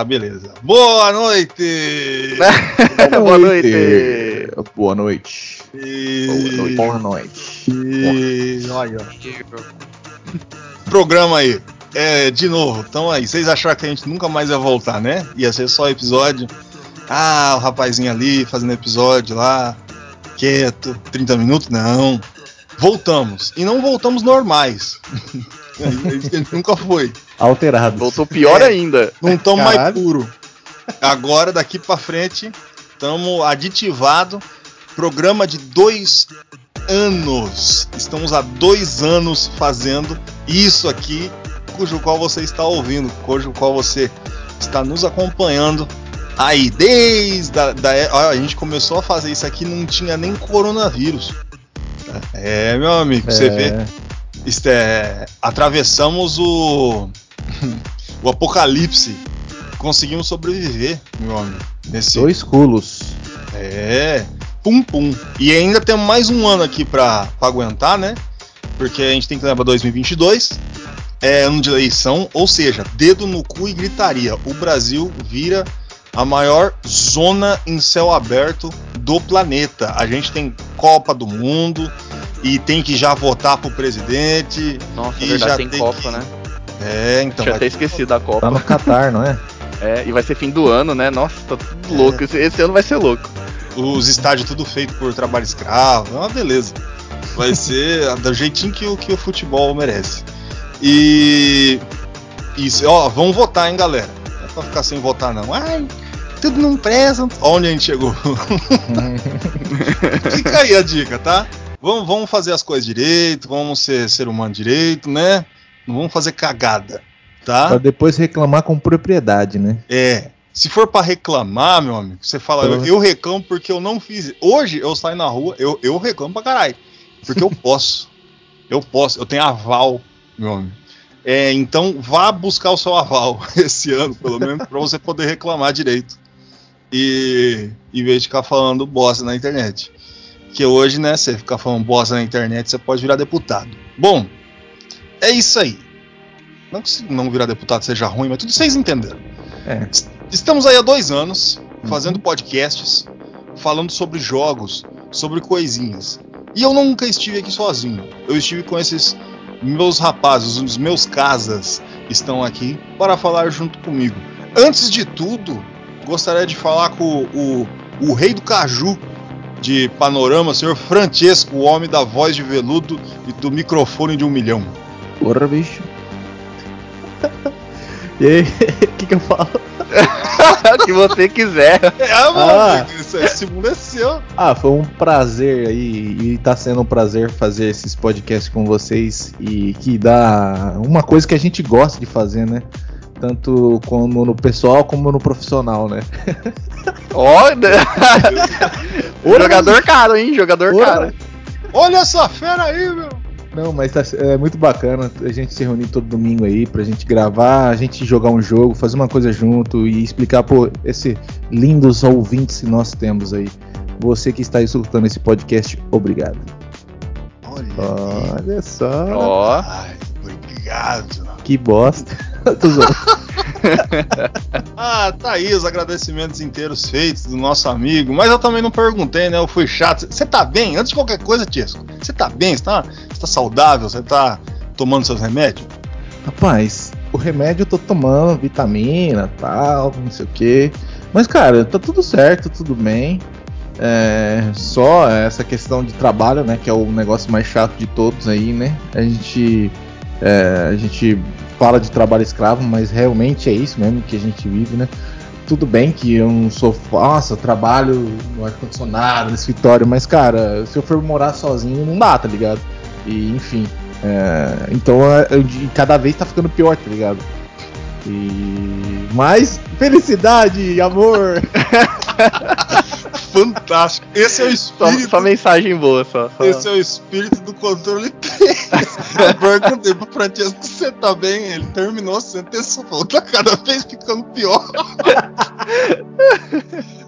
Tá, beleza. Boa noite! Boa noite! Boa noite. E... Boa noite. Boa noite. Programa aí. É, de novo, então aí. Vocês acharam que a gente nunca mais ia voltar, né? Ia ser só episódio. Ah, o rapazinho ali fazendo episódio lá, quieto, 30 minutos? Não. Voltamos. E não voltamos normais. gente nunca foi. Alterados. Voltou pior É. ainda. Não estamos mais puro. Agora, daqui pra frente, estamos aditivado. Programa de dois anos. Estamos há dois anos fazendo isso aqui, cujo qual você está ouvindo, cujo qual você está nos acompanhando. Aí, desde a, da, ó, a gente começou a fazer isso aqui, não tinha nem coronavírus. É, meu amigo, você vê. Isto é, atravessamos o o apocalipse. Conseguimos sobreviver, meu amigo. Nesse Dois culos. é, pum pum. E ainda temos mais um ano aqui pra, pra aguentar, né? Porque a gente tem que lembrar 2022. É ano de eleição, ou seja, dedo no cu e gritaria. O Brasil vira a maior zona em céu aberto do planeta. A gente tem Copa do Mundo e tem que já votar pro presidente. Nossa, E é já verdade, tem tem Copa, que- né? É, então. Tinha até esquecido da Tá Copa. no Catar, não é? É, e vai ser fim do ano, né? Nossa, tá tudo louco. Esse, esse ano vai ser louco. os estádios tudo feito por trabalho escravo, é uma beleza. Vai ser do jeitinho que o, que o futebol merece. E isso, ó, vamos votar, hein, galera. Não é pra ficar sem votar, não. Ai, tudo não presta. Onde a gente chegou? Fica aí a dica, tá? Vamos, vamos fazer as coisas direito, vamos ser ser humano direito, né? Não vamos fazer cagada, tá? pra depois reclamar com propriedade, né? É. Se for pra reclamar, meu amigo, você fala, eu, eu reclamo porque eu não fiz. Hoje eu saio na rua, eu, eu reclamo pra caralho. Porque eu posso. Eu posso, eu tenho aval, meu amigo. É, então vá buscar o seu aval esse ano, pelo menos, pra você poder reclamar direito. E em vez de ficar falando bosta na internet. Que hoje, né, você ficar falando bosta na internet, você pode virar deputado. Bom, é isso aí. Não que se não virar deputado seja ruim, mas tudo vocês entenderam. É. Estamos aí há dois anos fazendo podcasts, falando sobre jogos, sobre coisinhas. E eu nunca estive aqui sozinho. Eu estive com esses meus rapazes, os meus casas estão aqui para falar junto comigo. Antes de tudo, gostaria de falar com o, o, o rei do caju de panorama, senhor Francesco, o homem da voz de veludo e do microfone de um milhão. Porra, bicho. e aí, o que, que eu falo? o que você quiser. É, Ah. mano, isso- esse mundo é seu. Ah, foi um prazer aí, e tá sendo um prazer fazer esses podcasts com vocês e que dá uma coisa que a gente gosta de fazer, né? Tanto como no pessoal como no profissional, né? Ó, né? jogador caro, hein? Jogador Ora. caro. Olha essa fera aí, meu. Não, mas tá, é muito bacana a gente se reunir todo domingo aí pra gente gravar, a gente jogar um jogo, fazer uma coisa junto e explicar, pô, esse lindos ouvintes que nós temos aí. Você que está escutando esse podcast, obrigado. Olha. Olha só, Ó. Obrigado. que bosta. Tô zoando. Ah, tá aí os agradecimentos inteiros feitos do nosso amigo. Mas eu também não perguntei, né? Eu fui chato. Você tá bem? Antes de qualquer coisa, Tiesco, você tá bem? Você tá, você tá saudável? Você tá tomando seus remédios? Rapaz, o remédio eu tô tomando, vitamina, tal, não sei o que. Mas, cara, tá tudo certo, tudo bem. É, só essa questão de trabalho, né? Que é o negócio mais chato de todos aí, né? A gente, é, a gente fala de trabalho escravo, mas realmente é isso mesmo que a gente vive, né? Tudo bem que eu não sou, nossa, trabalho no ar-condicionado, no escritório, mas, cara, se eu for morar sozinho, não dá, tá ligado? E, enfim, é, então é, eu- cada vez tá ficando pior, tá ligado? E mais felicidade, amor. Fantástico. Esse é o Só, espírito. só mensagem boa, só. só. Esse é o espírito do controle 3. Eu perguntei pro Francesco se você tá bem. Ele terminou a sentença falou: tá cada vez ficando pior.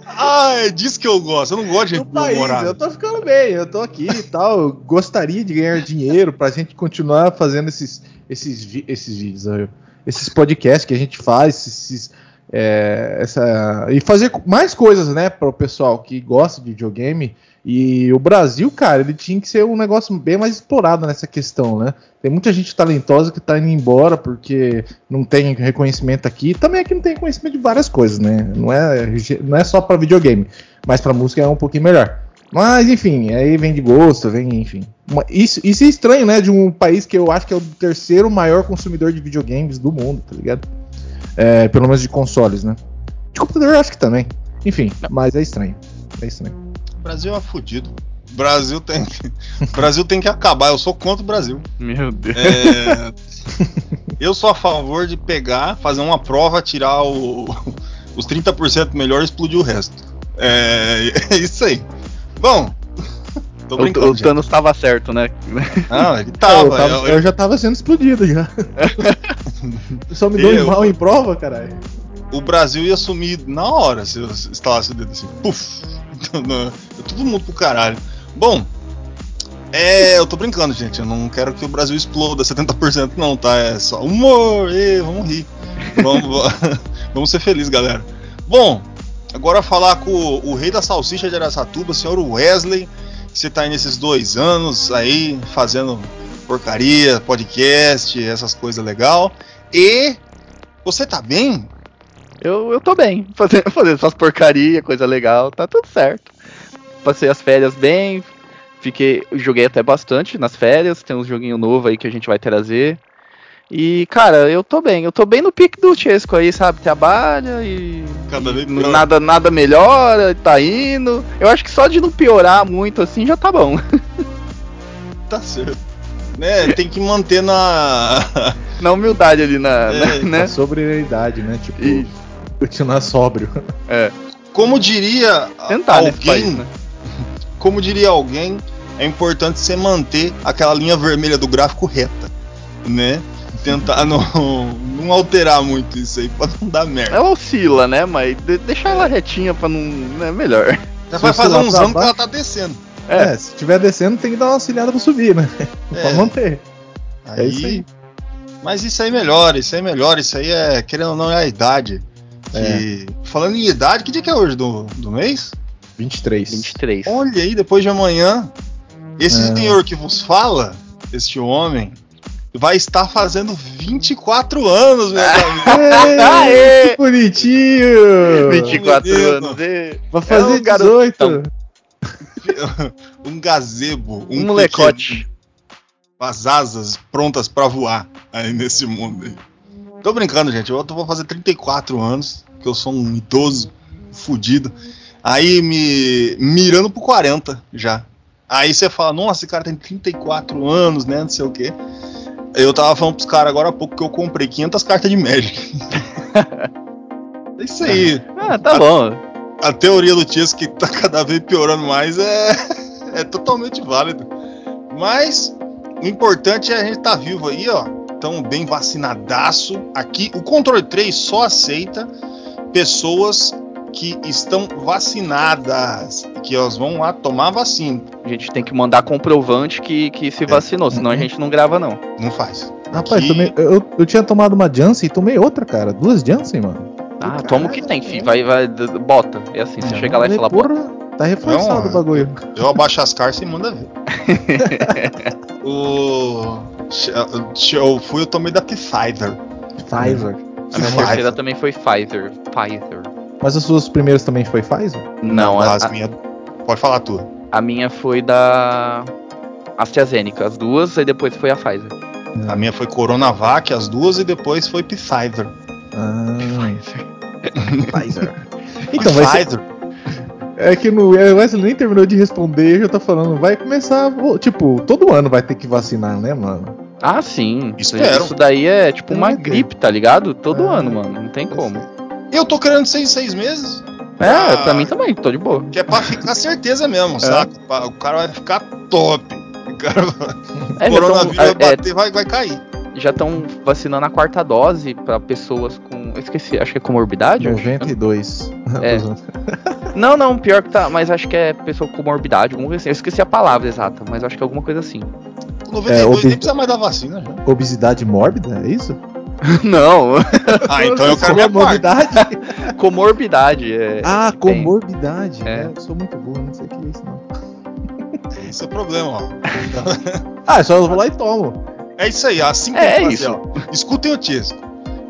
ah, é disso que eu gosto. Eu não gosto de gente país. Eu tô ficando bem, eu tô aqui e tal. Eu gostaria de ganhar dinheiro pra gente continuar fazendo esses, esses, esses vídeos, ó, esses podcasts que a gente faz, esses, é, essa, e fazer mais coisas, né, para o pessoal que gosta de videogame. E o Brasil, cara, ele tinha que ser um negócio bem mais explorado nessa questão, né? Tem muita gente talentosa que tá indo embora porque não tem reconhecimento aqui. Também aqui não tem reconhecimento de várias coisas, né? Não é, não é só para videogame, mas para música é um pouquinho melhor. Mas enfim, aí vem de gosto, vem, enfim. Isso, isso é estranho, né? De um país que eu acho que é o terceiro maior consumidor de videogames do mundo, tá ligado? É, pelo menos de consoles, né? De computador eu acho que também. Enfim, mas é estranho. É estranho. O Brasil é fudido. O Brasil tem que, Brasil tem que acabar. Eu sou contra o Brasil. Meu Deus. É, eu sou a favor de pegar, fazer uma prova, tirar o- os 30% melhor e explodir o resto. É, é isso aí. Bom, tô O, brincando. o. Thanos tava certo, né? Não, ele eu, tava. tava- eu- eu já tava sendo explodido já. Só me deu Eu- mal em prova, caralho. o Brasil ia sumir na hora se eu instalasse o dedo assim. Puf! Todo mundo pro caralho. Bom, é, eu tô brincando, gente. Eu não quero que o Brasil exploda 70%, não, tá? É só humor, ê, vamos rir. Vamos, vamos ser felizes, galera. Bom, agora falar com o, o rei da salsicha de Aracatuba, senhor Wesley. Você tá aí nesses dois anos aí fazendo porcaria, podcast, essas coisas legal. E você tá bem? Eu, eu tô bem, fazendo, fazendo essas porcaria, coisa legal, tá tudo certo. Passei as férias bem, fiquei, joguei até bastante nas férias, tem uns joguinho novo aí que a gente vai trazer. E, cara, eu tô bem, eu tô bem no pique do Chesco aí, sabe? Trabalha e. Cada e vez nada, nada melhora, tá indo. Eu acho que só de não piorar muito assim já tá bom. Tá certo. Né, tem que manter na. Na humildade ali na. É, na- né? A sobriedade, né? Tipo, E- continuar sóbrio. Como diria Tentar nesse alguém, país, né? como diria alguém, é importante você manter aquela linha vermelha do gráfico reta, né? Tentar não, não alterar muito isso aí pra não dar merda. Ela oscila, né? Mas de- deixar ela retinha pra não. né, melhor. Já vai fazer uns anos que ela tá descendo. É. É. se tiver descendo, tem que dar uma auxiliada pra subir, né? É. Pra manter. É isso aí. Mas isso aí melhora, isso aí melhora, isso aí é, querendo ou não, é a idade. Que- Falando em idade, que dia que é hoje do, do mês? 23. 23. Olha aí, depois de amanhã, esse É. senhor que vos fala, este homem, vai estar fazendo 24 anos, meu amigo. Aê! que bonitinho! 24 menino. anos. e- Vai fazer É um garotão. 18. um gazebo, um, Um molecote. as asas prontas pra voar aí nesse mundo aí. Tô brincando, gente. Eu vou fazer 34 anos, que eu sou um idoso fudido. Aí me mirando pro 40 já. Aí você fala, nossa, esse cara tem 34 anos, né? Não sei o quê. Eu tava falando pros caras agora há pouco que eu comprei 500 cartas de Magic. é isso aí. Ah, tá bom. A teoria do Chess que tá cada vez piorando mais é, é totalmente válido. Mas o importante é a gente estar tá vivo aí, ó. Tão bem vacinadaço. Aqui o controle 3 só aceita pessoas que estão vacinadas, que elas vão lá tomar vacina. A gente tem que mandar comprovante que, que se vacinou, senão a gente não grava, não. Não faz. Rapaz, Aqui- tomei- eu, eu tinha tomado uma Janssen e tomei outra, cara. Duas Janssen, mano. Ah, toma o que tem, filho. Vai, vai, bota. É assim, você chega lá e fala, bota. porra, tá reforçado Não, o bagulho. Eu abaixo as cartas e manda ver. o. Eu fui, eu tomei da Pfizer. Pfizer. A minha Pfizer. terceira também foi Pfizer. Pfizer. Mas as suas primeiras também foi Pfizer? Não, a, as a- minhas. Pode falar tu. a minha foi da AstraZeneca, as duas, e depois foi a Pfizer. A minha foi Coronavac, as duas, e depois foi Pfizer. Ah, Pfizer. Então, vai ser, Pfizer. é que no é, o Wesley nem terminou de responder e já tá falando, vai começar, tipo, todo ano vai ter que vacinar, né, mano? Ah, sim. Espero. Isso daí é tipo uma ter. gripe, tá ligado? Todo É. ano, mano. Não tem como. Eu tô querendo seis, seis meses. É, Ah. pra mim também, tô de boa. Que é pra ficar certeza mesmo, saca? Pra- O cara vai ficar top. O cara É, o já coronavírus tão- vai é, bater, vai, vai cair. já estão vacinando a quarta dose pra pessoas com. Eu esqueci, acho que é comorbidade? acho. 92. É. Não, não, pior que tá, mas acho que é pessoa com comorbidade, alguma coisa assim. Eu esqueci a palavra exata, mas acho que é alguma coisa assim. Com 92 obes- nem precisa mais da vacina já. Obesidade mórbida, é isso? não, Ah, então eu quero. Comorbidade? comorbidade. É, Ah, comorbidade. É. É. Eu sou muito burro, não sei o que é isso não. Esse é o problema, ó. Ah, é só eu vou lá e tomo. É isso aí, assim que É que isso. fazer, ó. Escutem o Tisco.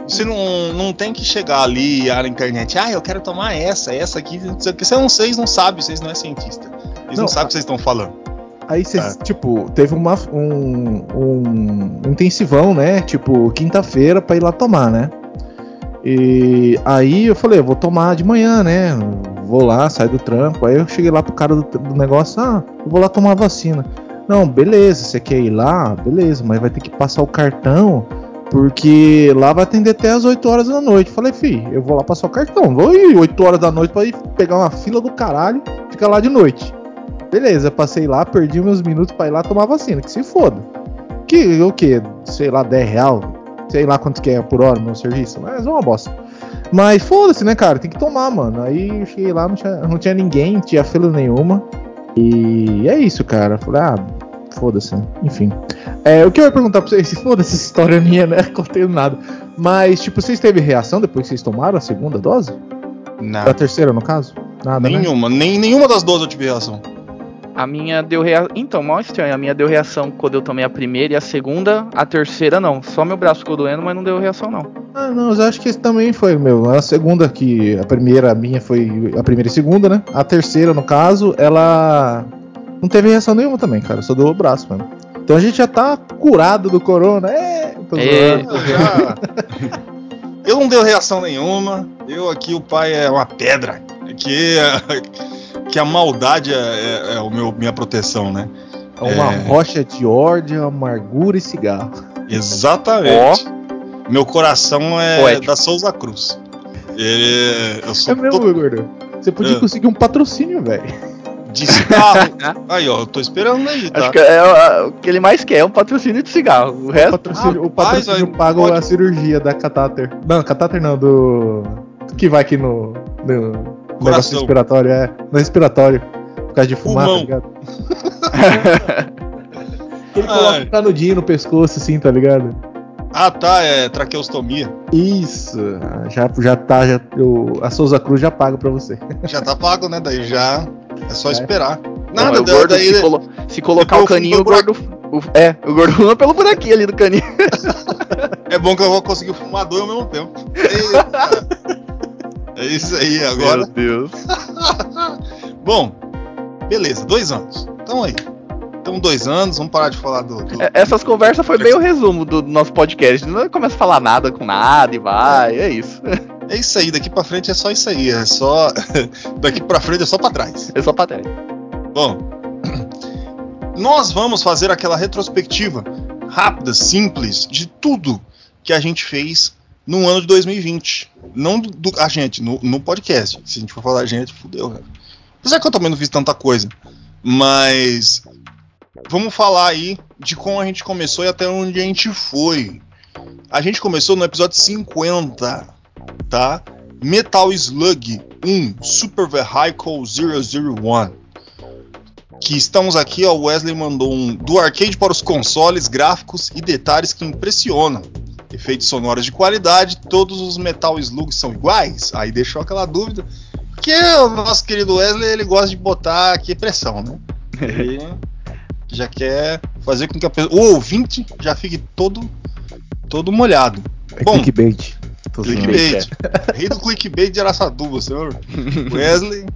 Você não, não tem que chegar ali ah, na internet, ah, eu quero tomar essa, essa aqui, não sei o que. Você não, vocês não sabem, vocês não é cientista. Eles não, Não, sabem o que vocês estão falando. Aí vocês, É. tipo, teve uma, um, um intensivão, né? Tipo, quinta-feira pra ir lá tomar, né? E aí eu falei, eu vou tomar de manhã, né? Vou lá, saio do trampo. Aí eu cheguei lá pro cara do, do negócio, ah, eu vou lá tomar a vacina. Não, beleza, você quer ir lá? Beleza, mas vai ter que passar o cartão, porque lá vai atender até as 8 horas da noite. Falei, fi, eu vou lá passar o cartão, vou ir 8 horas da noite pra ir pegar uma fila do caralho, ficar lá de noite. Beleza, passei lá, perdi meus minutos pra ir lá tomar vacina, que se foda. Que o que? Sei lá, 10 real? Sei lá quanto que é por hora meu serviço, mas é uma bosta. Mas foda-se, né, cara? Tem que tomar, mano. Aí eu cheguei lá, não tinha, não tinha ninguém, não tinha fila nenhuma. E é isso, cara. Falei, ah, foda-se, né? Enfim. É, o que eu ia perguntar pra vocês, se foda-se essa história minha, né? Contei nada. Mas, tipo, vocês teve reação depois que vocês tomaram a segunda dose? A Nada. terceira, no caso? Nada, né? Nenhuma, nem, nenhuma das duas eu tive reação. A minha deu reação. Então, mal estranho. A minha deu reação quando eu tomei a primeira e a segunda. A terceira não. Só meu braço ficou doendo, mas não deu reação não. Ah, não, eu acho que esse também foi, meu. A segunda que. A primeira, a minha foi a primeira e segunda, né? A terceira, no caso, ela. Não teve reação nenhuma também, cara. Só deu o braço mesmo. Então a gente já tá curado do corona. É, tô É. zoando. Eu já. Eu não deu reação nenhuma. Eu aqui, o pai é uma pedra. Que, que a maldade é, é, é o meu, minha proteção, né? É uma É. rocha de ódio, amargura e cigarro. Exatamente. Meu coração é Poético. da Souza Cruz. Ele, eu sou É mesmo, todo meu gordo. Você podia É. conseguir um patrocínio, velho. de cigarro. aí, ó, eu tô esperando aí, tá? Acho que é, é, o que ele mais quer é um patrocínio de cigarro. O O resto. patrocínio, o rapaz, patrocínio aí, paga pode- a cirurgia da catáter. Não, catáter não, do. Que vai aqui no. no Coração. respiratório, é. No respiratório. Por causa de fumar, Pulmão. tá ligado? Ele Ai. coloca um canudinho no pescoço, assim, tá ligado? Ah, tá, é traqueostomia. Isso. Já, já tá, já, o, a Souza Cruz já paga pra você. Já tá pago, né? Daí já é só É. esperar. Não, Nada, o gordo, daí, se, colo- se colocar o eu caninho, o gordo. o- é, o gordo fuma pelo buraquinho ali do caninho. é bom que eu vou conseguir fumar dois ao mesmo tempo. Eita. É isso aí, agora. Deus. Bom, beleza, dois anos. Então aí. Então, dois anos, vamos parar de falar do. do- É, Essas conversas foi bem o resumo do nosso podcast. Não começa a falar nada com nada e vai. É isso. É isso aí, daqui pra frente é só isso aí. É só. daqui pra frente é só pra trás. É só pra trás. Bom, nós vamos fazer aquela retrospectiva rápida, simples, de tudo que a gente fez no ano de 2020. Não do, a gente, no, no podcast. Se a gente for falar a gente, fudeu, cara. Apesar que eu também não fiz tanta coisa. Mas vamos falar aí de como a gente começou e até onde a gente foi. A gente começou no episódio 50, tá? Metal Slug 1 Super Vehicle 001 que estamos aqui, ó, o Wesley mandou um do arcade para os consoles, gráficos e detalhes que impressionam. Efeitos sonoros de qualidade, todos os Metal Slugs são iguais? Aí deixou aquela dúvida. Que o nosso querido Wesley, ele gosta de botar aqui pressão, né? Ele já quer fazer com que a pessoa, o ouvinte já fique todo todo molhado. É Bom, clickbait. Clickbait. Rei do clickbait de Araçatuba, senhor. Wesley.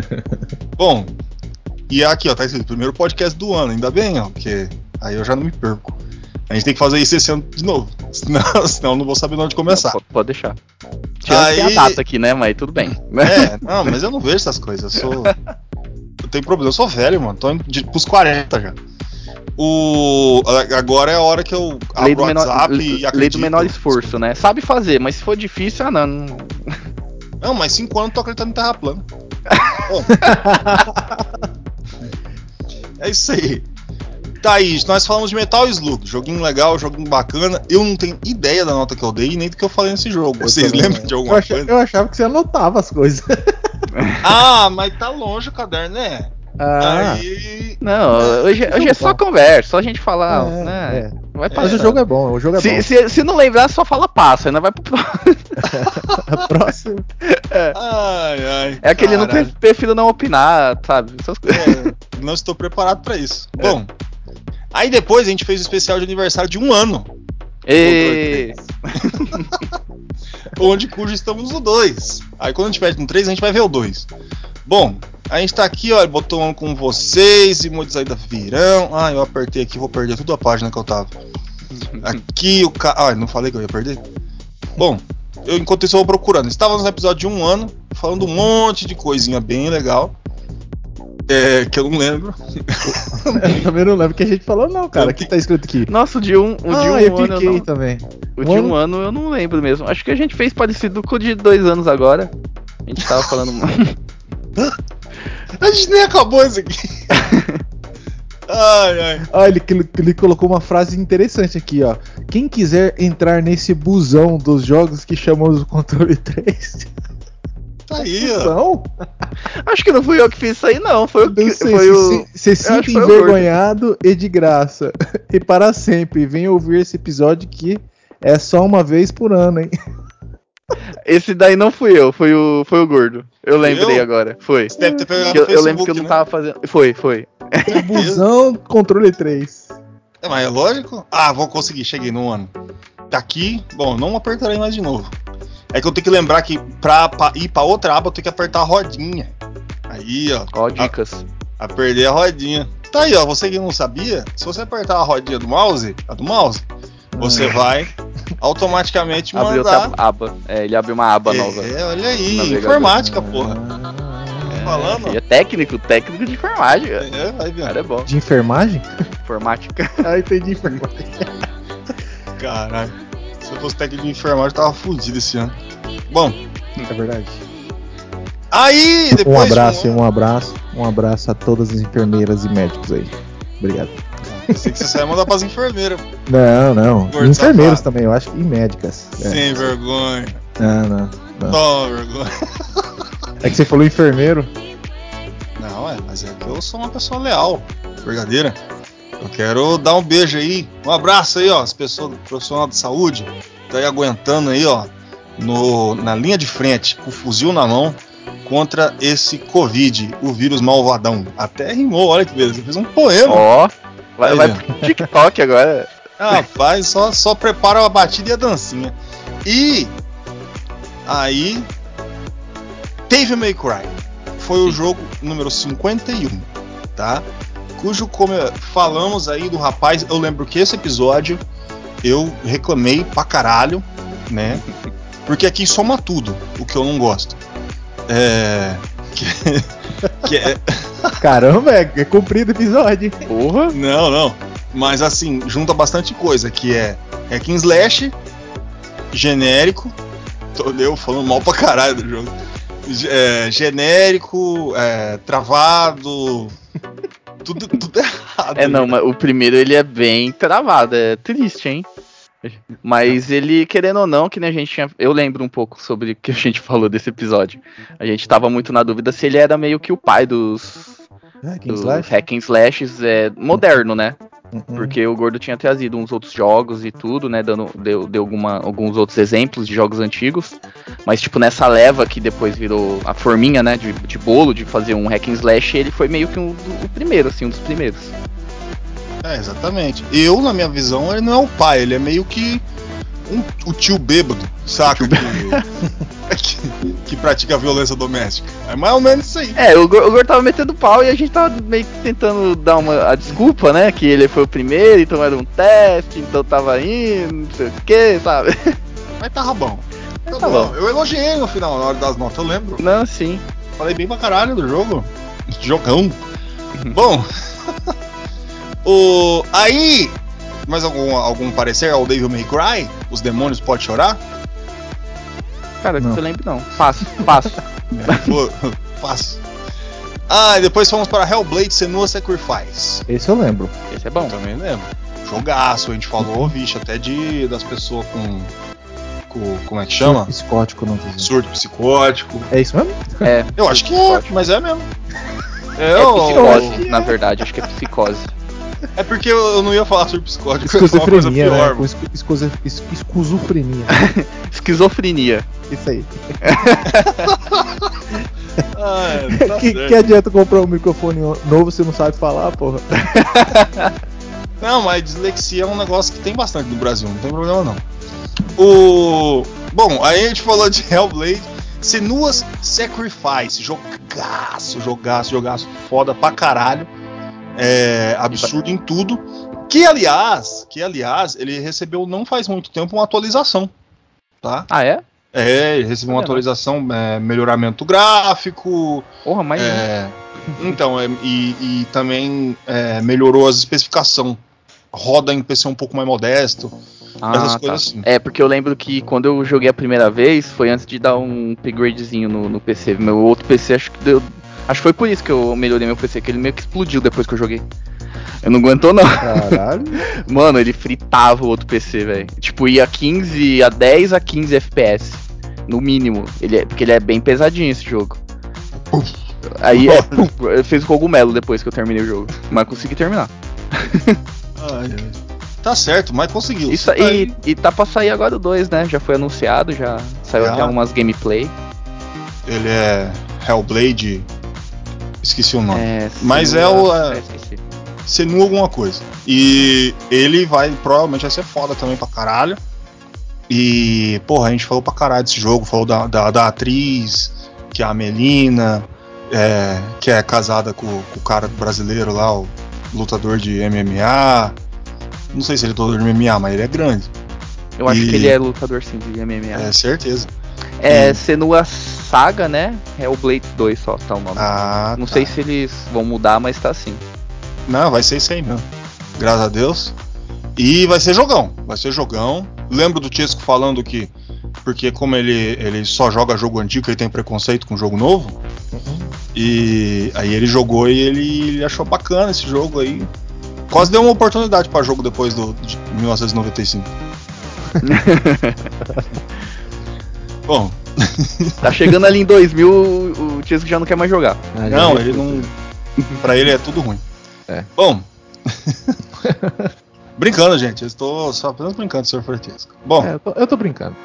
Bom, e aqui, ó, tá escrito, primeiro podcast do ano, ainda bem, ó, porque aí eu já não me perco. A gente tem que fazer isso esse ano de novo, senão, senão eu não vou saber de onde começar. Pode, pode deixar. Tem Aí- a data aqui, né? Mas tudo bem. É, não, mas eu não vejo essas coisas, eu sou... Eu tenho problema, eu sou velho, mano, tô indo de, pros 40 já. O, agora é a hora que eu abro o menor, WhatsApp e lei do acredito. menor esforço, né? Sabe fazer, mas se for difícil, ah não. não- Não, mas 5 anos eu tô acreditando em terra plana. Bom. é isso aí. Thaís, nós falamos de Metal Slug, joguinho legal, joguinho bacana. Eu não tenho ideia da nota que eu dei, nem do que eu falei nesse jogo. Eu Vocês lembram não. de eu, alguma achava, coisa? eu achava que você anotava as coisas. Ah, mas tá longe o caderno, né? Ah, Aí. Não, hoje, hoje é só conversa, só a gente falar, é, né? é. Vai Mas passar. o jogo é bom, o jogo é se, bom. se, se não lembrar, só fala passa, ainda vai pro próximo. Próximo. Ai, ai. É aquele não prefiro não opinar, sabe? Essas coisas. É, não estou preparado pra isso. Bom, aí depois a gente fez o especial de aniversário de um ano, E... onde cujo estamos no 2. Aí quando a gente pede no 3, a gente vai ver o 2. Bom, a gente tá aqui, ó, botou um com vocês, emojis aí da virão. Ah, eu apertei aqui, vou perder tudo a página que eu tava. Aqui o ca... Ah, não falei que eu ia perder? Bom, eu enquanto isso eu vou procurando. Estávamos no episódio de um ano, falando um monte de coisinha bem legal. É, que eu não lembro. Eu também não lembro o que a gente falou, não, cara. O que tá escrito aqui? Nossa, o de um, o de ah, um eu ano eu não, também. o Um de um ano- ano eu não lembro mesmo. Acho que a gente fez parecido com o de dois anos agora. A gente tava falando. A gente nem acabou isso aqui. ai, ai. Ah, ele, ele, ele colocou uma frase interessante aqui, ó. Quem quiser entrar nesse busão dos jogos que chamamos o controle 3. Tá aí, ó. Acho que não fui eu que fiz isso aí, não. Foi o que. Não sei, Foi se, o... se, se acho sinta envergonhado e de graça. E para sempre, venha ouvir esse episódio que é só uma vez por ano, hein? Esse daí não fui eu, foi o, foi o gordo. Eu lembrei Eu? agora. Foi. Você deve ter pegado Que no eu, eu lembro que eu Facebook, não né? tava fazendo. Foi, foi. Busão controle 3. É, mas é lógico. Ah, vou conseguir, cheguei no ano. Tá aqui, bom, não apertarei mais de novo. É que eu tenho que lembrar que pra, pra ir pra outra aba eu tenho que apertar a rodinha. Aí, ó, Ó, dicas. a perder a rodinha. Tá aí, ó, você que não sabia, se você apertar a rodinha do mouse, a do mouse, você vai automaticamente Abriu mandar. outra aba. É, ele abriu uma aba nova. É, olha aí, informática, porra. É, falando? É técnico, técnico de informática. É, vai O vendo. cara é bom. De enfermagem? Informática. Ah, entendi enfermagem. Caralho. Se eu fosse técnico de enfermagem, eu tava fudido esse ano. Bom, É verdade. aí depois. Um abraço, ano- um abraço, um abraço a todas as enfermeiras e médicos aí. Obrigado. Pensei que você só ia mandar pras enfermeiras. Não, não. Gordo enfermeiros safado. também, eu acho e médicas. É. Sem vergonha. Não, não, não. Toma vergonha. É que você falou enfermeiro. Não, é, mas é que eu sou uma pessoa leal, verdadeira. Eu quero dar um beijo aí, um abraço aí, ó, as pessoas profissional de saúde, tá aí aguentando aí, ó, no, na linha de frente, com o fuzil na mão, contra esse Covid, o vírus malvadão. Até rimou, olha que beleza, fez um poema. Ó. Vai, Aí, vai ó. pro TikTok agora. Rapaz, só, só prepara a batida e a dancinha. E aí, Devil May Cry foi o jogo número 51, tá? Cujo, como falamos aí do rapaz, eu lembro que esse episódio eu reclamei pra caralho, né? Porque aqui soma tudo, o que eu não gosto. É. Que, que é, Caramba, é, é comprido o episódio. Porra. Não, não. Mas assim, junta bastante coisa, que é hack and slash, genérico. Tô eu falando mal pra caralho do jogo. É, genérico, é, travado. Tudo, tudo errado. É, não, mas o primeiro ele é bem travado, é triste, hein? Mas ele, querendo ou não, que nem a gente tinha. Eu lembro um pouco sobre o que a gente falou desse episódio. A gente tava muito na dúvida se ele era meio que o pai dos, Hack and dos slash? hack and slashes é, moderno, né? Uhum. Porque o Gordo tinha trazido uns outros jogos e tudo, né? Dando, deu, deu alguma, alguns outros exemplos de jogos antigos. Mas, tipo, nessa leva que depois virou a forminha, né? De, de bolo, de fazer um hack and slash, ele foi meio que um, o primeiro, assim, um dos primeiros. É, exatamente. Eu, na minha visão, ele não é o pai, ele é meio que um- o tio bêbado, saca? Que, que, que pratica violência doméstica. É mais ou menos isso aí. É, o, Gor- o Gordo tava metendo pau e a gente tava meio que tentando dar uma a desculpa, né? Que ele foi o primeiro, então era um teste, então tava indo, não sei o que, sabe? Mas tava bom. Tá, Tá bom. bom. Eu elogiei no final, na hora das notas, eu lembro. Não, sim. Falei bem pra caralho do jogo. Jogão. Bom. O, aí, mais algum, algum parecer ao Devil May Cry? Os demônios podem chorar? Cara, que Não. eu lembro não. Passo. Pô, Fácil. Ah, e depois fomos para Hellblade Senua Sacrifice. Esse eu lembro. Esse é bom. Também lembro. Jogaço, a gente falou, vixe, até de das pessoas com. com como é que chama? Psicótico, não tô dizendo. Surto psicótico. É isso mesmo? É. Eu acho que é, mas é mesmo. É Eu- psicose, na verdade. Acho que é psicose. É porque eu não ia falar sobre psicótico, Esquizofrenia, pior. né? Com esco- escoze- es- Escuzofrenia. Esquizofrenia. Isso aí. Ah, tá que, que adianta comprar um microfone novo se não sabe falar, porra? Não, mas dislexia é um negócio que tem bastante no Brasil, não tem problema não. O. Bom, aí a gente falou de Hellblade. Senua's Sacrifice, jogaço, jogaço, jogaço, foda pra caralho. É, absurdo em tudo. Que aliás, que aliás, ele recebeu não faz muito tempo uma atualização, tá? Ah, é? É, ele recebeu uma atualização, é, melhoramento gráfico, Porra, mas. é, então, é, e, e também é, melhorou as especificações. Roda em PC um pouco mais modesto. essas tá. coisas assim. É, porque eu lembro que quando eu joguei a primeira vez, foi antes de dar um upgradezinho no, no PC. Meu outro PC, acho que deu. Acho que foi por isso que eu melhorei meu PC, que ele meio que explodiu depois que eu joguei. Eu não aguentou, não. Caralho. Mano, ele fritava o outro PC, velho. Tipo, ia 15, a 10 a 15 FPS. No mínimo. Ele é, porque ele é bem pesadinho esse jogo. Aí é, eu fiz o cogumelo depois que eu terminei o jogo. Mas consegui terminar. Ai, ai. Tá certo, mas conseguiu. Isso Tá aí, e tá pra sair agora o 2, né? Já foi anunciado, já saiu Já. até algumas gameplay. Ele é Hellblade. Esqueci o nome. É, Mas é o, é-. Senua alguma coisa. E ele vai, provavelmente vai ser foda também pra caralho. E, porra, a gente falou pra caralho desse jogo, falou da, da, da atriz, que é a Melina, é, que é casada com, com o cara brasileiro lá, o lutador de MMA. Não sei se ele é lutador de MMA, mas ele é grande. Eu acho E- que ele é lutador sim de MMA. É, certeza. É, e- Senua Saga, né? É o Blade 2 só, tá o nome. Ah, Não tá. sei se eles vão mudar, mas tá assim. Não, vai ser isso aí mesmo. Graças a Deus. E vai ser jogão. Vai ser jogão. Lembro do Chesco falando que. Porque como ele, ele só joga jogo antigo, ele tem preconceito com jogo novo. E aí ele jogou e ele, ele achou bacana esse jogo aí. Quase deu uma oportunidade pra jogo depois do, de 1995. Bom, Tá chegando ali em 2000, o Chesco já não quer mais jogar. Ah, não, ele não. Pra ele é tudo ruim. É. Bom. brincando, gente. Eu estou só apenas brincando, Sr. Fortesco. Bom, É, eu, tô, eu tô brincando.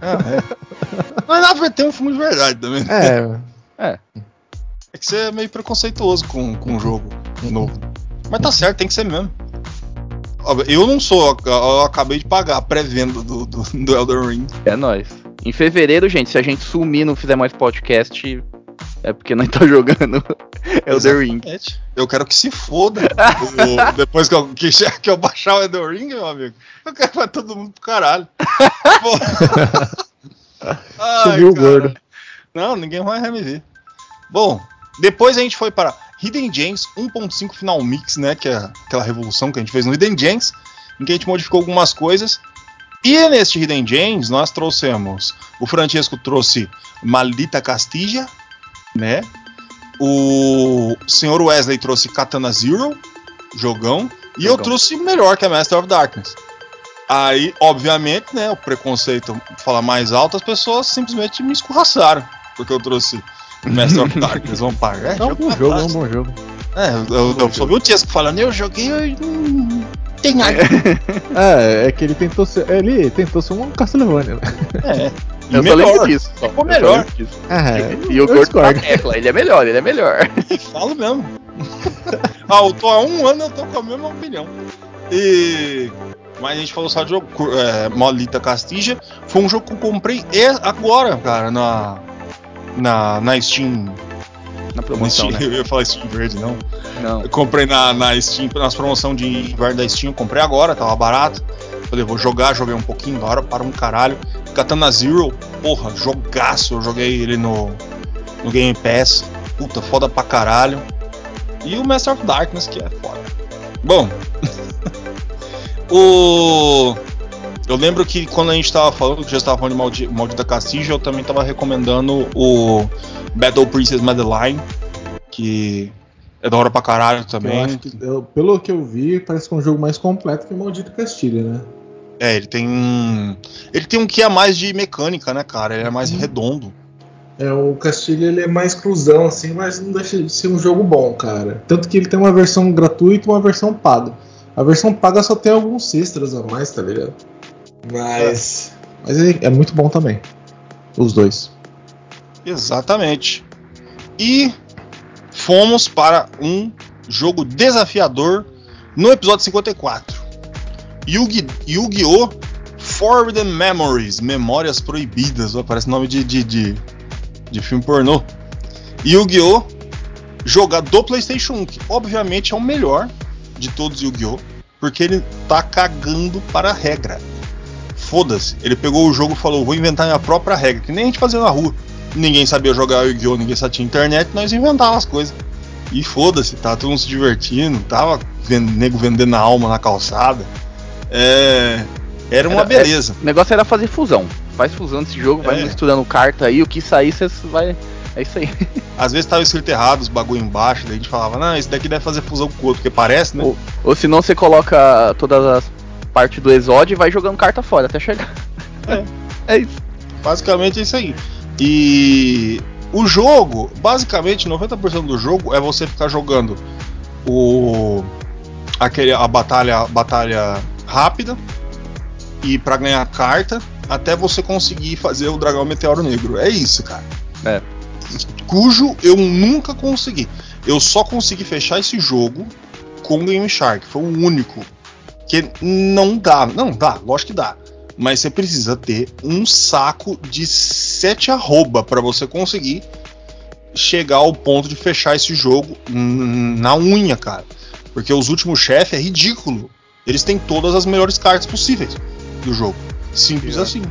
Ah, é. Mas na verdade tem um filme de verdade também. É, É que você é meio preconceituoso com, com o jogo novo. Mas tá certo, tem que ser mesmo. Eu não sou, eu acabei de pagar a pré-venda do, do, do Elden Ring. É nóis. Em fevereiro, gente, se a gente sumir e não fizer mais podcast, é porque nós tá jogando Elder Ring. Eu quero que se foda. O- depois que eu, que, que eu baixar o Elden Ring, meu amigo, eu quero que vai todo mundo pro caralho. Ai, Subiu o cara. gordo. Não, ninguém vai me ver. Bom, depois a gente foi para Hidden Gems 1.5 Final Mix, né? Que é aquela revolução que a gente fez no Hidden Gems, em que a gente modificou algumas coisas. E neste Hidden Gems nós trouxemos. O Francesco trouxe Maldita Castilla, né? O senhor Wesley trouxe Katana Zero, jogão. E eu Jogão. trouxe melhor que a Master of Darkness. Aí, obviamente, né, o preconceito falar mais alto, as pessoas simplesmente me escorraçaram. Porque eu trouxe Master of Darkness Vampire. É, é um bom jogo, é um bom jogo. É, eu, eu só vi o Tiesco falando, eu joguei. Eu, hum, tem nada. É, é que ele tentou ser. Ele tentou ser um Castlevania, né? É. E Eu só melhor. lembro disso. Só. Ficou só melhor. disso. É, E o eu gordo na discordo. tecla, ele é melhor, ele é melhor. Falo mesmo. ah, eu tô há um ano, eu tô com a mesma opinião. E. Mas a gente falou só de jogo. É, Molita Castilla. Foi um jogo que eu comprei agora, cara, na. Na, na Steam. Na promoção, na né? Steam Eu ia falar Steam verde, não. Não. Eu comprei na, na Steam, nas promoções de inverno da Steam, eu comprei agora, tava barato. Falei, vou jogar, joguei um pouquinho, da hora para um caralho. Katana Zero, porra, jogaço. Eu joguei ele no, no Game Pass. Puta, foda pra caralho. E o Master of Darkness, que é foda. Bom, o. Eu lembro que quando a gente tava falando, que já estava falando de Maldi Maldita Castilho, eu também tava recomendando o Battle Princess Madeline, que é da hora pra caralho também. Eu acho que, eu- pelo que eu vi, parece que é um jogo mais completo que o Maldito Castilho, né? É, ele tem um. Ele tem um que a mais de mecânica, né, cara? Ele é mais Uhum. redondo. É, o Castilho ele é mais cruzão, assim, mas não deixa de ser um jogo bom, cara. Tanto que ele tem uma versão gratuita e uma versão paga. A versão paga só tem alguns extras a mais, tá ligado? Mas. Mas é, é muito bom também. Os dois. Exatamente. E fomos para um jogo desafiador no episódio 54. Yu-Gi- Yu-Gi-Oh! Forbidden Memories, Memórias Proibidas, ó, parece nome de, de, de, de filme pornô. Yu-Gi-Oh! Jogar do PlayStation 1, que obviamente é o melhor de todos os Yu-Gi-Oh! Porque ele tá cagando para a regra. Foda-se, ele pegou o jogo e falou: Vou inventar minha própria regra, que nem a gente fazia na rua ninguém sabia jogar Yu-Gi-Oh! ninguém só tinha internet, nós inventávamos as coisas. E foda-se, tá todo mundo se divertindo, tava ven- nego vendendo a alma na calçada. É, era uma Era- beleza. O negócio era fazer fusão. Faz fusão desse jogo, vai É. misturando carta aí, o que sair, você vai. É isso aí. Às vezes tava escrito errado os bagulho embaixo, daí a gente falava, não, esse daqui deve fazer fusão com o outro, porque parece, né? Ou, ou se não, você coloca todas as partes do exódio e vai jogando carta fora até chegar. É. É isso. Basicamente é isso aí. E o jogo, basicamente 90% do jogo é você ficar jogando o aquele a batalha batalha rápida e pra ganhar carta até você conseguir fazer o dragão meteoro negro. É isso, cara. É. Cujo eu nunca consegui. Eu só consegui fechar esse jogo com o Game Shark. Foi o único que não dá. Não dá, lógico que dá mas você precisa ter um saco de sete arroba para você conseguir chegar ao ponto de fechar esse jogo na unha, cara. Porque os últimos chefes é ridículo. Eles têm todas as melhores cartas possíveis do jogo. Simples É. assim.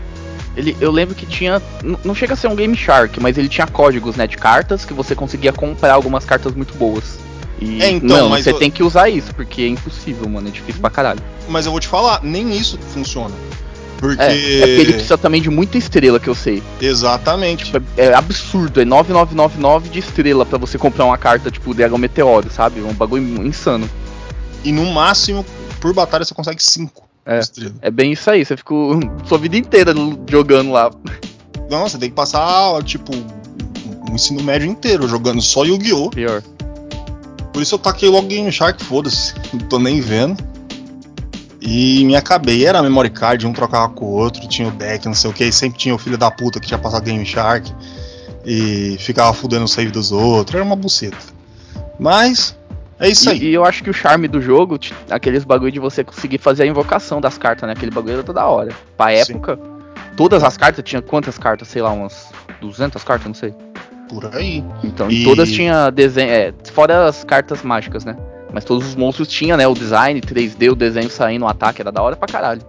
Ele, eu lembro que tinha. Não chega a ser um Game Shark, mas ele tinha códigos né, de cartas que você conseguia comprar algumas cartas muito boas. E É, então, não, mas você eu- tem que usar isso, porque é impossível, mano. É difícil pra caralho. Mas eu vou te falar, nem isso funciona. Porque. É, é porque ele precisa também de muita estrela, que eu sei. Exatamente. Tipo, é, é absurdo, é 9999 de estrela pra você comprar uma carta tipo Dragão Meteoro, sabe? Um bagulho insano. E no máximo, por batalha, você consegue cinco É. estrelas. É bem isso aí, você ficou sua vida inteira jogando lá. Não, você tem que passar, tipo, um ensino médio inteiro jogando só Yu-Gi-Oh! Pior. Por isso eu taquei logo Game Shark, foda-se. Não tô nem vendo. E me acabei. Era memory card, um trocava com o outro, tinha o deck, não sei o que. Sempre tinha o filho da puta que tinha passado Game Shark. E ficava fudendo o save dos outros. Era uma buceta. Mas, é isso aí. E, e eu acho que o charme do jogo, aqueles bagulho de você conseguir fazer a invocação das cartas, né? Aquele bagulho era toda hora. Pra Sim. época, todas as cartas, tinha quantas cartas? Sei lá, umas 200 cartas, não sei. Por aí. Então, E- todas tinha desenho, é, fora as cartas mágicas, né? Mas todos os monstros tinham, né? O design 3D, o desenho saindo, o ataque, era da hora pra caralho.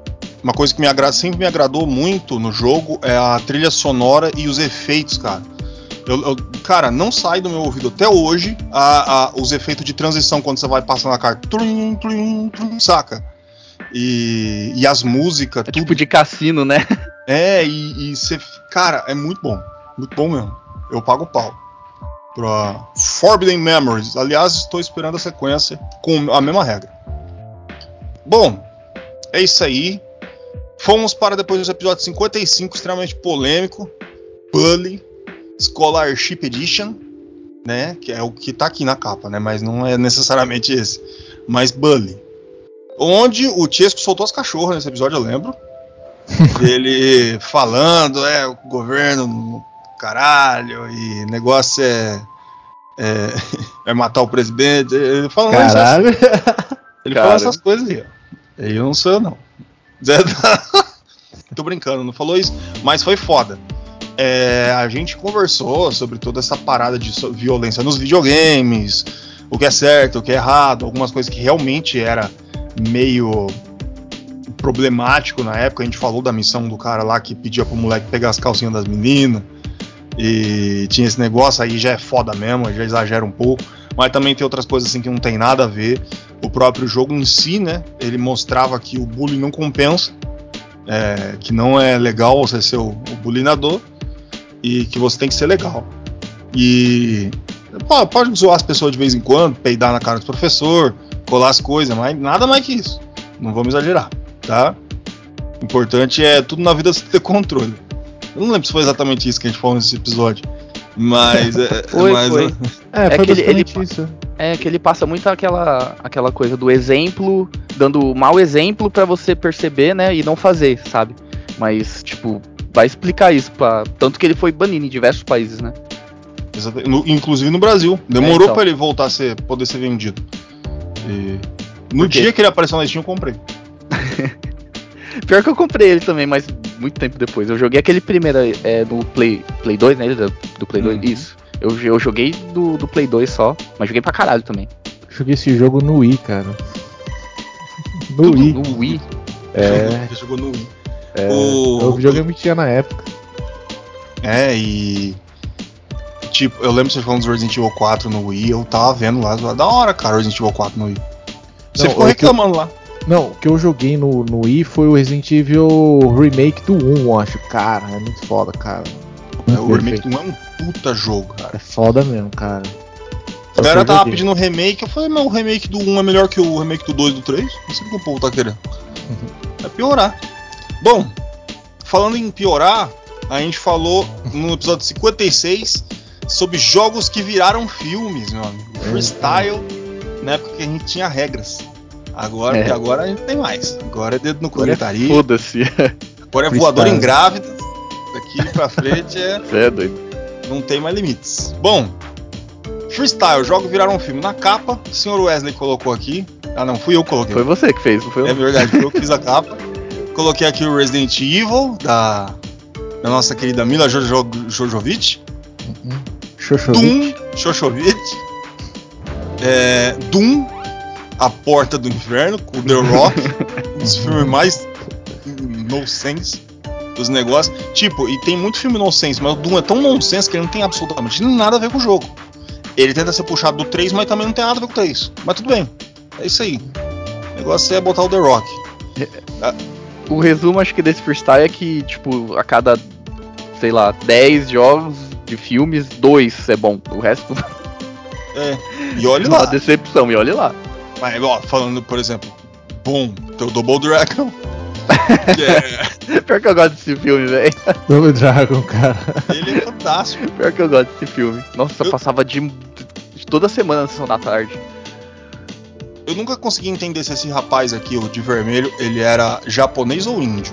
Uma coisa que me agrada, sempre me agradou muito no jogo é a trilha sonora e os efeitos, cara. Eu, eu- cara, não sai do meu ouvido até hoje a- a- os efeitos de transição quando você vai passando a carta. Trum, trum, trum, saca? E, e as músicas, É tudo. tipo de cassino, né? É, e, e você. Cara, é muito bom. Muito bom mesmo. Eu pago o pau. Pra Forbidden Memories. Aliás, estou esperando a sequência com a mesma regra. Bom, é isso aí. Fomos para depois do episódio 55, extremamente polêmico. Bully Scholarship Edition. Né? Que é o que tá aqui na capa, né? Mas não é necessariamente esse. Mas Bully. Onde o Chesco soltou as cachorras nesse episódio, eu lembro ele falando, é, o governo no caralho, e negócio é. É, é matar o presidente. Ele essas, Caralho. ele Cara. fala essas coisas aí, ó. Eu não sou, eu não. Zé tá- Tô brincando, não falou isso, mas foi foda. É, a gente conversou sobre toda essa parada de violência nos videogames, o que é certo, o que é errado, algumas coisas que realmente era meio problemático na época. A gente falou da missão do cara lá que pedia pro moleque pegar as calcinhas das meninas. E tinha esse negócio aí, já é foda mesmo, já exagera um pouco. mas também tem outras coisas assim que não tem nada a ver. O próprio jogo em si, né? Ele mostrava que o bullying não compensa, é, que não é legal você ser o, o bulinador e que você tem que ser legal. E pode, pode zoar as pessoas de vez em quando, peidar na cara do professor, colar as coisas, mas nada mais que isso. Não vamos exagerar, tá? O importante é tudo na vida você ter controle. Eu não lembro se foi exatamente isso que a gente falou nesse episódio. Mas. é, Foi, mas foi. É, É foi que ele- ele- isso. É que ele passa muito aquela, aquela coisa do exemplo, dando mau exemplo pra você perceber, né, e não fazer, sabe? Mas, tipo, vai explicar isso, pra... tanto que ele foi banido em diversos países, né? No- inclusive no Brasil. Demorou É, então. pra ele voltar a ser, poder ser vendido. E no dia que ele apareceu na Steam, eu comprei. Pior que eu comprei ele também, mas muito tempo depois. Eu joguei aquele primeiro é, no Play, Play 2, né? Do, do Play 2, Uhum. isso. Eu, eu joguei do, do Play 2 só, mas joguei pra caralho também. Joguei esse jogo no Wii, cara. No Tudo Wii. No Wii. É, Ele jogou no Wii. é, O- o videogame tinha na época. É, e. Tipo, eu lembro você falando dos Resident Evil 4 no Wii, eu tava vendo lá, da hora, cara, Resident Evil 4 no Wii. Você Não, ficou o que eu- reclamando lá. Não, o que eu joguei no, no Wii foi o Resident Evil Remake do 1, eu acho. Cara, é muito foda, cara. É, o remake do 1 é um puta jogo, cara. É foda mesmo, cara. A galera tava joguei. pedindo um remake, eu falei, mas o remake do 1 é melhor que o remake do 2 e do 3? Não sei o que o povo tá querendo. É piorar. Bom, falando em piorar, a gente falou no episódio 56 sobre jogos que viraram filmes, meu amigo. É. Freestyle, na época que a gente tinha regras. Agora, É. porque agora a gente tem mais. Agora é dedo no cu Agora é gritaria, Foda-se. agora é voador em grávida. Daqui pra frente é é doido. não tem mais limites. Bom, Freestyle, jogos viraram um filme. Na capa, o senhor Wesley colocou aqui. Ah, não, fui eu que coloquei. Foi você que fez, não foi eu? É verdade, fui eu que fiz a capa. Coloquei aqui o Resident Evil, da, da nossa querida Mila Jojo, Jojovic. Uhum. Xoxovic. Doom, Jojovic. É, Doom, A Porta do Inferno, com o The Rock. um dos filmes mais nonsense dos negócios. Tipo, e tem muito filme nonsense, mas o Doom é tão nonsense que ele não tem absolutamente nada a ver com o jogo. Ele tenta ser puxado do 3, mas também não tem nada a ver com o 3. Mas tudo bem. É isso aí. O negócio é botar o The Rock. O resumo, acho que desse freestyle é que, tipo, a cada, sei lá, 10 jogos de filmes, dois é bom. O resto É. E olha é uma lá. decepção, e olha lá. Mas, ó, falando, por exemplo, bom, tem o Double Dragon. que é- Pior que eu gosto desse filme, velho. Double Dragon, cara. ele é fantástico. Pior que eu gosto desse filme. Nossa, Eu- passava de, de toda semana na sessão da tarde. Eu nunca consegui entender se esse rapaz aqui, o de vermelho, ele era japonês ou índio.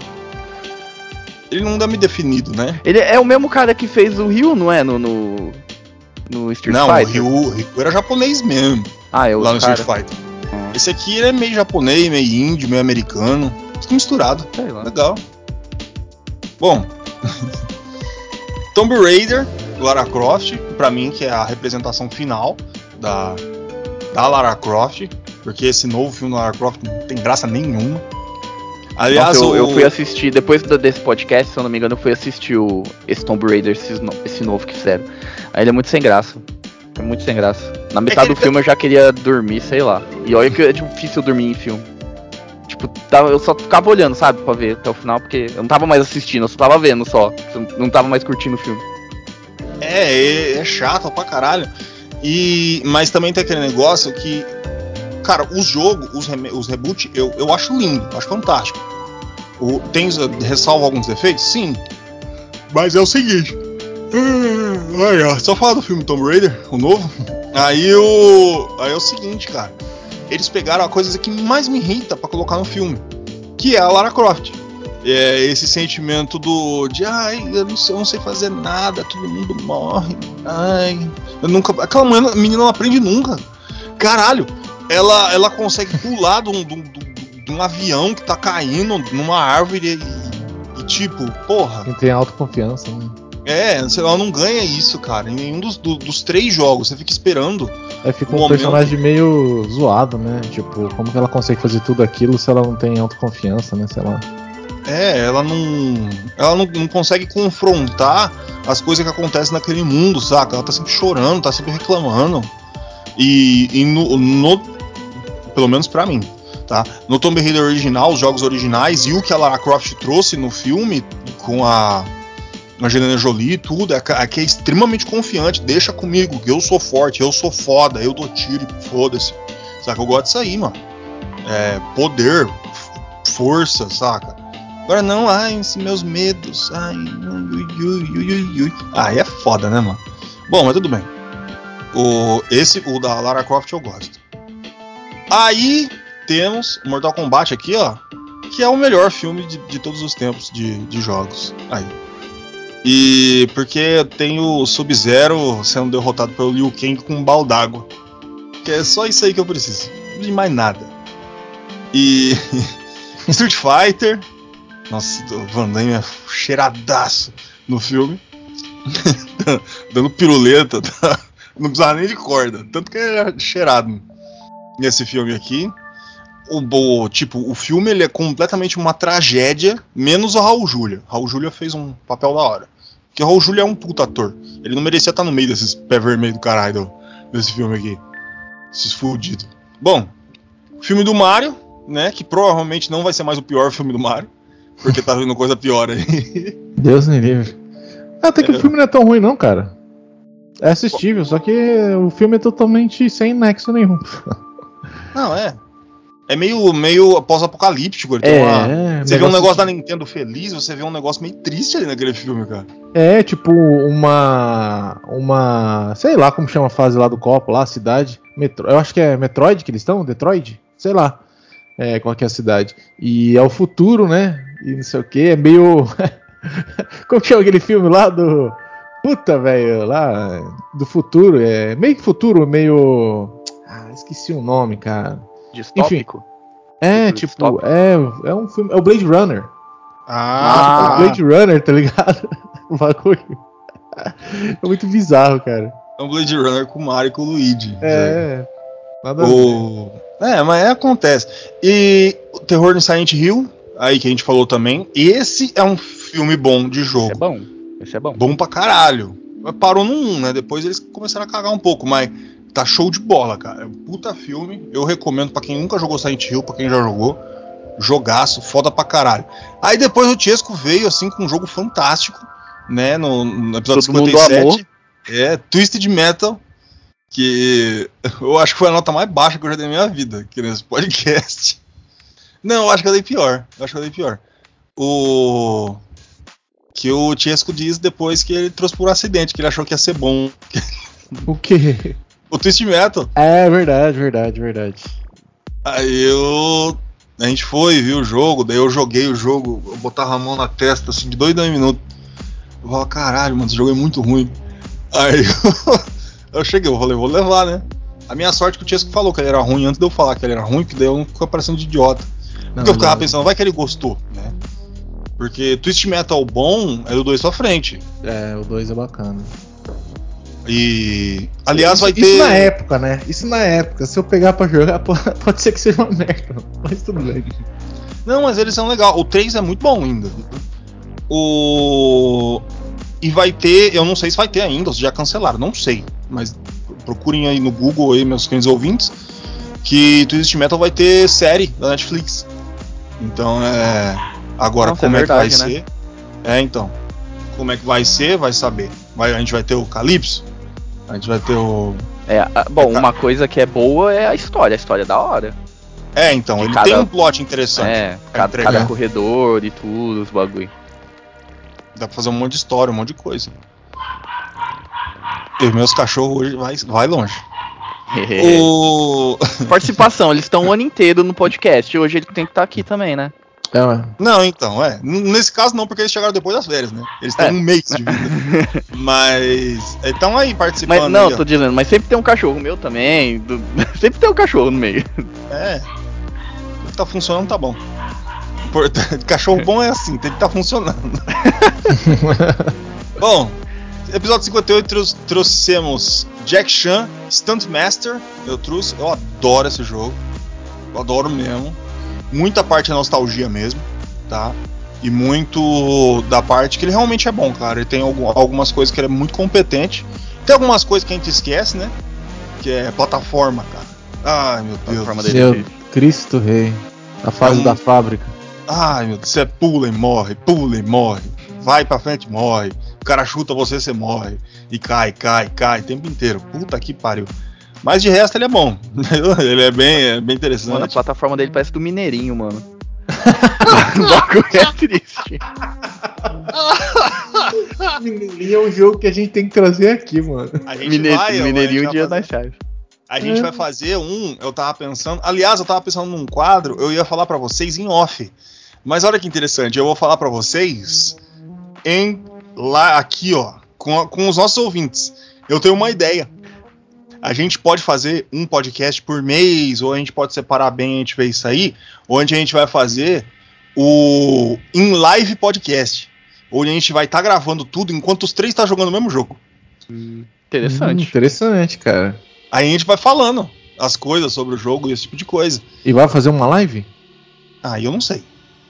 Ele não dá me definido, né? Ele é o mesmo cara que fez o Ryu, não é? No, no, no Street não, o Fighter? Ryu, o Ryu era japonês mesmo, Ah, é o lá no cara. Street Fighter. Esse aqui é meio japonês, meio índio, meio americano. Tudo misturado. Sei lá. Legal. Bom. Tomb Raider, Lara Croft, pra mim que é a representação final da, da Lara Croft, porque esse novo filme da Lara Croft não tem graça nenhuma. Aliás, Nossa, eu, o- eu fui assistir, depois desse podcast, se eu não me engano, eu fui assistir o, esse Tomb Raider, esse, esse novo que fizeram. Aí ele é muito sem graça. É muito sem graça. Na metade do filme eu já queria dormir, sei lá. E olha que é difícil dormir em filme. Tipo, tava- eu só ficava olhando, sabe, pra ver até o final, porque eu não tava mais assistindo, eu só tava vendo só. Não tava mais curtindo o filme. É, é, é chato pra caralho. E, mas também tem aquele negócio que, cara, os jogos, os, reme- os reboot, eu, eu acho lindo, acho fantástico. O, tem, ressalva alguns defeitos? Sim. Mas é o seguinte. hum, Olha, só falar do filme Tomb Raider, o novo. Aí o. Aí é o seguinte, cara. Eles pegaram a coisa que mais me irrita pra colocar no filme. Que é a Lara Croft. É esse sentimento do. De ai, eu não sei, eu não sei fazer nada, todo mundo morre. Ai. Eu nunca. Aquela menina, menina não aprende nunca. Caralho, ela, ela consegue pular de um, de um- de um avião que tá caindo numa árvore e, e tipo, porra. Tem autoconfiança, né? É, ela não ganha isso, cara. Em nenhum dos, do- dos três jogos. Você fica esperando. Aí fica um Momento. personagem meio zoado, né? Tipo, como que ela consegue fazer tudo aquilo se ela não tem autoconfiança, né? Sei lá. É, ela não. Ela não, não consegue confrontar as coisas que acontecem naquele mundo, saca? Ela tá sempre chorando, tá sempre reclamando. E, e no, no- Pelo menos pra mim, tá? No Tomb Raider original, os jogos originais e o que a Lara Croft trouxe no filme com a. Angelina Jolie tudo, é que é extremamente confiante. Deixa comigo, que eu sou forte, eu sou foda, eu dou tiro foda-se. Saca? Eu gosto disso aí, mano. É, poder, força, saca? Agora não, ai, meus medos, ai, ui, ui, ui, ui. Aí é foda, né, mano? Bom, mas tudo bem. O, esse, o da Lara Croft, eu gosto. Aí temos Mortal Kombat aqui, ó. Que é o melhor filme de, de todos os tempos de, de jogos. Aí. E porque tem o Sub-Zero sendo derrotado pelo Liu Kang com um balde d'água. Que é só isso aí que eu preciso. Não de mais nada. E. Street Fighter. Nossa, o Van Damme é cheiradaço no filme. Dando piruleta. tá? Não precisava nem de corda. Tanto que é cheirado nesse filme aqui. O, bo- tipo, o filme ele é completamente uma tragédia, menos o Raul Julia. Raul Julia fez um papel da hora. Porque o Raul Julia é um puta ator. Ele não merecia estar no meio desses pé vermelho do caralho desse filme aqui. Esses fudidos. Bom, filme do Mario, né? Que provavelmente não vai ser mais o pior filme do Mario. Porque tá vindo coisa pior aí. Deus me livre. Até que É. o filme não é tão ruim, não, cara. É assistível, só que o filme é totalmente sem nexo nenhum. Não, é. É meio, meio pós-apocalíptico. tem uma- é, Você vê um negócio da Nintendo feliz, você vê um negócio meio triste ali naquele filme, cara. É, tipo, uma. Uma. Sei lá como chama a fase lá do copo, lá, a cidade. Metro, eu acho que é Metroid que eles estão? Detroit? Sei lá. É, qual que é a cidade. E é o futuro, né? E não sei o que. É meio. como que chama aquele filme lá do. Puta, velho, lá. Do futuro. É meio futuro, meio. Ah, esqueci o nome, cara. Distópico. É, Futuro tipo, distópico. é, é um filme. É o Blade Runner. Ah, É o Blade Runner, tá ligado? o bagulho. É muito bizarro, cara. É um Blade Runner com o Mario e com o Luigi. É. Nada a ver. O... É, mas é, acontece. E o Terror no Silent Hill, aí que a gente falou também. Esse é um filme bom de Esse jogo. é bom. Esse é bom. Bom pra caralho. Parou no 1, né? Depois eles começaram a cagar um pouco, mas tá show de bola, cara. É um puta filme. Eu recomendo pra quem nunca jogou Silent Hill, pra quem já jogou. Jogaço, foda pra caralho. Aí depois o Tiesco veio assim com um jogo fantástico, né? No, no episódio Todo mundo 57. amou. É, Twisted Metal. Que eu acho que foi a nota mais baixa que eu já dei na minha vida aqui nesse podcast. Não, eu acho que eu dei pior. Eu acho que eu dei pior. O. Que o Tiesco diz depois que ele trouxe por acidente, que ele achou que ia ser bom. O quê? O Twisted Metal. É verdade, verdade, verdade. Aí eu. A gente foi, viu o jogo, daí eu joguei o jogo, eu botava a mão na testa, assim, de dois dois minutos. Eu falava, caralho, mano, esse jogo é muito ruim. Aí eu, eu cheguei, eu falei, vou levar, né? A minha sorte é que o Tiesco falou que ele era ruim antes de eu falar que ele era ruim, que daí eu não fico parecendo de idiota. Porque eu ficava pensando, vai que ele gostou, né? Porque Twist Metal bom é do 2 pra frente. É, o 2 é bacana. E. Aliás, isso, vai ter. Isso na época, né? Isso na época. Se eu pegar pra jogar, pode, ser que seja uma merda. Mas tudo bem. Não, mas eles são legal. O 3 é muito bom ainda. O. E vai ter, eu não sei se vai ter ainda, ou se já cancelaram, não sei. Mas procurem aí no Google aí, meus queridos ouvintes, que Twisted Metal vai ter série da Netflix. Então é. Agora Nossa, como é é, que vai verdade, né? ser? É, então. Como é que vai ser, vai saber. Vai, a gente vai ter o Calypso, a gente vai ter o. É, bom, uma coisa que é boa é a história. A história é da hora. É, então, De ele cada- tem um plot interessante. É, cada, cada corredor e tudo, os bagulho. Dá pra fazer um monte de história, um monte de coisa. E os meus cachorros hoje vai, vai longe. O... Participação, eles estão o ano inteiro no podcast. Hoje ele tem que estar aqui também, né? É, ué. Não, então, é. Nesse caso não, porque eles chegaram depois das férias, né? Eles têm É. um mês de vida. Mas. Estão aí participando. Mas não, aí, tô dizendo, mas sempre tem um cachorro meu também. do- sempre tem um cachorro no meio. É. Se tá funcionando, tá bom. Cachorro bom é assim, tem que estar funcionando. bom, episódio 58 trous- trouxemos Jack Chan, Stunt Master. Eu trouxe, eu adoro esse jogo. Eu adoro mesmo. Muita parte é nostalgia mesmo, tá? E muito da parte que ele realmente é bom, cara. Ele tem algum- algumas coisas que ele é muito competente. Tem algumas coisas que a gente esquece, né? que é plataforma, cara. Ai, meu Deus. Meu Cristo Rei. A fase É um- da fábrica. Ai, meu Deus. Você pula e morre, pula e morre. Vai pra frente, morre. O cara chuta você, você morre. E cai, cai, cai, o tempo inteiro. Puta que pariu. Mas de resto ele é bom. ele é bem, é bem interessante. Mano, a plataforma dele parece do Mineirinho, mano. o bagulho é triste. Mineirinho é um jogo que a gente tem que trazer aqui, mano. A gente Mine- vai, Mineirinho dia vai das chaves. A gente vai fazer um, eu tava pensando. Aliás, eu tava pensando num quadro, eu ia falar pra vocês em off. Mas olha que interessante, eu vou falar pra vocês em lá aqui, ó, com, com os nossos ouvintes. Eu tenho uma ideia. A gente pode fazer um podcast por mês, ou a gente pode separar bem, a gente vê isso aí, onde a gente vai fazer o em live podcast, onde a gente vai estar gravando tudo enquanto os três estão jogando o mesmo jogo. Hum, Interessante. interessante, cara. Aí a gente vai falando as coisas sobre o jogo e esse tipo de coisa. E vai fazer uma live? Aí eu não sei.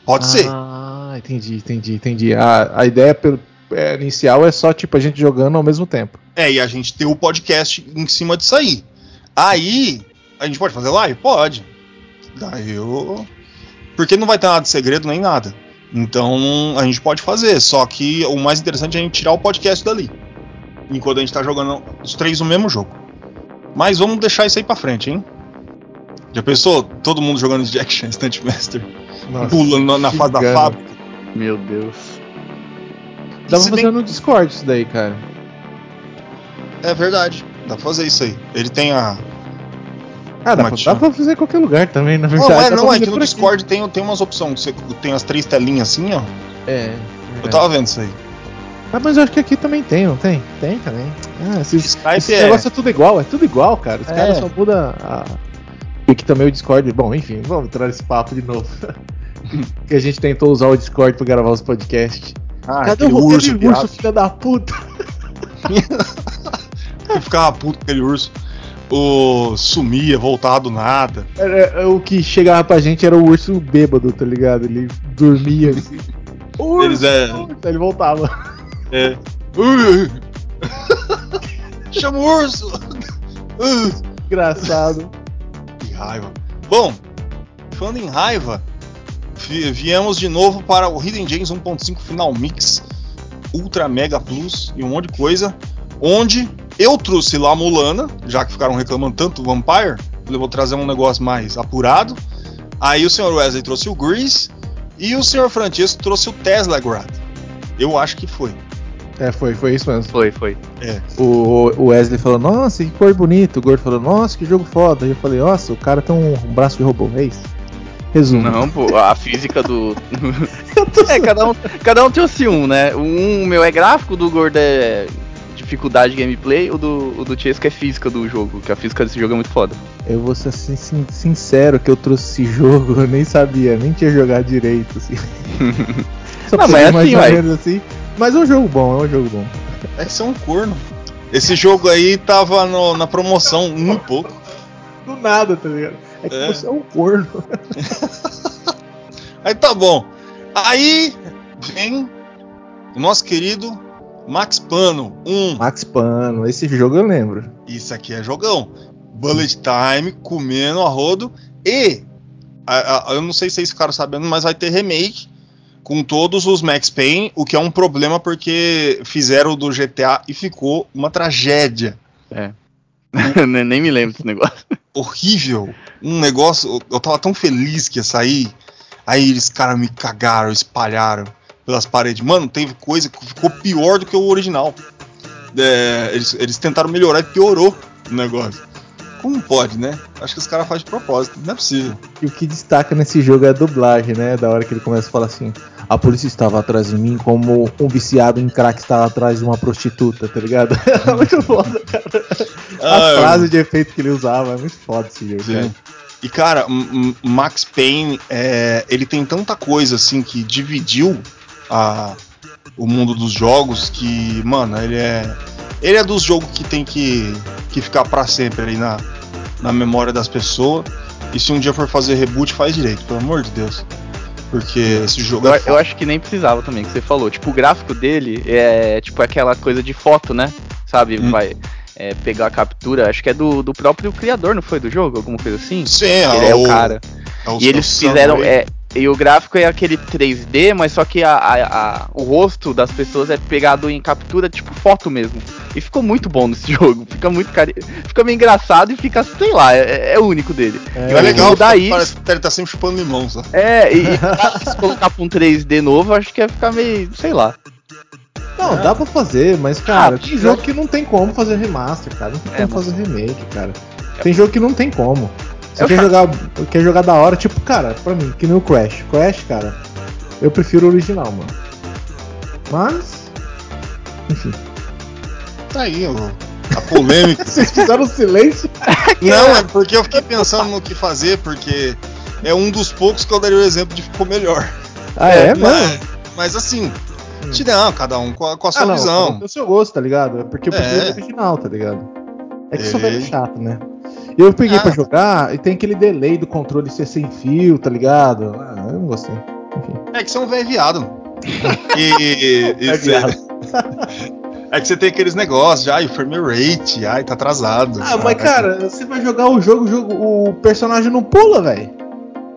Pode ser. Ah, entendi, entendi, entendi. A, a ideia pelo- é, inicial é só, tipo, a gente jogando ao mesmo tempo. É, e a gente ter o podcast em cima disso aí. Aí, a gente pode fazer live? Pode. Daí eu. Porque não vai ter nada de segredo nem nada. Então a gente pode fazer. Só que o mais interessante é a gente tirar o podcast dali. Enquanto a gente tá jogando os três no mesmo jogo. Mas vamos deixar isso aí pra frente, hein? Já pensou? Todo mundo jogando Jackson Instant Master, Nossa, pulando na, na fase da fábrica. Meu Deus. Fazer bem- no Discord isso daí, cara. É verdade. Dá pra fazer isso aí. Ele tem a. Ah, dá, é pra, que dá pra fazer em qualquer lugar também, na Não, verdade. é, Dá não, é fazer que no. Discord tem, tem umas opções. Você tem as três telinhas assim, ó. É. Eu tava vendo isso aí. Ah, mas eu acho que aqui também tem, não tem? Tem também. Ah, esses, Skype esse é. negócio é tudo igual, é tudo igual, cara. Os É. caras só mudam a. E aqui também o Discord. Bom, enfim, vamos entrar nesse papo de novo. que a gente tentou usar o Discord pra gravar os podcasts. Ah, Cadê o urso, aquele viado. urso, filho da puta? Eu ficava puto com aquele urso. O sumia, voltava do nada. Era- era- o que chegava pra gente era o urso bêbado, tá ligado? Ele dormia assim. Urso, Eles é. urso, ele voltava. é. Chama o urso! Engraçado. que raiva. Bom, falando em raiva, viemos de novo para o Hidden Gems 1.5 Final Mix Ultra Mega Plus e um monte de coisa. Onde eu trouxe lá a Mulana, já que ficaram reclamando tanto do Vampire, eu vou trazer um negócio mais apurado. Aí o Sr. Wesley trouxe o Grease e o Sr. Francisco trouxe o Tesla Grad. Eu acho que foi. É, foi, foi isso mesmo. Foi, foi. O, o Wesley falou, nossa, que cor bonito. O Gordo falou, nossa, que jogo foda. E eu falei, nossa, o cara tem um, um braço de robô. É isso. Resumo. Não, pô, a física do. é, cada um, cada um tem o seu um, né? Um meu é gráfico, do Gordo é dificuldade de gameplay, o do, o do Chesco é física do jogo, que a física desse jogo é muito foda. Eu vou ser sin- sincero que eu trouxe esse jogo, eu nem sabia, nem tinha jogado direito, assim. Só Não, mas peguei é mais assim, menos assim. Mas é um jogo bom, é um jogo bom. Deve ser um corno. Esse jogo aí tava no- na promoção um pouco. Do nada, tá ligado? É que É. você é um corno. Aí tá bom. Aí vem o nosso querido Max Pano 1. Max Pano, esse jogo eu lembro. Isso aqui é jogão. Bullet Time, comendo a rodo. E a- a- eu não sei se vocês ficaram sabendo, mas vai ter remake com todos os Max Payne, o que é um problema porque fizeram do GTA e ficou uma tragédia. Nem nem me lembro desse negócio. horrível. Um negócio. Eu tava tão feliz que ia sair. Aí eles, cara, me cagaram, espalharam pelas paredes. Mano, teve coisa que ficou pior do que o original. É, eles, eles tentaram melhorar e piorou o negócio. Como pode, né? Acho que os caras fazem de propósito. Não é possível. E o que destaca nesse jogo é a dublagem, né? Da hora que ele começa a falar assim: a polícia estava atrás de mim como um viciado em crack estava atrás de uma prostituta, tá ligado? É muito foda, cara. As Ah, frases de efeito que ele usava, é muito foda esse jogo, Sim. cara. E cara, Max Payne, é, ele tem tanta coisa assim que dividiu a, o mundo dos jogos que, mano, ele é ele é dos jogos que tem que, que ficar pra sempre aí na, na memória das pessoas. E se um dia for fazer reboot, faz direito, pelo amor de Deus. Porque esse jogo Eu, é eu acho que nem precisava também, que você falou. Tipo, o gráfico dele é tipo aquela coisa de foto, né? Sabe? Hum. Vai. é, pegar a captura, acho que é do, do próprio criador, não foi? Do jogo? Alguma coisa assim? Sim, Ele é o cara. é o- E eles é o fizeram. Samurai. É, e o gráfico é aquele 3D, mas só que a, a- a- o rosto das pessoas é pegado em captura, tipo foto mesmo. E ficou muito bom nesse jogo. Fica muito cari... Fica meio engraçado e fica, sei lá, é, é único dele. É, E é legal, isso. parece que ele tá sempre chupando limão, sabe? É, e, e se colocar pra um 3D novo, acho que ia ficar meio, sei lá. Não, dá pra fazer, mas, cara, Ah, tem jogo que não tem como fazer remaster, cara. Não tem É, como fazer remake, cara. Tem jogo que não tem como. Você Eu quer jogar, quer jogar da hora, tipo, cara, pra mim, que nem o Crash. Crash, cara, eu prefiro o original, mano. Mas. Enfim. Tá aí, ó, a polêmica. Vocês fizeram silêncio? Não, é porque eu fiquei pensando no que fazer, porque é um dos poucos que eu daria o exemplo de ficou melhor. Ah, é, mas, mano? mas assim, te não, cada um com a, com a sua Ah, não, visão. é o seu gosto, tá ligado? É porque eu prefiro É. o original, tá ligado? É que sou É. velho chato, né? E eu peguei Ah. pra jogar e tem aquele delay do controle ser sem fio, tá ligado? Ah, eu não gostei. Enfim. É que você é um velho viado. E, e É é que você tem aqueles negócios ai, o frame rate, ai, tá atrasado. Ah, mas cara, você vai jogar o jogo, o, jogo, o personagem não pula, velho.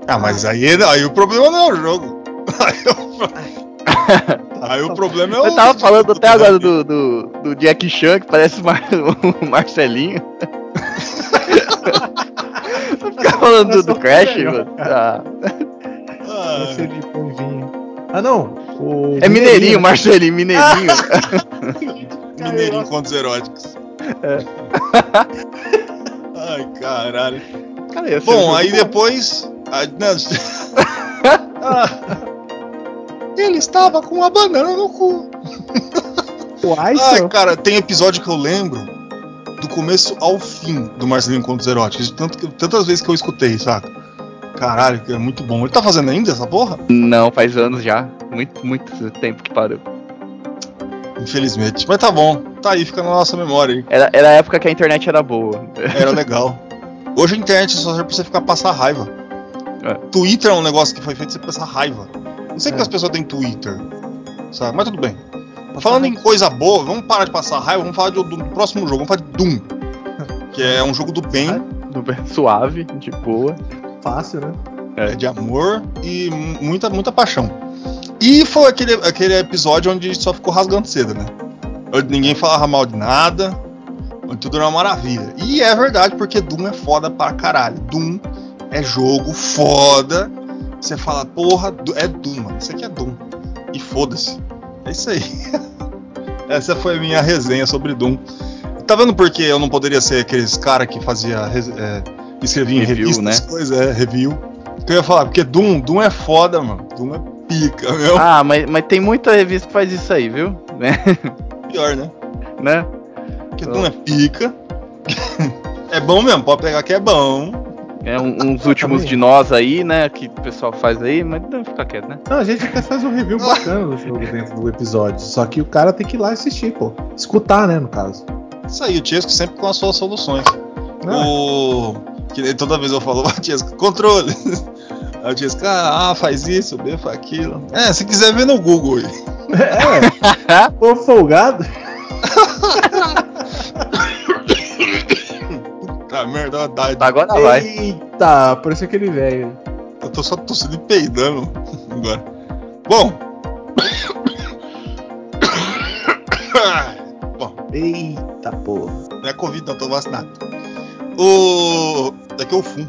Ah, mas aí, aí o problema não é o jogo. Aí, o- aí o problema é o. Eu tava falando até agora do, do, do Jack Chan, que parece o, Mar- o Marcelinho. Fica falando do, do Crash, mano. Ah, Ah, vinho. Ah, não. O é Mineirinho, Marcelinho, Mineirinho. Mineirinho contos eróticos. É. Ai, caralho. Cara, ia ser Bom, aí bom. depois. a- não, Ah. Ele estava com uma banana no cu. Uai, Ai, cara, tem episódio que eu lembro do começo ao fim do Marcelinho Contos Eróticos. Tanto que, tantas vezes que eu escutei, saca? Caralho, que é muito bom. Ele tá fazendo ainda essa porra? Não, faz anos já. Muito, muito tempo que parou. Infelizmente. Mas tá bom. Tá aí, fica na nossa memória aí. Era, era a época que a internet era boa. Era legal. Hoje a internet só serve pra você ficar passar raiva. É. Twitter é um negócio que foi feito pra você passar raiva. Não sei É. que as pessoas têm Twitter. Sabe? Mas tudo bem. Falando em coisa boa, vamos parar de passar raiva, vamos falar do, do próximo jogo, vamos falar de Doom. Que é um jogo do bem, Do- Suave, de boa. Fácil, né? é, de amor e mu- muita, muita paixão. E foi aquele, aquele episódio onde só ficou rasgando cedo, né? Onde ninguém falava mal de nada, onde tudo era uma maravilha. E é verdade, porque Doom é foda pra caralho. Doom é jogo foda. Você fala, porra, é Doom, mano. Isso aqui é Doom. E foda-se. É isso aí. Essa foi a minha resenha sobre Doom. Tá vendo por que eu não poderia ser aqueles cara que fazia. É, escrevia em Review, revistas, né? coisa, é, review. Que eu ia falar, porque Doom, Doom é foda, mano. Doom é pica, meu. Ah, mas, mas tem muita revista que faz isso aí, viu? Né? Pior, né? né? Porque Doom é pica. é bom mesmo, pode pegar que é bom. É um- uns últimos de nós aí, né? Que o pessoal faz aí, mas não fica quieto, né? Não, a gente até faz um review bacana do jogo dentro do episódio. Só que o cara tem que ir lá assistir, pô. Escutar, né, no caso. Isso aí, o Tiesco sempre com as suas soluções. Ah, O. Que nem toda vez eu falo, "Ah, Tiesco, controle. Aí o Tiesco, ah, A faz isso, B faz aquilo. É, se quiser ver no Google aí. É, ô folgado. Tá merda, dá. Agora vai. Eita, parece aquele velho. Eu tô só tossindo e peidando agora. Bom. Bom, Eita porra. não é Covid, não, tô vacinado. O. Daqui eu fumo.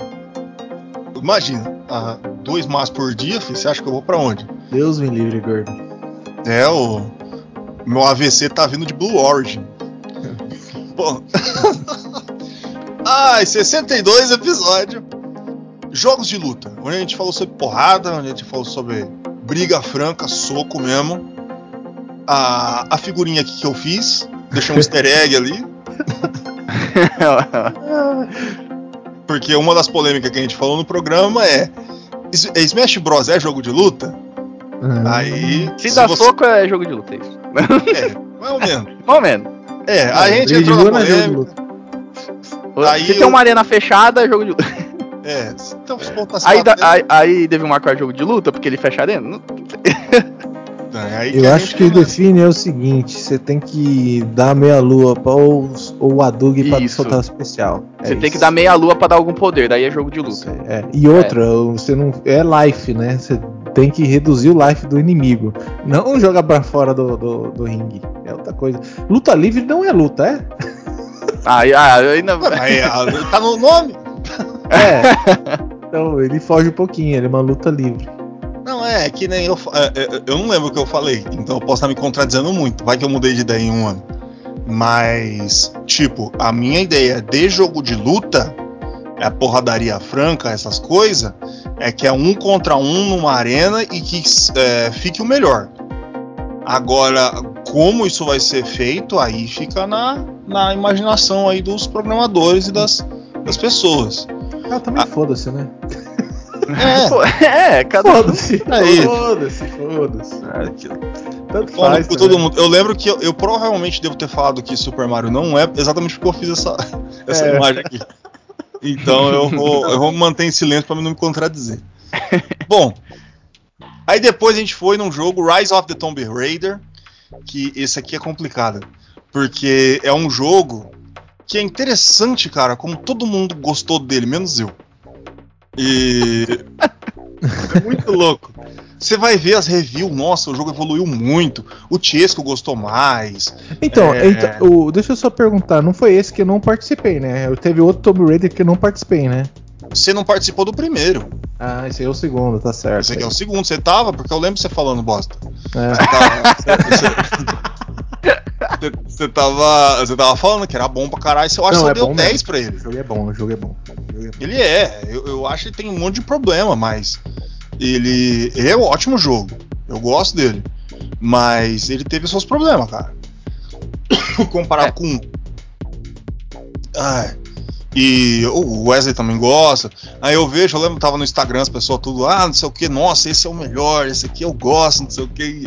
Imagina, ah, dois maços por dia, filho, você acha que eu vou pra onde? Deus me livre, gordo. É, o. Meu AVC tá vindo de Blue Origin. Bom. Ai, 62 episódio. Jogos de luta. Onde a gente falou sobre porrada, onde a gente falou sobre briga franca, soco mesmo. A, a figurinha aqui que eu fiz. Deixei um easter egg ali. Porque uma das polêmicas que a gente falou no programa é. "Is- Smash Bros. é jogo de luta? Aí. Se dá você- soco é jogo de luta, é isso. É, mais ou menos. Mais ou menos. É, a gente entrou na é polêmica. Aí Se eu- tem uma arena fechada, é jogo de luta. É, então se tá se Aí, da- batendo- aí, aí Devil May Cry é jogo de luta, porque ele fecha a arena? Não- É, aí Eu a acho que o define é o seguinte: você tem que dar meia lua para o, o Adug para Isso. soltar o especial. É Você tem isso. que dar meia lua pra dar algum poder, daí é jogo de luta. É. E outra, você não. É life, né? Você tem que reduzir o life do inimigo. Não jogar pra fora do, do, do ringue. É outra coisa. Luta livre não é luta, é? Aí, ah, ainda. Aí, ah, tá no nome. É. então ele foge um pouquinho, ele é uma luta livre. Não, é, que nem eu. é, é, Eu não lembro o que eu falei, então eu posso estar me contradizendo muito. Vai que eu mudei de ideia em um ano. Mas, tipo, a minha ideia de jogo de luta, é a porradaria franca, essas coisas, é que é um contra um numa arena e que é, fique o melhor. Agora, como isso vai ser feito, aí fica na, na imaginação aí dos programadores e das, das pessoas. Ah, também foda-se, né? É, Pô, é, cada um. Foda-se. Aí. Foda-se, foda-se. Tanto faz. também. todo mundo. Eu lembro que eu, eu provavelmente devo ter falado que Super Mario não é exatamente porque eu fiz essa, essa É. imagem aqui. Então eu vou, eu vou manter em silêncio para não me contradizer. Bom, aí depois a gente foi num jogo Rise of the Tomb Raider, que esse aqui é complicado, porque é um jogo que é interessante, cara, como todo mundo gostou dele, menos eu. E é muito louco. Você vai ver as reviews, nossa, o jogo evoluiu muito. O Chesco gostou mais. Então, É. então, o- deixa eu só perguntar, não foi esse que eu não participei, né? Eu teve outro Tomb Raider que eu não participei, né? Você não participou do primeiro. Ah, esse aí é o segundo, tá certo. Esse aqui é o segundo. Você tava, porque eu lembro você falando bosta. É. Você tava, você- você tava, você tava falando que era bom pra caralho. Eu acho que você é deu bom 10 mesmo. pra ele. O jogo é bom, o jogo é bom. O jogo é bom. Ele é. Eu, eu acho que ele tem um monte de problema, mas ele, ele é um ótimo jogo. Eu gosto dele. Mas ele teve seus problemas, cara. Comparado É. com. Ai. E o Wesley também gosta. Aí eu vejo, eu lembro tava no Instagram as pessoas tudo, ah, não sei o que, nossa, esse é o melhor, esse aqui eu gosto, não sei o que.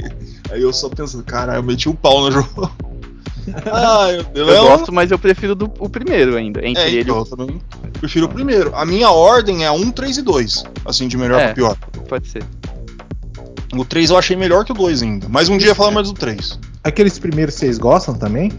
Aí eu só penso, cara, eu meti o pau no jogo. Ai, meu Deus. Eu É um- gosto, mas eu prefiro do, o primeiro ainda. Entre é, ele então, eu também prefiro o primeiro. A minha ordem é 1, 3 e 2. Assim, de melhor É. pra pior. pode ser. O 3 eu achei melhor que o 2 ainda. Mas um dia falar mais do 3. Aqueles primeiros vocês gostam também?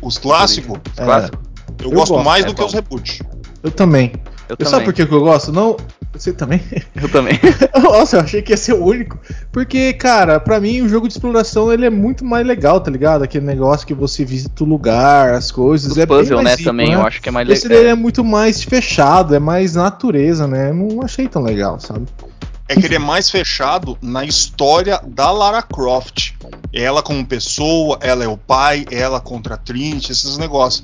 Os clássicos, É, Clássico. Eu, Eu gosto gosto, mais é do que bom. os reboot. Eu também. Eu Eu também. sabe por que que eu gosto? Não. Você também? Eu também. Nossa, eu achei que ia ser o único. Porque, cara, pra mim o jogo de exploração ele é muito mais legal, tá ligado? Aquele negócio que você visita o lugar, as coisas. Os é bem mais né, rico, também, né? eu acho que é mais Esse legal. daí é muito mais fechado, é mais natureza, né? Eu não achei tão legal, sabe? É que ele é mais fechado na história da Lara Croft. Ela como pessoa, ela é o pai, ela contra a Trinity, esses negócios.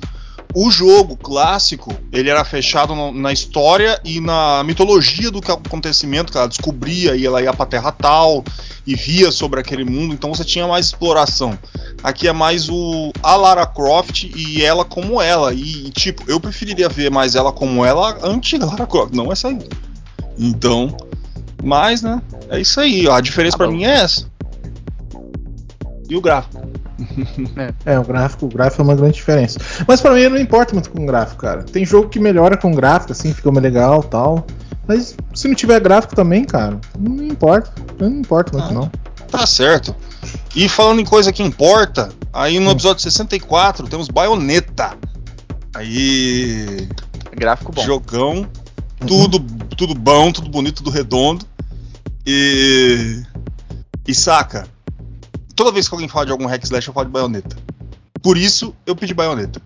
O jogo clássico, ele era fechado no- na história e na mitologia do que acontecimento que ela descobria e ela ia pra terra tal e via sobre aquele mundo, então você tinha mais exploração. Aqui é mais o a Lara Croft e ela como ela. E, e, tipo, eu preferiria ver mais ela como ela a antiga Lara Croft, não essa aí. Então, mas, né? É isso aí. ó, A diferença Tá bom. mim é essa. E o gráfico. É, o gráfico, o gráfico é uma grande diferença. Mas pra mim não importa muito com o gráfico, cara. Tem jogo que melhora com gráfico, assim, fica mais legal tal. Mas se não tiver gráfico também, cara, não importa. Não importa muito, Ah. não. Tá certo. E falando em coisa que importa, aí no Hum. episódio 64 temos Bayonetta. Aí. Gráfico bom. Jogão. Tudo, tudo bom, tudo bonito, tudo redondo. E. E saca. Toda vez que alguém fala de algum hack slash, eu falo de baioneta. Por isso, eu pedi baioneta.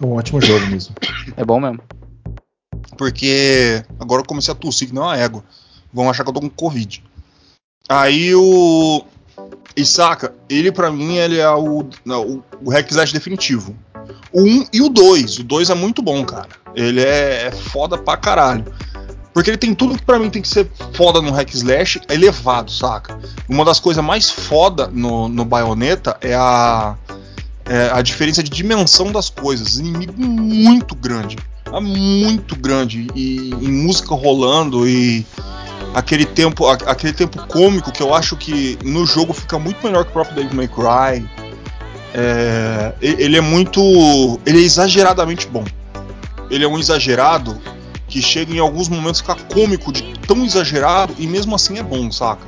Um ótimo jogo mesmo. É bom mesmo. Porque agora eu comecei a tossir, que não é uma égua. Vão achar que eu tô com Covid. Aí o. E saca, ele pra mim ele é o, não, o, o hack slash definitivo. O 1 e o 2. O 2 é muito bom, cara. Ele é, é foda pra caralho. Porque ele tem tudo que pra mim tem que ser foda no hack slash elevado, saca? Uma das coisas mais foda no, no Bayonetta é a, é a diferença de dimensão das coisas. Inimigo muito grande. É muito grande. E, e música rolando e aquele tempo, a- aquele tempo cômico que eu acho que no jogo fica muito melhor que o próprio Devil May Cry. É, ele é muito. Ele é exageradamente bom. Ele é um exagerado que chega em alguns momentos a ficar cômico de tão exagerado e mesmo assim é bom, saca?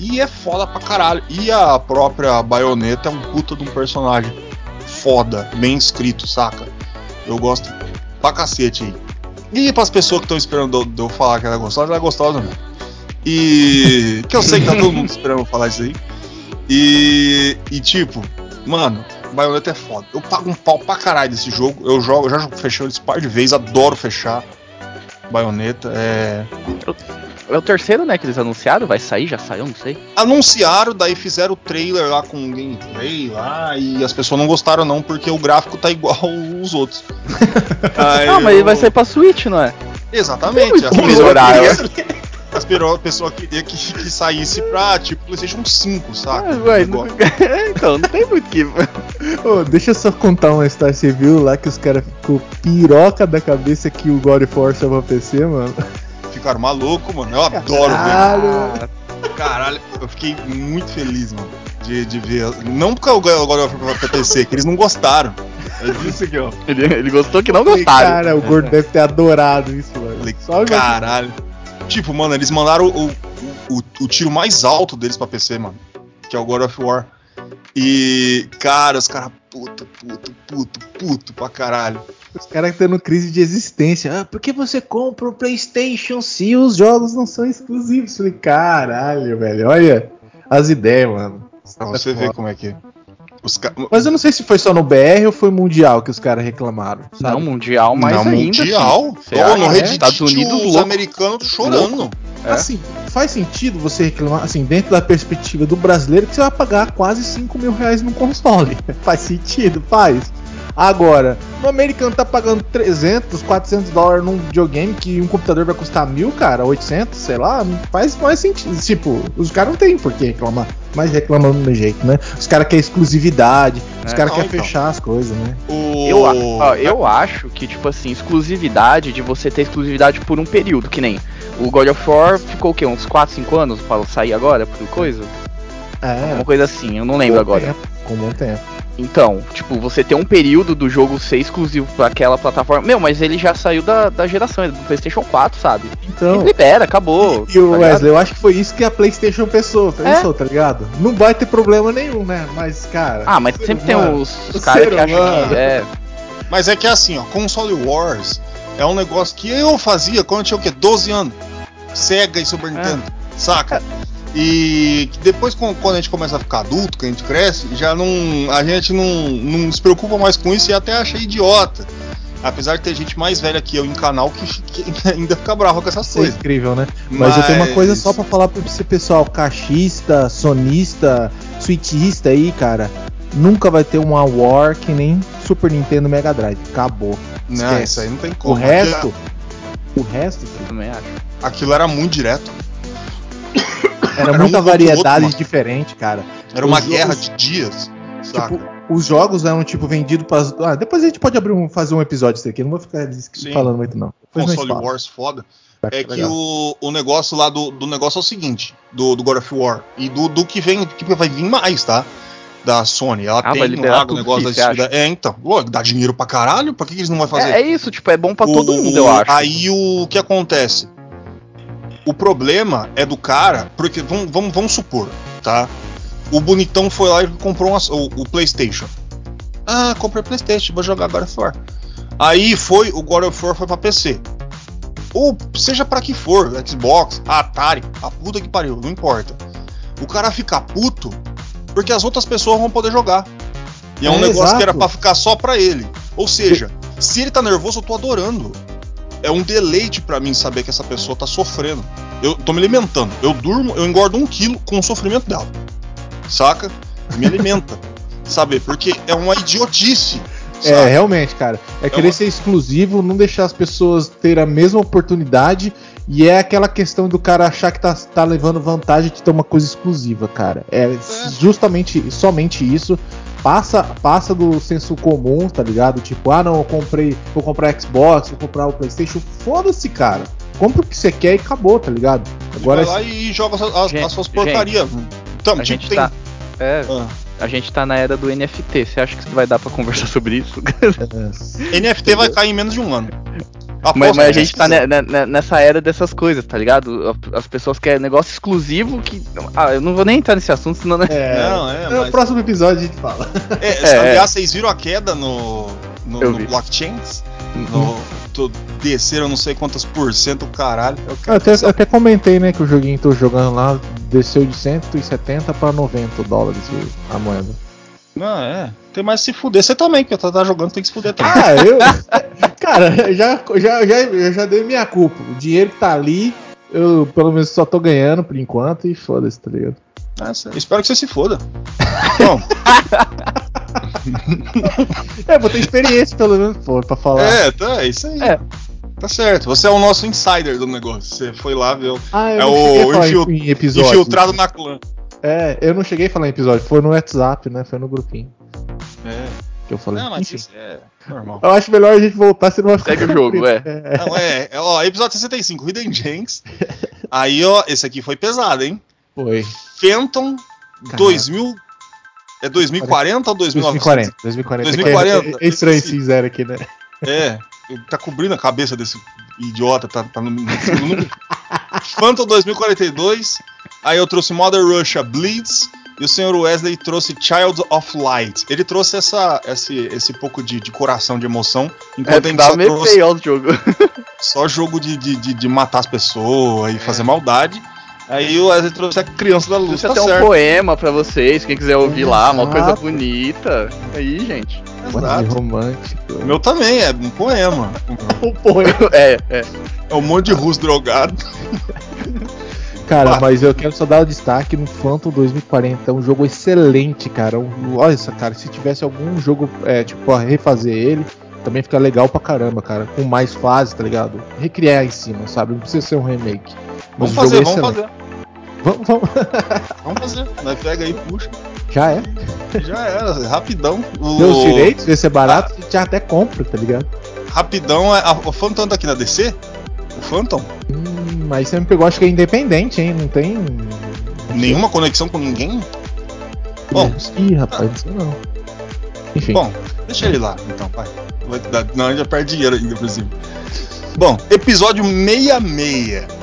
E é foda pra caralho. E a própria baioneta é um puta de um personagem foda, bem escrito, saca? Eu gosto pra cacete aí. E pras pessoas que estão esperando de eu falar que ela é gostosa, ela é gostosa mesmo. E. que eu sei que tá todo mundo esperando eu falar isso aí. E. E tipo, mano, Bayonetta é foda. Eu pago um pau pra caralho desse jogo. Eu jogo, eu já fechei esse par de vezes, adoro fechar. Bayonetta é. É o terceiro, né, que eles anunciaram, vai sair, já saiu, não sei. Anunciaram, daí fizeram o trailer lá com gameplay lá, e as pessoas não gostaram não, porque o gráfico tá igual os outros. Ah, mas ele vai sair pra Switch, não é? Exatamente. As melhorar. As pessoas queriam que, que saísse pra tipo PlayStation 5, saca? Ah, ué, não... então, não tem muito que. oh, deixa eu só contar uma história. Você viu lá que os caras ficou piroca da cabeça que o God Force é pra PC, mano? ficaram malucos, mano. Eu adoro Caralho. ver. Caralho, eu fiquei muito feliz, mano, de, de ver. Não porque eu God of War pra PC, que eles não gostaram. É disso aqui, ó. Ele, ele gostou que não gostaram. Cara, o gordo deve ter adorado isso, mano. Falei, Só caralho. Tipo, mano, eles mandaram o, o, o, tiro mais alto deles pra PC, mano. Que é o God of War. E, cara, os caras puto, puto, puto, puto pra caralho. Os caras tendo crise de existência. Ah, por que você compra o PlayStation se os jogos não são exclusivos? Falei, caralho, velho. Olha as ideias, mano. Você ver como é que. Ca... Mas eu não sei se foi só no BR ou foi mundial que os caras reclamaram. Sabe? Não, mundial, mas não, ainda. Mundial? Assim. no Reddit, Estados Unidos, os americanos chorando. É. Assim, faz sentido você reclamar, assim, dentro da perspectiva do brasileiro, que você vai pagar quase 5 mil reais num console. faz sentido, faz. Agora, no americano tá pagando 300, 400 dólares num videogame que um computador vai custar mil, cara, 800, sei lá, faz mais sentido. Tipo, os caras não tem por que reclamar, mas reclamando do mesmo jeito, né? Os caras querem exclusividade, os é, caras querem então. fechar as coisas, né? O... Eu, ó, eu acho que, tipo assim, exclusividade de você ter exclusividade por um período, que nem o God of War ficou o quê? Uns 4, 5 anos para sair agora, por coisa? É. Uma coisa assim, eu não lembro agora. Tempo, com bom tempo. Então, tipo, você tem um período do jogo ser exclusivo para aquela plataforma. Meu, mas ele já saiu da, da geração, é do PlayStation 4, sabe? Então. Ele libera, acabou. E, o tá Wesley, eu acho que foi isso que a PlayStation pensou, pensou, é? tá ligado? Não vai ter problema nenhum, né? Mas, cara. Ah, mas sempre humano, tem os, os caras que acham que é. Mas é que é assim, ó, Console Wars é um negócio que eu fazia quando eu tinha o quê? 12 anos. Sega e Super é. Nintendo, é. saca? E depois, quando a gente começa a ficar adulto, que a gente cresce, já não. A gente não, não se preocupa mais com isso e até acha idiota. Apesar de ter gente mais velha que eu em canal que, que ainda fica bravo com essas isso é coisas. É incrível, né? Mas, Mas, eu tenho uma coisa só para falar pra você, pessoal: caixista, sonista, switchista aí, cara. Nunca vai ter uma War que nem Super Nintendo Mega Drive. Acabou. Esquece. Não, isso aí não tem como. O resto. O resto, eu também acho. Aquilo era muito direto. Era, era muita um variedade outro, diferente, cara. Era uma guerra de dias. Tipo, os jogos eram tipo vendidos para. Ah, depois a gente pode abrir um, fazer um episódio disso aqui. Não vou ficar Sim. falando muito não. Depois Console Wars foda. Tá, é que o, o negócio lá do, do negócio é o seguinte, do, do God of War. E do, do que vem, que vai vir mais, tá? Da Sony. Ela ah, tem lá o negócio da É, então. Ué, dá dinheiro pra caralho, pra que, que eles não vão fazer? É, é, isso, tipo, é bom pra o, todo mundo, eu acho. Aí o que acontece? O problema é do cara, porque vamos, vamos, vamos supor, tá? O bonitão foi lá e comprou uma, o, o, PlayStation. Ah, comprei PlayStation, vou jogar God of War. Aí foi, o God of War foi pra PC. Ou seja para que for, Xbox, Atari, a puta que pariu, não importa. O cara fica puto porque as outras pessoas vão poder jogar. E é, é um negócio exato. que era pra ficar só pra ele. Ou seja, se ele tá nervoso, eu tô adorando é um deleite para mim saber que essa pessoa tá sofrendo. Eu tô me alimentando. Eu durmo, eu engordo um quilo com o sofrimento dela. Saca? Me alimenta. sabe? Porque é uma idiotice. É, sabe? É, realmente, cara. É, é querer uma... ser exclusivo, não deixar as pessoas ter a mesma oportunidade. E é aquela questão do cara achar que tá, tá levando vantagem de ter uma coisa exclusiva, cara. É, é. justamente, somente isso passa, passa do senso comum, tá ligado? Tipo, ah não, eu comprei, vou comprar Xbox, vou comprar o PlayStation. Foda-se, cara. Compra o que você quer e acabou, tá ligado? Agora vai lá e joga as, as, gente, as suas porcarias. Então, a tipo, gente tem... tá. É, ah. A gente tá na era do NFT. Você acha que vai dar para conversar sobre isso? NFT vai cair em menos de um ano. Aposto Mas, mas a gente tá quiser. ne- ne- nessa era dessas coisas, tá ligado? As pessoas querem negócio exclusivo que. Ah, eu não vou nem entrar nesse assunto, senão. Né? É, Não, é, no mas- próximo episódio a gente fala. É, É, aliás, vocês viram a queda no, no, no blockchains? Uhum. No, desceram não sei quantos por cento, caralho. Eu Eu até, eu até comentei, né, que o joguinho que tô jogando lá desceu de 170 pra 90 dólares a moeda. Não, é. Tem mais se fuder. Você também, que tá, tá jogando, tem que se fuder também. Ah, eu. Cara, já, já, já, já dei minha culpa. O dinheiro que tá ali, eu pelo menos só tô ganhando por enquanto e foda-se, tá ligado? Ah, cê- espero que você se foda. Bom, É, vou ter experiência pelo menos, pô, pra falar. é, tá, é isso aí. É. Tá certo. Você é o nosso insider do negócio. Você foi lá ver o Ah, É o infil- episódio. infiltrado na clã. É, eu não cheguei a falar em episódio, foi no WhatsApp, né? Foi no grupinho É. que eu falei. Não, mas isso é normal. eu acho melhor a gente voltar, senão vai ficar. Segue o jogo, é. Não, é, é, ó, episódio 65, Hidden Gems. Aí, ó, esse aqui foi pesado, hein? Foi. Phantom Caralho. 2000. É 2040 ou 2040. 2040? 2040. 2040, É, é estranho esqueci. esse zero aqui, né? É, tá cobrindo a cabeça desse idiota, tá, tá no, segundo. Phantom 2042. Aí eu trouxe Mother Russia Bleeds. E o senhor Wesley trouxe Child of Light. Ele trouxe essa, esse, esse pouco de, de coração, de emoção, enquanto a É, gente tava só meio trouxe feio o jogo. só jogo de, de, de, de matar as pessoas e fazer maldade. Aí o Wesley trouxe a criança da luz, Deixa tá até um certo. poema pra vocês, quem quiser ouvir lá, uma coisa Exato. bonita. Aí, gente. Exato. Romântico. O meu também, é um poema. Um poema. É, é. É um monte de russo drogado. Cara, mas eu quero só dar o destaque no Phantom 2040. É um jogo excelente, cara. Um- olha isso, cara. Se tivesse algum jogo, é, tipo, pra refazer ele, também fica legal pra caramba, cara. Com mais fases, tá ligado? Recriar em cima, sabe? Não precisa ser um remake. Mas Vamos fazer, jogo é vamos fazer. Vamos, vamos. Vamos fazer. Nós pega aí, puxa. Já é. Já era, rapidão. O... Deu os direitos, vai ser barato, a gente já até compra, tá ligado? Rapidão, é- a- o Phantom tá aqui na DC? O Phantom? Hum, mas você me pegou, acho que é independente, hein? Não tem. Nenhuma conexão com ninguém? Bom, Ih, rapaz, sei não. Enfim. bom, deixa ele lá, então, dar, não, ainda perde dinheiro ainda por cima. Bom, episódio 66.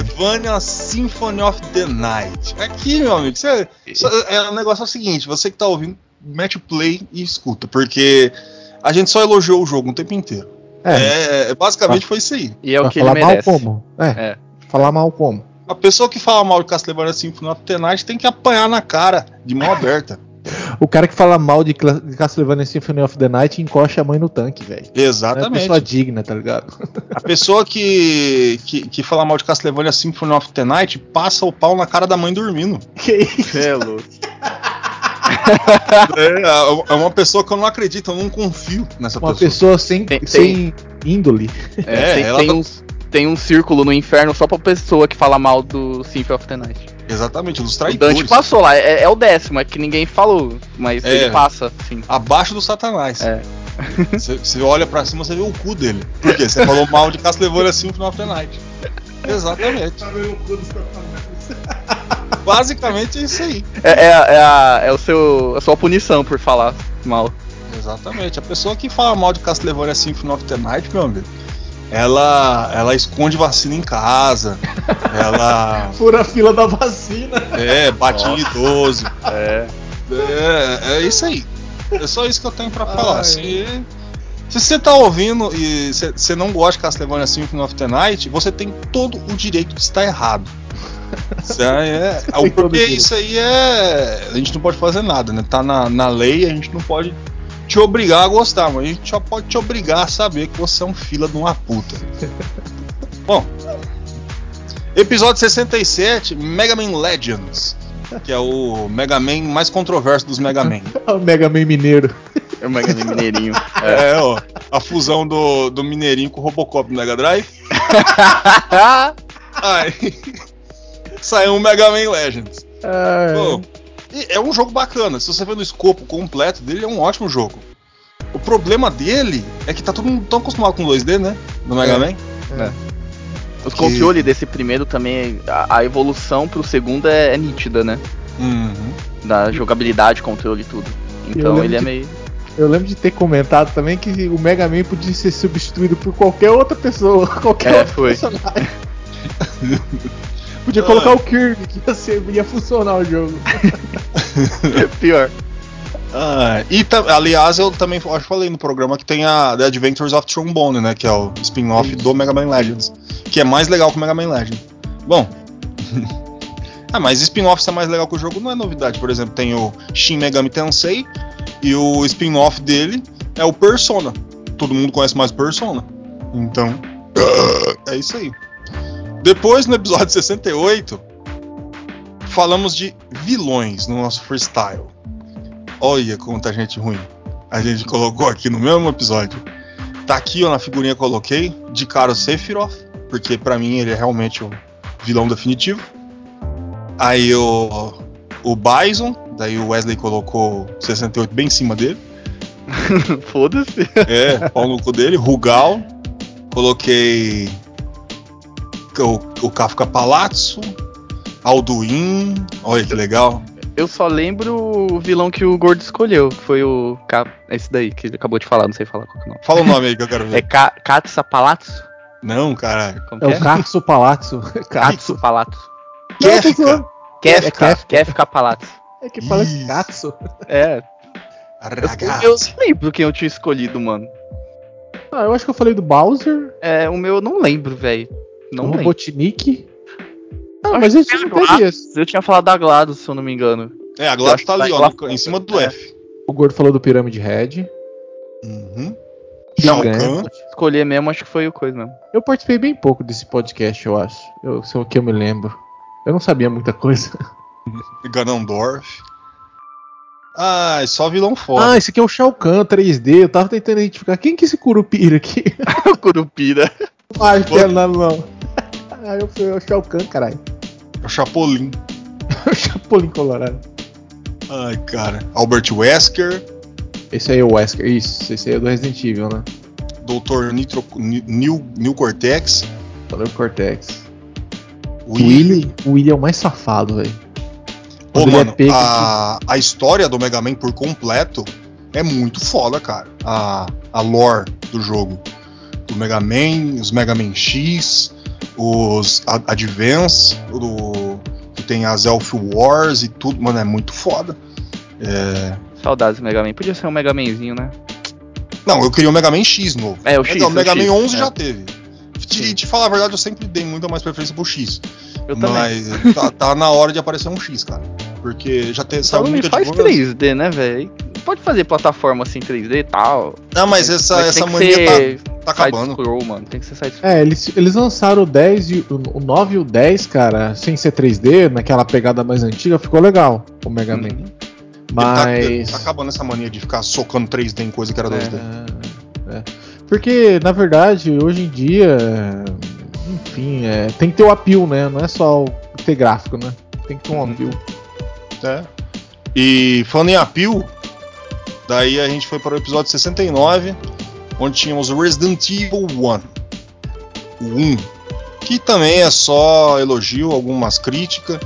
Castlevania Symphony of the Night. Aqui, meu amigo, você, é, o negócio é o seguinte: você que tá ouvindo, mete o play e escuta, porque a gente só elogiou o jogo o tempo inteiro. É, É, basicamente foi isso aí. E é o pra que ele falar mal como? É, É. Falar mal como? A pessoa que fala mal de Castlevania Symphony of the Night tem que apanhar na cara, de mão aberta. O cara que fala mal de Castlevania Symphony of the Night encosta a mãe no tanque, velho. Não é Exatamente. pessoa digna, tá ligado? A pessoa que, que, que fala mal de Castlevania Symphony of the Night passa o pau na cara da mãe dormindo. Que isso? É louco. É, é uma pessoa que eu não acredito, eu não confio nessa Uma pessoa. pessoa sem, Tem- sem índole. É, É, tem, ela tem tá- uns, tem um círculo no inferno só pra pessoa que fala mal do Symphony of the Night. Exatamente, dos O traidores. Dante passou lá, é, é o décimo, é que ninguém falou, mas É. ele passa, sim. Abaixo do Satanás. É. Você você olha pra cima, você vê o cu dele. Por quê? Você falou mal de Castlevania Symphony of the Night. Exatamente. Basicamente é isso aí. É, é, é, a, é o seu, a sua punição por falar mal. Exatamente. A pessoa que fala mal de Castlevania Symphony of the Night, meu amigo, ela, ela esconde vacina em casa. ela Fura a fila da vacina. é, bate em Nossa. idoso. É. É, é isso aí. É só isso que eu tenho pra falar. Ai. Se, se você tá ouvindo e você- não gosta de Castlevania Symphony of the Night, você tem todo o direito de estar errado. É, é- porque isso aí é. A gente não pode fazer nada, né? Tá na, na lei, a gente não pode te obrigar a gostar, mas a gente só pode te obrigar a saber que você é um fila de uma puta. Bom, episódio 67, Mega Man Legends, que é o Mega Man mais controverso dos Mega Man. o Mega Man Mineiro. É o Mega Man Mineirinho. É. É, ó, a fusão do, do Mineirinho com o Robocop do Mega Drive. Aí saiu o Mega Man Legends. Pô, e é um jogo bacana. Se você ver no escopo completo dele, é um ótimo jogo. O problema dele é que tá todo mundo tão acostumado com 2D, né? No Mega É. Man. Os Que- controles desse primeiro também, a, a evolução pro segundo é, é nítida, né? Uhum. Da jogabilidade, controle e tudo. Então ele é de- meio. Eu lembro de ter comentado também que o Mega Man podia ser substituído por qualquer outra pessoa, qualquer É, outro foi. personagem. podia colocar o Kirby, que ia, ser, ia funcionar o jogo. Pior. Ah, e ta- aliás, eu também acho que falei no programa que tem a The Adventures of Trombone, né? Que é o spin-off do Mega Man Legends. Que é mais legal que o Mega Man Legends. Bom. ah, mas spin-off ser mais legal que o jogo não é novidade. Por exemplo, tem o Shin Megami Tensei e o spin-off dele é o Persona. Todo mundo conhece mais Persona. Então, é isso aí. Depois, no episódio 68, falamos de vilões no nosso freestyle. Olha quanta gente ruim. A gente colocou aqui no mesmo episódio. Tá aqui, ó, na figurinha que coloquei, de cara o Sephiroth, porque pra mim ele é realmente o vilão definitivo. Aí o, o Bison, daí o Wesley colocou 68 bem em cima dele. Foda-se. É, pau no cu dele. Rugal, coloquei o, o Kafka Palazzo, Alduin, olha que legal. Eu só lembro o vilão que o Gordo escolheu, que foi o. Ka- Esse daí, que ele acabou de falar, não sei falar qual que é o nome. Fala o nome aí que eu quero É ver. Ka Katsa Palazzo? Não, caralho. É o Katsu Palazzo. Katsu Palazzo. Eu Kefka. É Kefka. Kefka Palazzo. É que parece Isso. Katsu. É, eu não lembro quem eu tinha escolhido, mano. Ah, eu acho que eu falei do Bowser, É, o meu eu não lembro, velho. Não do lembro. Robotnik. Ah, mas era não do teve esse. Eu tinha falado da GLaDOS, se eu não me engano. É, a acho tá ali, tá ó, em cima do é. F. O Gordo falou do Pirâmide Red. Uhum. Não, Shao Kahn. Escolher mesmo, acho que foi o coisa mesmo. Eu participei bem pouco desse podcast, eu acho. Eu, se é o que eu me lembro. Eu não sabia muita coisa. Ganondorf. Ah, é só vilão foda. Ah, esse aqui é o Shao Kahn 3D. Eu tava tentando identificar quem que é esse Curupira aqui. o Curupira. Ah, que é não, não. Ah, eu fui o Shao Kahn, caralho. É o Chapolin. O Chapolin Colorado. Ai, cara. Albert Wesker. Esse aí é o Wesker. Isso, esse aí é do Resident Evil, né? Dr. Nitro, Ni- Neil, Neil Cortex. Falei o Cortex. O Willy. Willy, o Willy é o mais safado, velho. Quando ele é mano, pego- a, a história do Mega Man por completo é muito foda, cara. A, a lore do jogo. Do Mega Man, os Mega Man X, os Advance, do, que tem as Elf Wars e tudo, mano, é muito foda. É, Saudades do Mega Man. Podia ser um Mega Manzinho, né? Não, eu queria o Mega Man X novo. É, o X, Então, o o Mega X, Man 11 é. já teve. Te, te falar a verdade, eu sempre dei muita mais preferência pro X. Eu também. Mas tá, tá na hora de aparecer um X, cara. Porque já tem, me muita faz divulgação. 3D, né, velho? Pode fazer plataforma assim 3D e tal. Não, mas essa, Mas essa mania ser tá, tá acabando. Side-scroll, mano. Tem que ser side É, eles, eles lançaram o 10 e o, o 9 e o 10, cara, sem ser 3D, naquela pegada mais antiga, ficou legal o Mega Man. Uhum. Ele Mas. Tá, tá acabando essa mania de ficar socando 3D em coisa que era 2D. É, é. Porque, na verdade, hoje em dia, enfim, é, tem que ter o appeal, né? Não é só ter gráfico, né? Tem que ter um Uhum. appeal. É. E falando em appeal, daí a gente foi para o episódio 69, onde tínhamos o Resident Evil 1. O 1. Que também é só elogio, algumas críticas.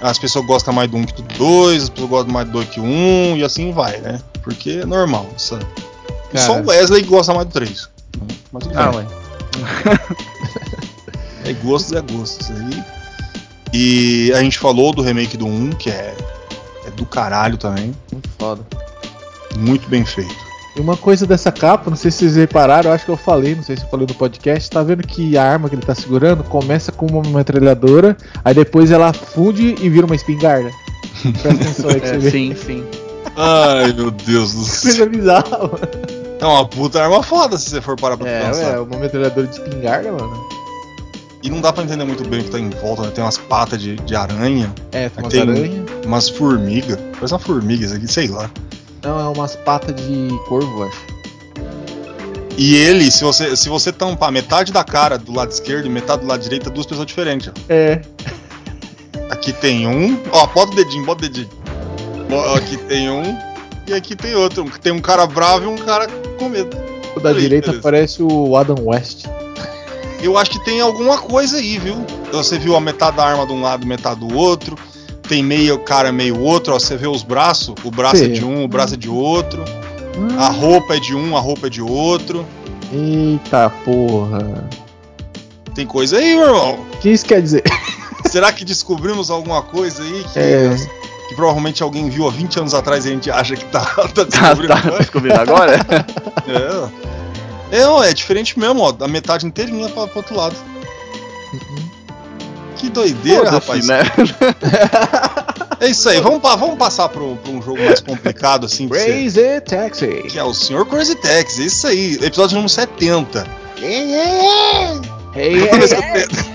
As pessoas gostam mais do 1 que do 2, as pessoas gostam mais do 2 que o 1, e assim vai, né? Porque é normal. Isso. E só Cara. o Wesley gosta mais do 3. Mas Ah, ué. É gosto é gosto, isso aí. E a gente falou do remake do 1, que é, é do caralho também. Muito foda. Muito bem feito. E uma coisa dessa capa, não sei se vocês repararam, eu acho que eu falei, não sei se eu falei no podcast, tá vendo que a arma que ele tá segurando começa com uma metralhadora, aí depois ela funde e vira uma espingarda. Presta atenção aí que você É, vê. sim, sim. Ai, meu Deus do céu. Coisa bizarra, mano. É uma puta arma foda se você for parar pra É, pensar. é, uma metralhadora de espingarda, mano. E não dá pra entender muito bem o que tá em volta, né? Tem umas patas de, de aranha, É, tem umas aranhas. umas formigas. Parece uma formiga isso aqui, sei lá. Não, é umas patas de corvo, acho. E ele, se você, se você tampar metade da cara do lado esquerdo e metade do lado direito, é duas pessoas diferentes. ó. É. Aqui tem um. Ó, bota o dedinho, bota o dedinho. Aqui tem um. E aqui tem outro. Tem um cara bravo e um cara com medo. O da direita beleza. parece o Adam West. Eu acho que tem alguma coisa aí, viu? Você viu a metade da arma de um lado, metade do outro. Tem meio cara, meio outro. Ó, você vê os braços. O braço é Sim. de um, o braço é de outro. A roupa é de um, a roupa é de outro. Eita porra. Tem coisa aí, meu irmão. O que isso quer dizer? Será que descobrimos alguma coisa aí que, É. que provavelmente alguém viu há 20 anos atrás e a gente acha que tá, tá Tá, descobrindo tá agora? descobrindo agora? É. É, ó, é diferente mesmo, ó. Da metade inteirinha pra, pro outro lado. Que doideira, rapaz. Né? É isso aí, vamos, vamos passar pro um jogo mais complicado, assim, você, Crazy Taxi. que é o Sr. Crazy Taxi, é isso aí, episódio número 70. Hey, que eu te-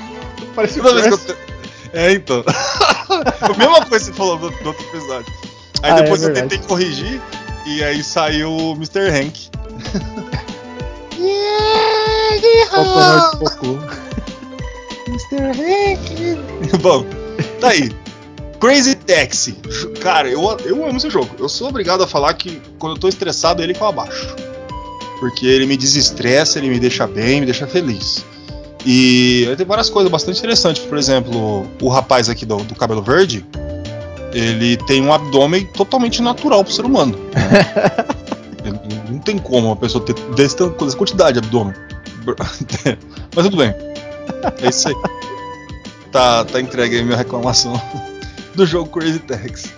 Parece toda vez que eu É, então. a mesma coisa que você falou do, do outro episódio. Aí Ah, é depois eu verdade. tentei corrigir, e aí saiu o Mr. Hank. Faltou de cocô. Bom, tá aí. Crazy Taxi. Cara, eu, eu amo esse jogo. Eu sou obrigado a falar que quando eu tô estressado, é ele que eu abaixo. Porque ele me desestressa, ele me deixa bem, me deixa feliz. E ele tem várias coisas bastante interessantes. Por exemplo, o rapaz aqui do, do cabelo verde, ele tem um abdômen totalmente natural pro ser humano. Não tem como uma pessoa ter dessa quantidade de abdômen. Mas tudo bem. É isso aí. Tá, tá entregue aí minha reclamação do jogo Crazy Taxi.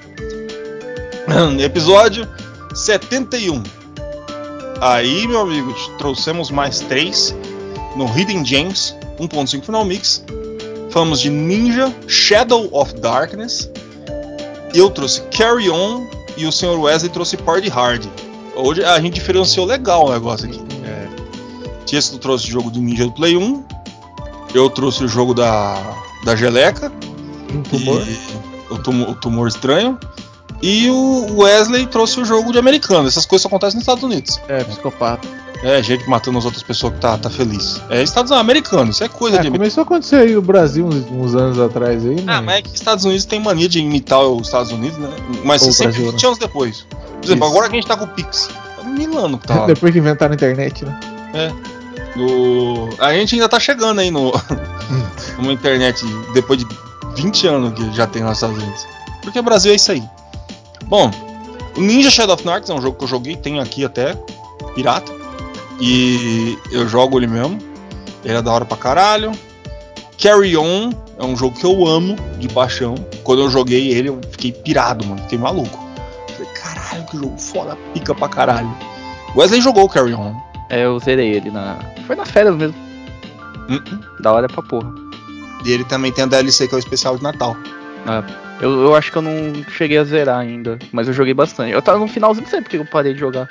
Episódio 71. Aí, meu amigo, trouxemos mais três no Hidden Gems 1.5 Final Mix. Falamos de Ninja, Shadow of Darkness. Eu trouxe Carry On e o Sr. Wesley trouxe Party Hard. Hoje a gente diferenciou legal o negócio aqui. É. Tiesto trouxe o jogo do Ninja do Play 1. Eu trouxe o jogo da, da Geleca. Um tumor. E o, o tumor estranho. E o Wesley trouxe o jogo de americano. Essas coisas só acontecem nos Estados Unidos. É, psicopata. É, gente matando as outras pessoas que tá, tá feliz. É Estados Americanos, isso é coisa É, de americano. começou a acontecer aí no Brasil uns, uns anos atrás aí, Ah, mas é que Estados Unidos tem mania de imitar os Estados Unidos, né? Mas Ou o sempre Brasil, 20 anos depois. Por exemplo, Isso. agora que a gente tá com o Pix. É Milano que tá. Depois que inventaram a internet, né? No... A gente ainda tá chegando aí no... numa internet depois de 20 anos que já tem nos Estados Unidos. Porque o Brasil é isso aí. Bom, o Ninja Shadow of Narcs é um jogo que eu joguei, tenho aqui até, pirata. E eu jogo ele mesmo. Ele é da hora pra caralho. Carry On é um jogo que eu amo de paixão. Quando eu joguei ele, eu fiquei pirado, mano. Fiquei maluco. Falei, caralho, que jogo foda, pica pra caralho. Wesley jogou o Carry On. É, eu zerei ele na. Foi nas férias mesmo. Hum, Da hora pra porra. E ele também tem a DLC que é o especial de Natal. Eu, eu acho que eu não cheguei a zerar ainda, mas eu joguei bastante. Eu tava no finalzinho, não sei porque eu parei de jogar.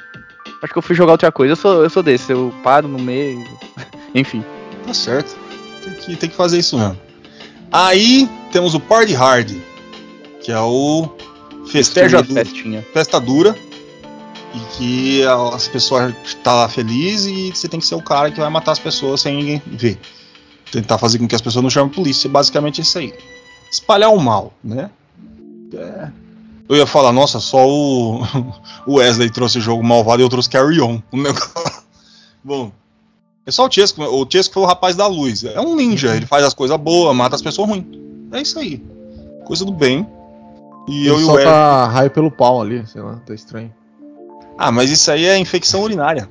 Acho que eu fui jogar outra coisa. Eu sou, eu sou desse, eu paro no meio. Enfim. Tá certo. Tem que, tem que fazer isso mesmo. Aí temos o Party Hard, que é o do- festinha. festa dura. E que as pessoas estão lá felizes e você tem que ser o cara que vai matar as pessoas sem ninguém ver. Tentar fazer com que as pessoas não chamem a polícia. Basicamente é isso aí. Espalhar o mal, né? É. Eu ia falar, nossa, só o, o Wesley trouxe o jogo malvado e eu trouxe Carry On. Um negócio. Bom, é só o Chesco. O Chesco foi o rapaz da luz. É um ninja, ele faz as coisas boas, mata as pessoas ruins. É isso aí. Coisa do bem. E eu Ele e o solta Wesley. raio pelo pau ali, sei lá, tá estranho. Ah, mas isso aí é infecção urinária.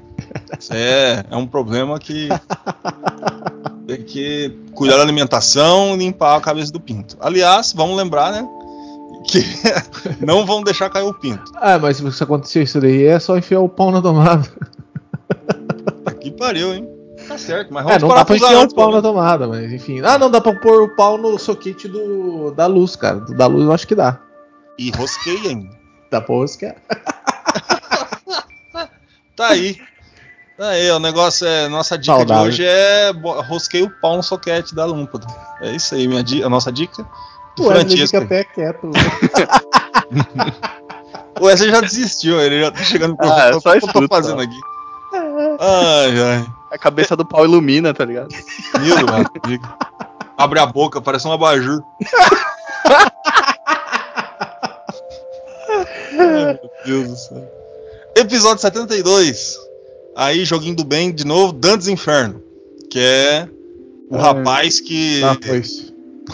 Isso é, é um problema que tem que cuidar da alimentação e limpar a cabeça do pinto. Aliás, vamos lembrar, né? Que não vão deixar cair o pinto. Ah, mas se acontecer isso daí, é só enfiar o pau na tomada. Que pariu, hein? Tá certo, mas É, vamos não dá pra enfiar o antes, pau na tomada, mas enfim. Ah, não, dá pra pôr o pau no soquete do, da luz, cara. Da luz eu acho que dá. E rosquei ainda. Dá pra rosquear. Tá aí. Tá aí, o negócio é. Nossa dica Saudável. de hoje é bo- rosquei o pau no soquete da lâmpada. É isso aí, minha a nossa dica. O Wesley fica até quieto. O Wesley já desistiu, ele já tá chegando pro Ah, é o que eu tô fazendo aqui. Ai, ai. A cabeça do pau ilumina, tá ligado? Meu amigo. Abre a boca, parece um abajur. Ai, meu Deus do céu. Episódio 72. Aí, joguinho do bem, de novo, Dantes Inferno. Que é o É. rapaz que. Ah, foi isso.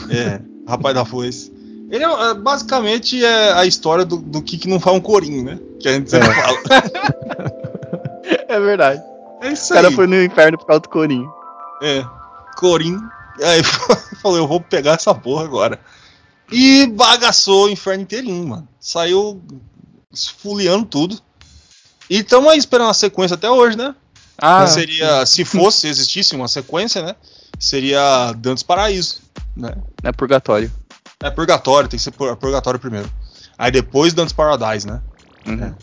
É, rapaz da foice. Ele é, é, basicamente é a história do, do que, que não faz um corinho, né? Que a gente sempre É. fala. É verdade. É O isso cara aí. foi no inferno por causa do corinho. É, Corim. Aí falou, eu vou pegar essa porra agora. E bagaçou o inferno inteirinho, mano. Saiu esfoliando tudo. E estamos aí esperando a sequência até hoje, né? Ah, seria, se fosse, existisse uma sequência, né? Seria Dantes Paraíso, né? é purgatório. É Purgatório, tem que ser pur- Purgatório primeiro. Aí depois Dantes Paradise, né? Uhum.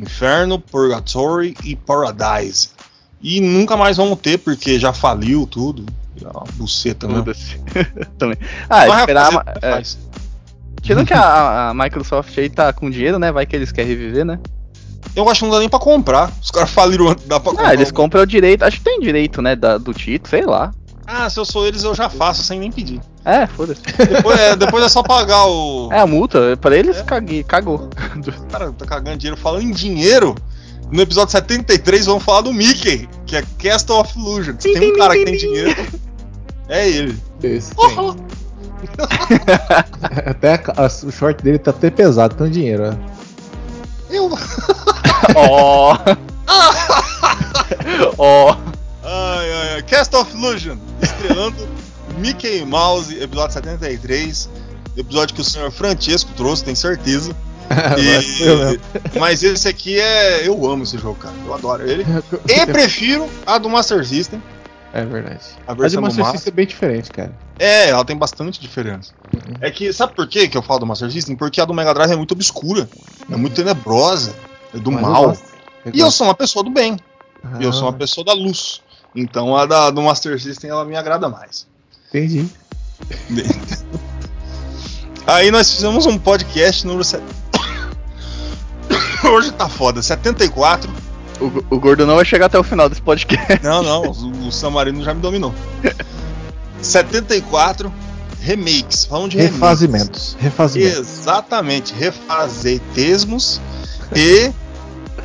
Inferno, Purgatory e Paradise. E nunca mais vamos ter, porque já faliu tudo. É uma buceta, né? Também. Ah, Mas esperar. refazer, é, tirando que a, a Microsoft aí tá com dinheiro, né? Vai que eles querem reviver, né? Eu acho que não dá nem pra comprar. Os caras faliram antes, dá pra comprar. Ah, eles compram o direito. Acho que tem direito, né? Da, do título, sei lá. Ah, se eu sou eles, eu já faço sem nem pedir. É, foda-se. Depois é, depois é só pagar o. É a multa, pra eles caguei, cagou. Cara tá cagando dinheiro. Falando em dinheiro, no episódio 73 vamos falar do Mickey, que é Castle of Illusion. Se tem um cara que tem dinheiro, é ele. Esse tem. Até a a- o short dele tá até pesado, tem dinheiro. ó. Eu. Ó. Ó. Ai, ai, ai. Cast of Illusion, estreando Mickey Mouse, episódio 73. Episódio que o senhor Francesco trouxe, tenho certeza. Mas eu mesmo. Mas esse aqui é. Eu amo esse jogo, cara. Eu adoro ele. E prefiro a do Master System. É verdade. A A versão do Master Master. System é bem diferente, cara. É, ela tem bastante diferença. Uhum. É que, sabe por quê que eu falo do Master System? Porque a do Mega Drive é muito obscura. É muito tenebrosa. É do Mas eu mal. gosto. Eu E eu gosto. sou uma pessoa do bem. E eu sou uma Ah, pessoa da luz. Então a da, do Master System ela me agrada mais. Entendi. Aí nós fizemos um podcast número 7. Hoje tá foda, 74. O, o gordo não vai chegar até o final desse podcast. Não, não, o, o Samarino já me dominou. 74 remakes. Vamos de remakes. Refazimentos. Refazimentos. Exatamente, refazetesmos. e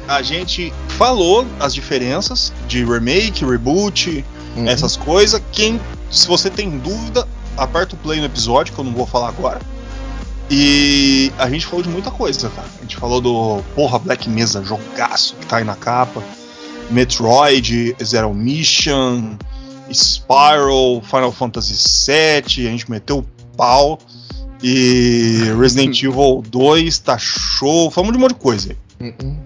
a gente falou as diferenças de remake, reboot, Uhum. essas coisas. Quem, se você tem dúvida, aperta o play no episódio, que eu não vou falar agora. E a gente falou de muita coisa, cara. A gente falou do porra Black Mesa, jogaço que tá aí na capa. Metroid, Zero Mission, Spyro, Final Fantasy VII, a gente meteu o pau. E Resident Evil 2 tá show. Falamos de um monte de coisa aí. Uhum.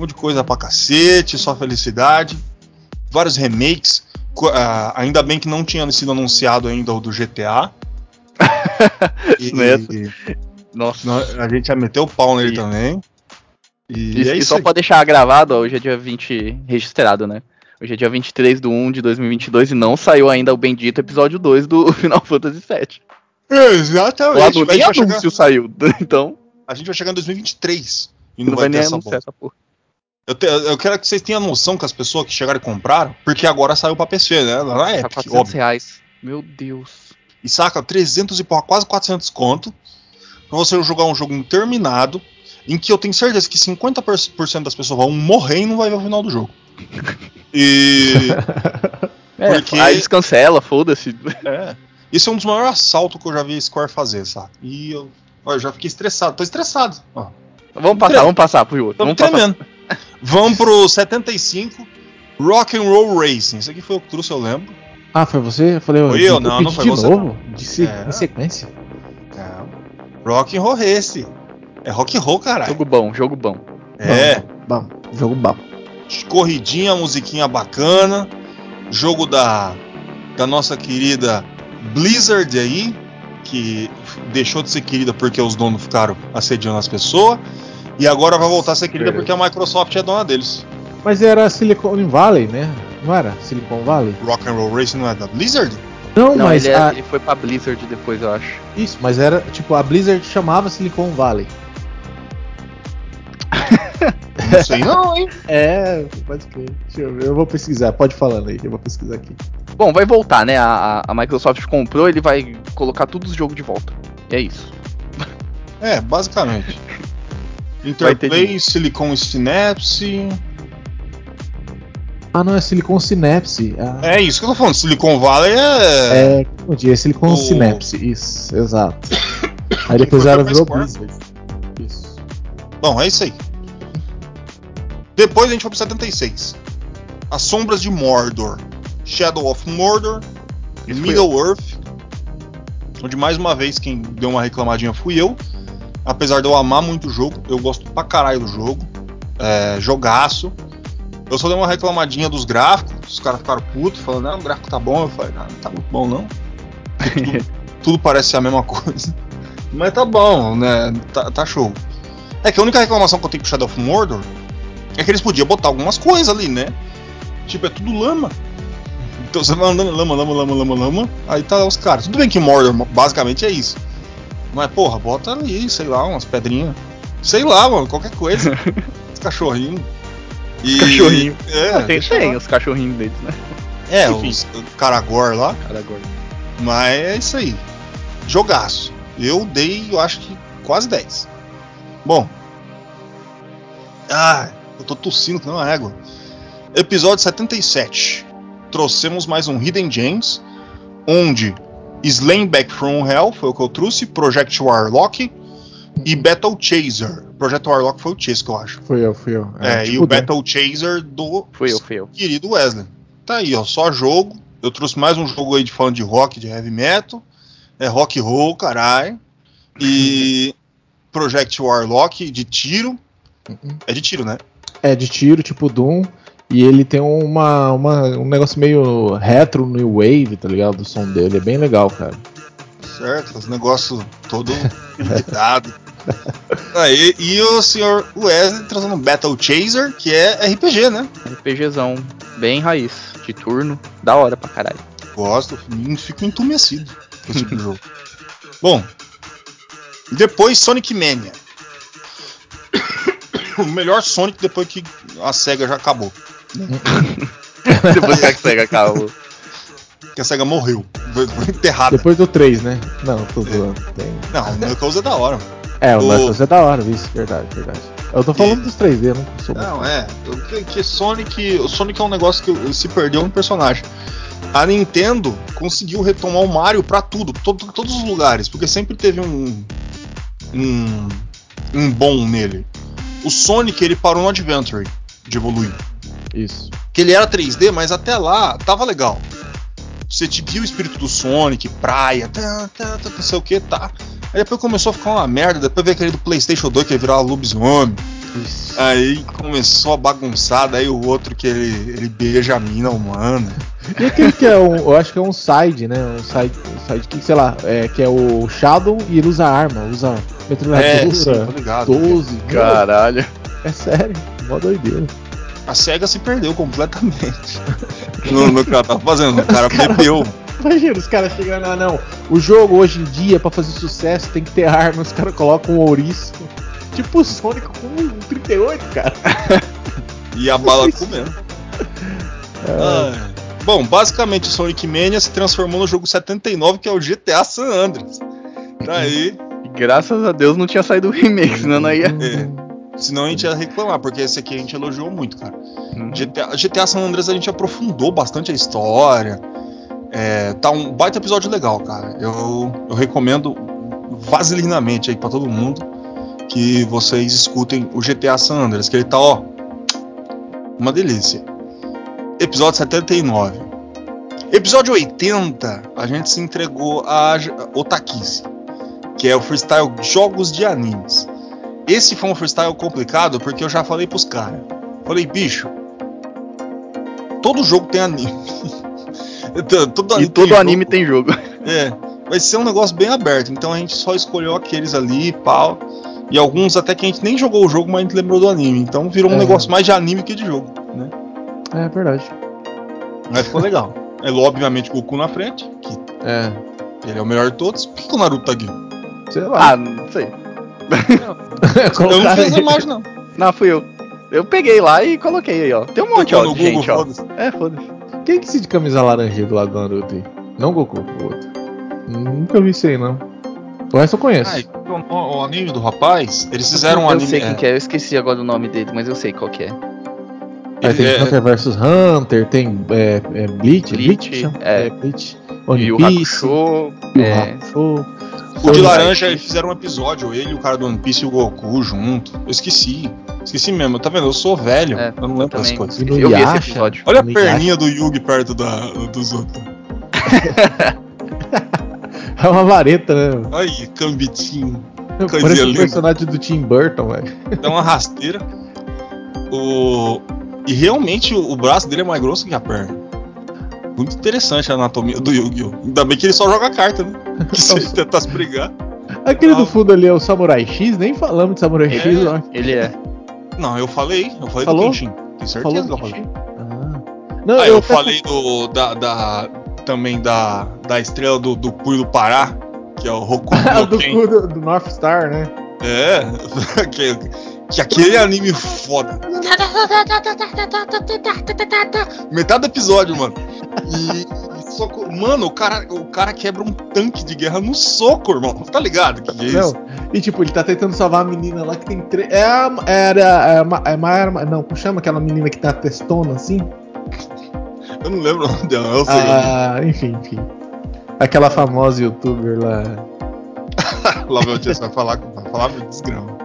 Um monte de coisa pra cacete, só felicidade. Vários remakes. Ah, ainda bem que não tinha sido anunciado ainda o do GTA. e, e Nossa. a gente já meteu o pau nele E- também. E, é e só pra deixar gravado, ó, hoje é dia 20 registrado, né? Hoje é dia 23 de 1 de 2022 e não saiu ainda o bendito episódio 2 do Final Fantasy VII. Exatamente. Lá a, do gente nem vai chegar, anúncio saiu. Então, a gente vai chegar em 2023 e não, não vai, vai ter nem essa essa porra. Eu, te- eu quero que vocês tenham noção que as pessoas que chegaram e compraram, porque agora saiu pra PC, né? Lá na Tá Epic, 400 óbvio. reais. Meu Deus. E saca, 300 e pau, quase 400 conto, pra você jogar um jogo terminado, em que eu tenho certeza que 50% das pessoas vão morrer e não vai ver o final do jogo. E. É, Porque- aí eles cancelam, foda-se. É. Esse é um dos maiores assaltos que eu já vi a Square fazer, sabe? E eu, ó, eu já fiquei estressado, tô estressado. Ó, Vamos passar, vamos passar pro outro. tô Vamos passar. Vamos pro 75, Rock and Roll Racing. Esse aqui foi o que trouxe, eu lembro. Ah, foi você? Eu falei, Foi eu? Não, não foi de você, novo? De se- É. Em sequência? É, rock and Roll Race. É rock and roll, caralho. Jogo bom, jogo bom. É. Bom, jogo bom. corridinha, musiquinha bacana, jogo da, da nossa querida Blizzard aí, que deixou de ser querida porque os donos ficaram assediando as pessoas, e agora vai voltar a ser querida porque a Microsoft é dona deles. Mas era Silicon Valley, né? Não era Silicon Valley? Rock and Roll Racing não é da Blizzard? Não, Não, mas ele, é- a- ele foi pra Blizzard depois, eu acho. isso, mas era tipo a Blizzard chamava Silicon Valley. Não sei não, hein? É, pode crer. Deixa eu ver, eu vou pesquisar. Pode falando aí, eu vou pesquisar aqui. Bom, vai voltar, né? A, a- a Microsoft comprou, ele vai colocar todos os jogos de volta. E é isso. É, basicamente. Vai ter Interplay, Silicon Synapse. Ah, não, é Silicon Synapse. Ah, É isso que eu tô falando. Silicon Valley é. é, confundi, é Silicon O- Synapse, isso, exato. Aí depois ela virou. Blizzard. Isso. Bom, é isso aí. Depois a gente foi pro 76. As Sombras de Mordor, Shadow of Mordor, fui Middle Earth, onde mais uma vez quem deu uma reclamadinha fui eu. Apesar de eu amar muito o jogo, eu gosto pra caralho do jogo. É, jogaço. Eu só dei uma reclamadinha dos gráficos, os caras ficaram putos, falando, não, o gráfico tá bom. Eu falei, não, não tá muito bom não. tudo, tudo parece ser a mesma coisa. Mas tá bom, né? Tá, tá show. É que a única reclamação que eu tenho com Shadow of Mordor é que eles podiam botar algumas coisas ali, né? Tipo, é tudo lama. Então você vai andando lama, lama, lama, lama, lama. Aí tá lá os caras. Tudo bem que Mordor basicamente é isso. Mas, porra, bota ali, sei lá, umas pedrinhas. Sei lá, mano, qualquer coisa. Os cachorrinhos. E... Cachorrinho. É, Ah, tem, tem os cachorrinhos deles, né? É, Enfim. os Caragor lá. Cara gordo. Mas é isso aí. Jogaço. Eu dei, eu acho que quase 10. Bom. Ah, eu tô tossindo não é égua. Episódio 77. Trouxemos mais um Hidden Gems, onde Slain Back from Hell foi o que eu trouxe, Project Warlock e Battle Chaser. Project Warlock foi o Chesco, eu acho. Fui eu, fui eu. É, e tipo, o Battle Chaser do Fui eu, fui eu. querido Wesley. Tá aí, ó, só jogo. Eu trouxe mais um jogo aí de fã de rock, de heavy metal. É rock and roll, caralho. E Project Warlock de tiro. É de tiro, né? É de tiro, tipo Doom. E ele tem uma, uma- um negócio meio retro new wave, tá ligado? O som dele é bem legal, cara. Certo, os negócios todo limitado. Aí, e o senhor Wesley trazendo Battle Chaser, que é RPG, né? RPGzão, bem raiz, de turno, da hora pra caralho. Gosto, fico entumecido com esse tipo de jogo. Bom, depois Sonic Mania. O melhor Sonic depois que a SEGA já acabou. Depois que a SEGA acabou. Que a SEGA morreu. Foi enterrada. Depois do 3, né? Não, tô zoando. Tem... Não, o Knuckles é da hora. mano. É, o O- Knuckles é da hora, isso, verdade, verdade. Eu tô falando E- dos 3D, eu não sou Não, é. o Que, que Sonic. O Sonic é um negócio que se perdeu no personagem. A Nintendo conseguiu retomar o Mario pra tudo, todo, todos os lugares, porque sempre teve um. um. um bom nele. O Sonic ele parou no Adventure de evoluir. Isso. Que ele era 3D, mas até lá tava legal. Você te viu o espírito do Sonic, praia, tá, tá, tá, não sei o que, tá. Aí depois começou a ficar uma merda, depois veio aquele do Playstation 2 que ia virar lobisomem. Isso. Aí começou a bagunçada, aí o outro que ele, ele beija a mina humana. E aquele que é um, eu acho que é um side, né? Um side, um side que, sei lá, é, que é o Shadow e ele usa arma, usa É, sim, metralhadora, ligado. 12. Caralho. É sério, mó doideira. A SEGA se perdeu completamente no, no que ela tava fazendo. O cara bebeu. Imagina os caras chegando lá, não. O jogo hoje em dia, pra fazer sucesso, tem que ter arma, os caras colocam um ouriço. Tipo o Sonic com um 38, cara. E a bala comendo. Ah, Bom, basicamente o Sonic Mania se transformou no jogo 79, que é o GTA San Andreas. Tá aí. Graças a Deus não tinha saído o remake, senão não ia. É. Senão a gente ia reclamar, porque esse aqui a gente elogiou muito, cara. Hum. GTA, GTA San Andreas a gente aprofundou bastante a história. É, tá um baita episódio legal, cara. Eu, eu recomendo vaselinamente aí pra todo mundo que vocês escutem o GTA San Andreas, que ele tá, ó, uma delícia. Episódio 79. Episódio 80, a gente se entregou a Otakice, que é o freestyle jogos de animes. Esse foi um freestyle complicado porque eu já falei pros caras. Falei, bicho, todo jogo tem anime. todo E todo tem anime jogo. tem jogo. É, vai ser um negócio bem aberto. Então a gente só escolheu aqueles ali, pau. E alguns até que a gente nem jogou o jogo, mas a gente lembrou do anime. Então virou um É. negócio mais de anime que de jogo, né? É verdade. Mas ficou legal. É obviamente Goku na frente, que É. ele é o melhor de todos. Por que, que o Naruto tá aqui? Sei lá. Ah, não sei. Eu não fiz imagem, não. Não, fui eu. Eu peguei lá e coloquei aí, ó. Tem um monte, ó, no de gente, ó. foda-se. É, foda-se. Quem que se de camisa laranja do lado do Naruto aí? Não Goku, o outro. Nunca vi isso aí, não. O resto eu conheço. Ah, então, o, o anime do rapaz, eles fizeram um eu anime. sei quem que é, eu esqueci agora o nome dele, mas eu sei qual que é. Aí tem é- Hunter vs Hunter, tem é, é Bleach, Bleach, que chama? é. Bleach, One o Piece, Hakusho, Yu é, Hakusho. O de laranja eles fizeram um episódio, ele, o cara do One Piece e o Goku junto. Eu esqueci. Esqueci mesmo. Tá vendo? Eu sou velho. É, eu não lembro das Também. coisas. Eu vi esse episódio. Olha a perninha do Yugi perto da, dos outros. É uma vareta, né? Aí, cambitinho. Coisinha Parece um linda. personagem do Tim Burton, velho. Dá uma rasteira. O... E realmente o o braço dele é mais grosso que a perna. Muito interessante a anatomia do Yu-Gi-Oh! Ainda bem que ele só joga carta, né? Que se ele tentasse brigar. Aquele Ah. do fundo ali é o Samurai X, nem falamos de Samurai É. X, ó. Ele é. Não, eu falei. Eu falei Falou? do Kenshin. Tenho certeza Falou que eu falei. Ah. Não, Ah, eu, até- falei do. Da, da- também da, da estrela do, do Punho do Pará, que é o Roku Ah, no do do, do North Star, né? É, que, que aquele anime foda. Metade do episódio, mano. E. soco- Mano, o cara, o cara quebra um tanque de guerra no soco, irmão. Tá ligado? Que que é isso? Não. E tipo, ele tá tentando salvar a menina lá que tem três. É a. Era. É, é Mayara. Não, como chama aquela menina que tá testona assim? Eu não lembro o nome dela, eu sei. Ah, enfim, enfim. Aquela famosa youtuber lá. Lá meu tio, você vai falar, vai falar desgrama.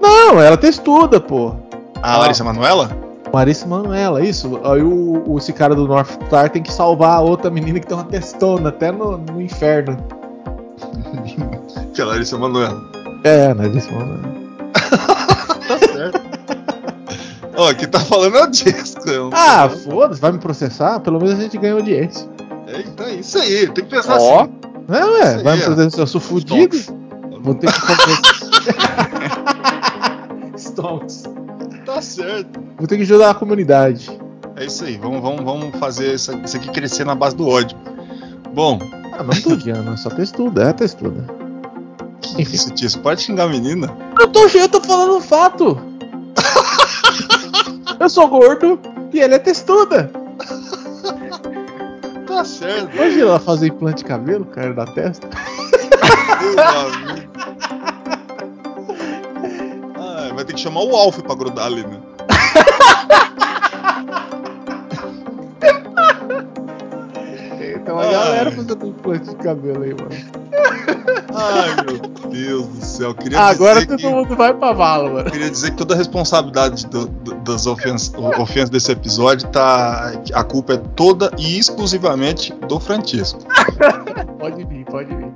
Não, ela testuda, pô. A Larissa Manoela? Marissa Manuela, isso. Aí o, o- esse cara do North Star tem que salvar a outra menina que tem uma testona, até no, no inferno. Que é a Larissa Manoela. É, Marissa Manuela. Tá certo. Ó, quem tá falando é o não Ah, foda-se, vai me processar? Pelo menos a gente ganha audiência. É, então é isso aí, tem que pensar Ó. assim. Não, é, Isso vai aí, me processar. Eu sou fudido. Vou ter que fazer. Stonks. Tá certo. Vou ter que ajudar a comunidade. É isso aí, vamos, vamos, vamos fazer isso aqui crescer na base do ódio. Bom, Ah, não tô odiando, é só testuda, é testuda. que isso, tio? Você pode xingar a menina? Eu tô, eu tô falando um fato. eu sou gordo e ele é testuda. Tá certo. Imagina ela fazer implante de cabelo, cara, da testa. Meu amigo. Ter que chamar o Alf pra grudar ali, né? Então a Ai. galera fazendo implante de cabelo aí, mano. Ai, meu Deus do céu. Queria Agora todo que... mundo vai pra vala, mano. Queria dizer que toda a responsabilidade do- do- das ofensas, ofensas desse episódio tá. A culpa é toda e exclusivamente do Francisco. Pode vir, pode vir.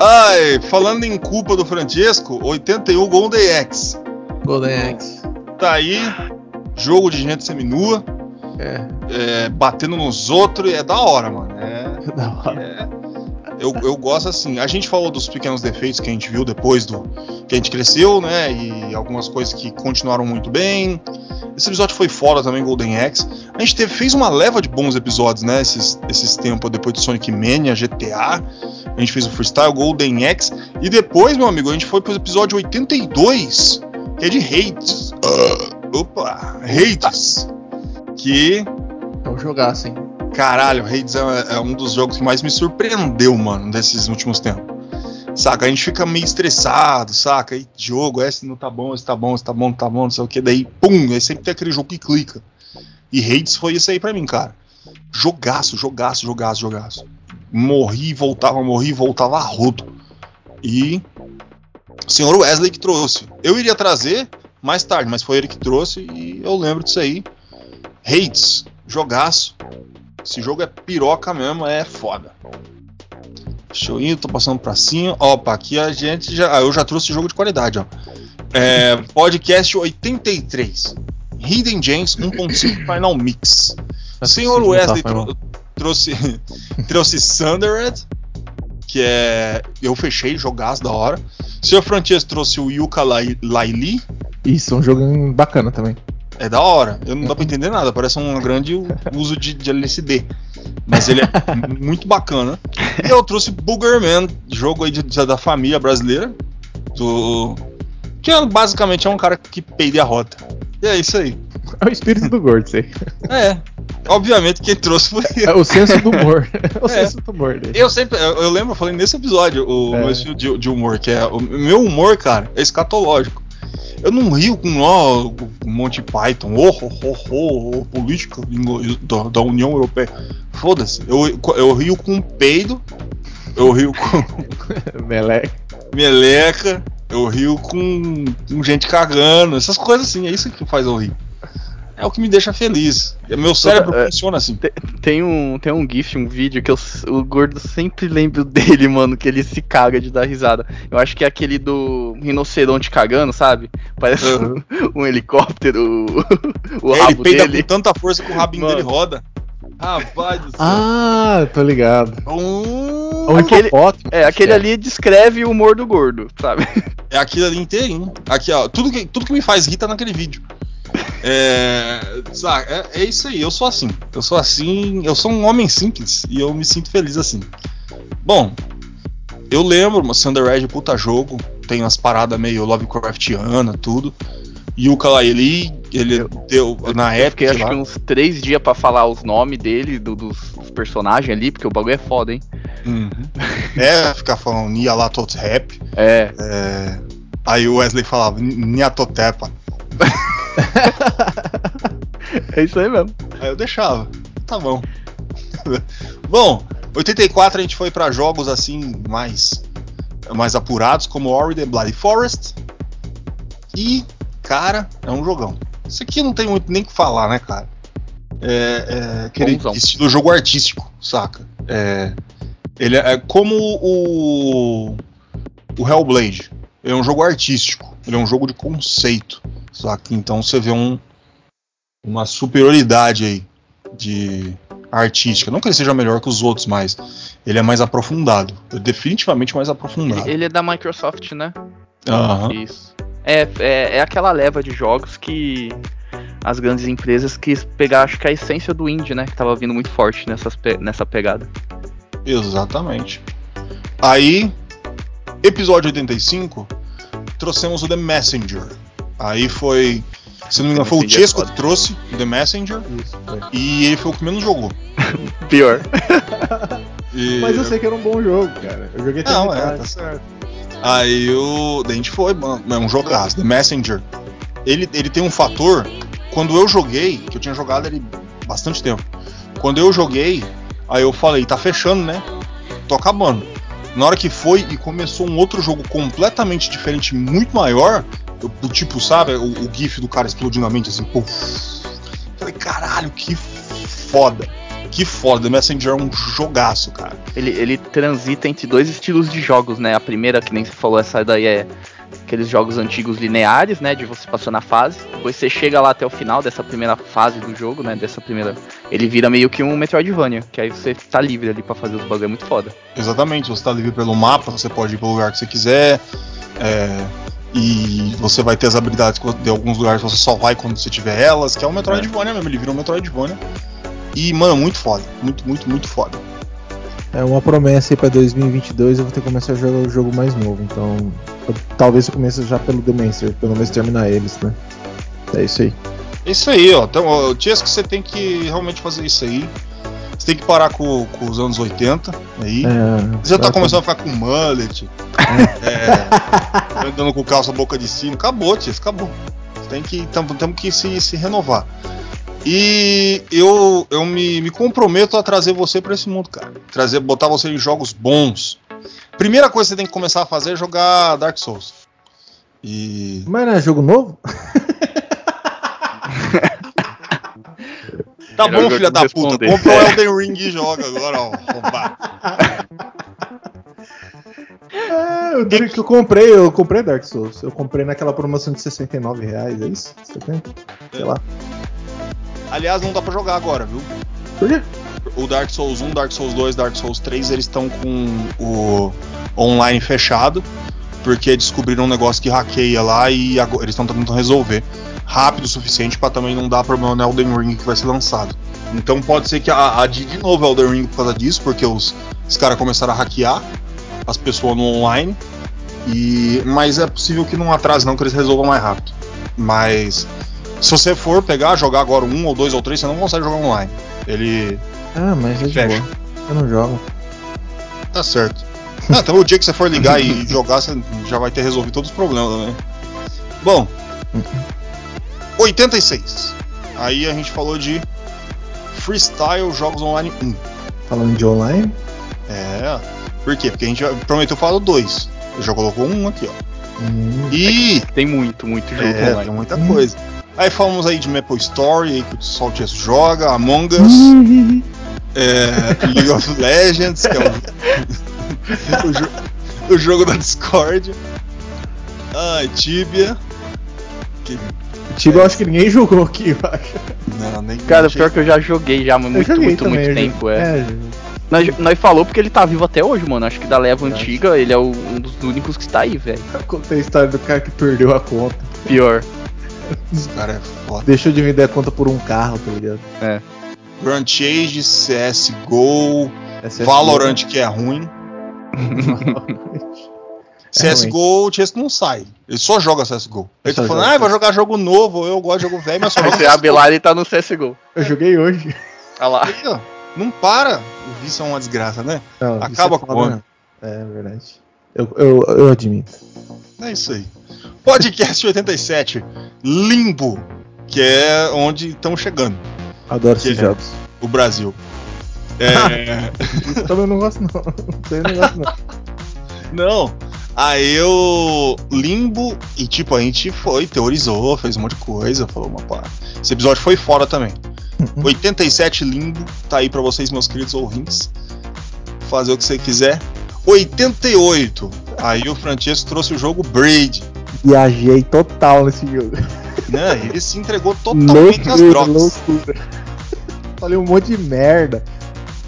Ai, falando em culpa do Francisco, 81 Golden X. Golden Axe. Tá aí, jogo de gente seminua, É, é, batendo nos outros, e é da hora, mano. É, da hora. é- eu, eu gosto assim. A gente falou dos pequenos defeitos que a gente viu depois do que a gente cresceu, né? E algumas coisas que continuaram muito bem. Esse episódio foi foda também, Golden Axe. A gente teve, fez uma leva de bons episódios, né? Esses, esses tempos depois de Sonic Mania, GTA. A gente fez o Freestyle, Golden Axe. E depois, meu amigo, a gente foi pro episódio 82, que é de Hates. Ah, opa, Hates. Que É um jogaço, hein? Caralho, Hades é, é um dos jogos que mais me surpreendeu, mano, desses últimos tempos. Saca? A gente fica meio estressado, saca? Aí jogo, esse não tá bom, esse tá bom, esse tá bom, tá bom, não sei o que. Daí, pum, aí sempre tem aquele jogo que clica. E Hades foi isso aí pra mim, cara. Jogaço, jogaço, jogaço, jogaço. Morri, voltava, morri, voltava rodo. E o senhor Wesley que trouxe. Eu iria trazer mais tarde, mas foi ele que trouxe e eu lembro disso aí. Hades, jogaço. Esse jogo é piroca mesmo, é foda. Deixa eu ir, tô passando pra cima. Opa, aqui a gente já. Ah, eu já trouxe jogo de qualidade, ó. É, podcast 83. Hidden Gems 1.5 Final Mix. Senhor Wesley trou- trouxe, trouxe Sundered, que é. Eu fechei, jogaço da hora. Senhor Francesco trouxe o Yuka Lai- Laili. Isso, é um jogo bacana também. É da hora. Eu não dá pra entender nada. Parece um grande uso de, de LSD. Mas ele é muito bacana. E eu trouxe Boogerman, jogo aí de- de- da família brasileira. Do. Que é, basicamente é um cara que peida a rota. E é isso aí. É o espírito do gordo, sei. É. Obviamente quem trouxe foi eu. É o senso do humor. É o É. senso do humor dele. Eu sempre, eu, eu lembro, eu falei nesse episódio, o É. meu estilo de, de humor, que é. O meu humor, cara, é escatológico. Eu não rio com ó, o Monty Python, oh, oh, oh, oh, oh, política da, da União Europeia. Foda-se. Eu, eu rio com um peido eu rio com Meleca. meleca, eu rio com, com gente cagando, essas coisas assim, é isso que faz eu rir. É o que me deixa feliz. Meu cérebro é- funciona assim. Tem um, tem um GIF, um vídeo que eu, o gordo sempre lembro dele, mano, que ele se caga de dar risada. Eu acho que é aquele do rinoceronte cagando, sabe? Parece Uhum. um, um helicóptero, o, o ele rabo peida dele. com tanta força que o rabinho Mano. dele roda. Rapaz do céu. Ah, tô ligado. Hum, O Aquele- hipopótamo, É, aquele ali descreve o humor do gordo, sabe? é aquilo ali inteirinho. Aqui, ó, tudo que, tudo que me faz rir tá naquele vídeo. É, é, é isso aí, eu sou assim. Eu sou assim, eu sou um homem simples e eu me sinto feliz assim. Bom, eu lembro, mas Thunder Edge, puta jogo, tem umas paradas meio Lovecraftiana, tudo. E o lá, ele, ele deu, na Eu época, fiquei acho lá- que uns três dias pra falar os nomes dele, do- dos, dos personagens ali, porque o bagulho é foda, hein? Uhum. é, ficar falando Nia lá todos rap. É, É, aí o Wesley falava Niatotepa. é isso aí mesmo. Aí eu deixava. Tá bom. bom, 84 a gente foi pra jogos assim mais mais apurados como Ori the Bloody Forest. E, cara, é um jogão. Isso aqui não tem muito nem o que falar, né, cara? É, é aquele Bonzão. estilo jogo artístico, saca? É, ele é, é como o o Hellblade. Ele é um jogo artístico. Ele é um jogo de conceito, saca? Então você vê um uma superioridade aí de artística. Não que ele seja melhor que os outros, mas ele é mais aprofundado. É definitivamente mais aprofundado. Ele, ele é da Microsoft, né? Aham. Isso. É, é, é aquela leva de jogos que as grandes empresas quis pegar, acho que a essência do indie, né? Que tava vindo muito forte nessas pe- nessa pegada. Exatamente. Aí, episódio 85, trouxemos o The Messenger. Aí foi. Se não me engano, foi o é Chesco que trouxe o The Messenger. Isso, foi. E ele foi o que menos jogou. Pior. E- Mas eu sei que era um bom jogo, cara. Eu joguei até Não, é, tá certo. Aí o. daí A gente foi, mano, é um jogaço. The Messenger. Ele, ele tem um fator. Quando eu joguei, que eu tinha jogado ele bastante tempo. Quando eu joguei, aí eu falei, tá fechando, né? Tô acabando. Na hora que foi e começou um outro jogo completamente diferente, muito maior, eu, do tipo, sabe, o, o GIF do cara explodindo a mente assim, puf. Falei, caralho, que foda. Que foda. The Messenger é um jogaço, cara. Ele, ele transita entre dois estilos de jogos, né? A primeira, que nem você falou, essa daí é aqueles jogos antigos lineares, né? De você passando a fase. Depois você chega lá até o final dessa primeira fase do jogo, né? Dessa primeira. Ele vira meio que um Metroidvania, que aí você tá livre ali pra fazer os bagulho, é muito foda. Exatamente, você está livre pelo mapa, você pode ir pelo lugar que você quiser. é, e você vai ter as habilidades de alguns lugares você só vai quando você tiver elas, que é um Metroidvania mesmo, ele vira um Metroidvania. E, mano, muito foda. Muito, muito, muito foda. É uma promessa aí pra 2022, eu vou ter que começar a jogar o jogo mais novo. Então, eu- talvez eu comece já pelo Demencer, pelo menos terminar eles, né? É isso aí. É isso aí, ó. Então, ó, Tias, que você tem que realmente fazer isso aí. Você tem que parar com, com os anos 80 aí. É, Você já tá começando a ficar com mullet, é, andando com calça boca de sino. Acabou, Tias, acabou. Tem que, temos que se, se renovar. E eu, eu me, me comprometo a trazer você pra esse mundo, cara. Trazer, botar você em jogos bons. Primeira coisa que você tem que começar a fazer é jogar Dark Souls. E. Mas não é jogo novo? Tá Melhor bom, filha da puta. Compra o Elden Ring e joga agora, ó. É, eu diria que eu comprei, eu comprei Dark Souls. Eu comprei naquela promoção de 69 reais, é isso? 70? Sei lá. Aliás, não dá pra jogar agora, viu? Por quê? O Dark Souls 1, Dark Souls 2, Dark Souls 3, eles estão com o online fechado, porque descobriram um negócio que hackeia lá e agora eles estão tentando resolver rápido o suficiente pra também não dar problema no Elden Ring que vai ser lançado. Então pode ser que a- de novo o Elden Ring por causa disso, porque os, os caras começaram a hackear as pessoas no online. E, mas é possível que não atrase não, que eles resolvam mais rápido. Mas se você for pegar, jogar agora um ou dois ou três, você não consegue jogar online. Ele Ah, mas é de boa. Eu não jogo. Tá certo. Ah, então o dia que você for ligar e jogar, você já vai ter resolvido todos os problemas, né? Bom. 86. Aí a gente falou de Freestyle Jogos Online 1. Falando de online, É. Por quê? Porque a gente prometeu falar do 2. Eu já colocou um aqui, ó. Hum, E Tem muito, muito jogo é, tem online. muita Hum. coisa. Aí falamos aí de Maple Story, aí que o Saltias joga, Among Us, é, League of Legends, que é o, o, jo- o jogo da Discord. Ah, Tibia. Que, Tibia eu acho que ninguém jogou aqui, eu acho. não, nem Cara, pior que eu já joguei já, mas Eu muito, joguei muito, também, muito tempo, é. é. Nós, nós falou porque ele tá vivo até hoje, mano. Acho que da leva antiga, ele é o- um dos únicos que está aí, velho. Eu contei a história do cara que perdeu a conta. Pior. Esse cara é foda. Deixou de vender a conta por um carro, tá ligado? Grand Chase, CSGO, é Valorant que é ruim. É CSGO, o Chesco não sai. Ele só joga CSGO. Ele tá falando, ah, vai jogar jogo novo, eu gosto de jogo velho, mas só joga Você abre lá e tá no CSGO. Eu joguei hoje. Olha lá. Aí, ó, não para. O vício é uma desgraça, né? Não, isso Acaba é foda, quando? né? É verdade. Eu, eu, eu admito. É isso aí. Podcast 87, Limbo, que é onde estamos chegando, Adoro esses é? jogos. o Brasil. É, Isso também eu não gosto, não. Eu não gosto, não. não. Aí eu. Limbo, e tipo, a gente foi, teorizou, fez um monte de coisa, falou uma pá. Esse episódio foi fora também. 87 Limbo, tá aí pra vocês, meus queridos ouvintes. Fazer o que você quiser. 88. Aí o Francesco trouxe o jogo Braid. Viajei total nesse jogo. Né? Ele se entregou totalmente às Loucura, drogas. loucura. Falei um monte de merda.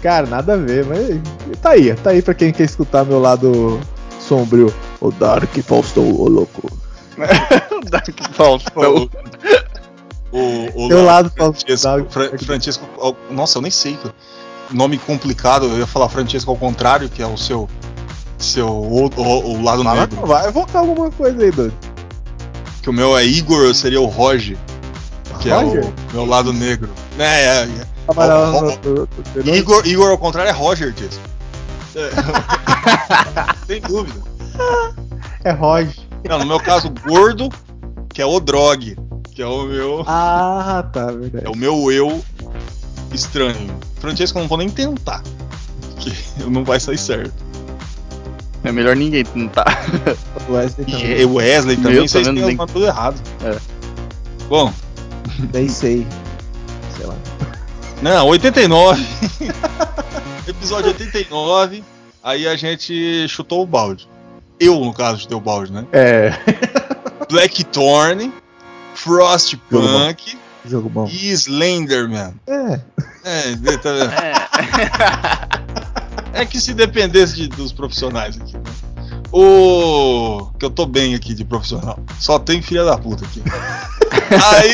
Cara, nada a ver, mas tá aí, tá aí pra quem quer escutar meu lado sombrio. O Dark Faustão, ô louco. Dark Faustão. O, o, o Meu lado Francesco, Faustão. Fra- Francesco, ó, nossa, eu nem sei. Nome complicado, eu ia falar Francesco ao contrário, que é o seu. Seu. O, o- o lado Vai, negro. vai evocar alguma coisa aí, doido. Que o meu é Igor, seria o Roger. Que é Roger? o meu lado negro. É, é, é. Ó. no- no- no- Igor, Igor ao contrário é Roger, Tiesco. É. Sem dúvida. É Roger. Não, no meu caso, gordo, que é o Drog, que é o meu. Ah, tá, verdade. É o meu eu estranho. Francesco, eu não vou nem tentar. Que não vai sair certo. É melhor ninguém tentar. O Wesley também. E o Wesley também, Meu, vocês têm tudo errado. É. Bom, Nem sei. Sei lá. não, 89. Episódio 89. Aí a gente chutou o balde. Eu, no caso, chutei o balde, né? É. Blackthorn, Frostpunk Jogo bom. e Slenderman. É. É, tá vendo? É que se dependesse de- dos profissionais aqui, né? O. Que eu tô bem aqui de profissional. Só tem filha da puta aqui. Aí.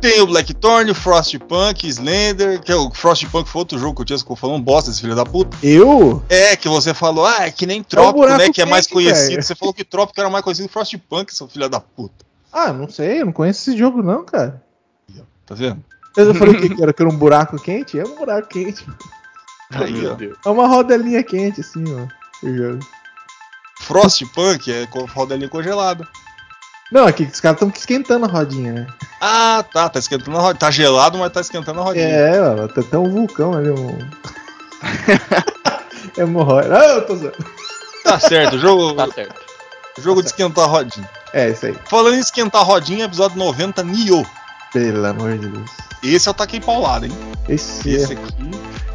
Tem o Blackthorn, o Frostpunk, Slender, que é o Frostpunk foi outro jogo que eu tinha ficou falando bosta, esse filho da puta. Eu? É, que você falou, ah, é que nem Trópico, buraco né? Que é mais conhecido. velho. Você falou que Trópico era mais conhecido que Frostpunk, seu filho da puta. Ah, não sei, eu não conheço esse jogo não, cara. Tá vendo? Eu falei o que que era? Que era um buraco quente? É um buraco quente. Aí, Meu ó. Deus. É uma rodelinha quente, assim, ó. Frostpunk é com rodelinha congelada. Não, aqui os caras estão esquentando a rodinha, né? Ah, tá, tá esquentando a rodinha. Tá gelado, mas tá esquentando a rodinha. É, ó, tem até um vulcão ali, um. Hemorroida. Ah, eu tô zoando. Tá certo, o jogo, Tá certo. jogo de esquentar a rodinha. É, isso aí. Falando em esquentar a rodinha, episódio 90, Nioh. Pelo amor de Deus. Esse eu taquei paulada, hein? Esse, Esse é. aqui.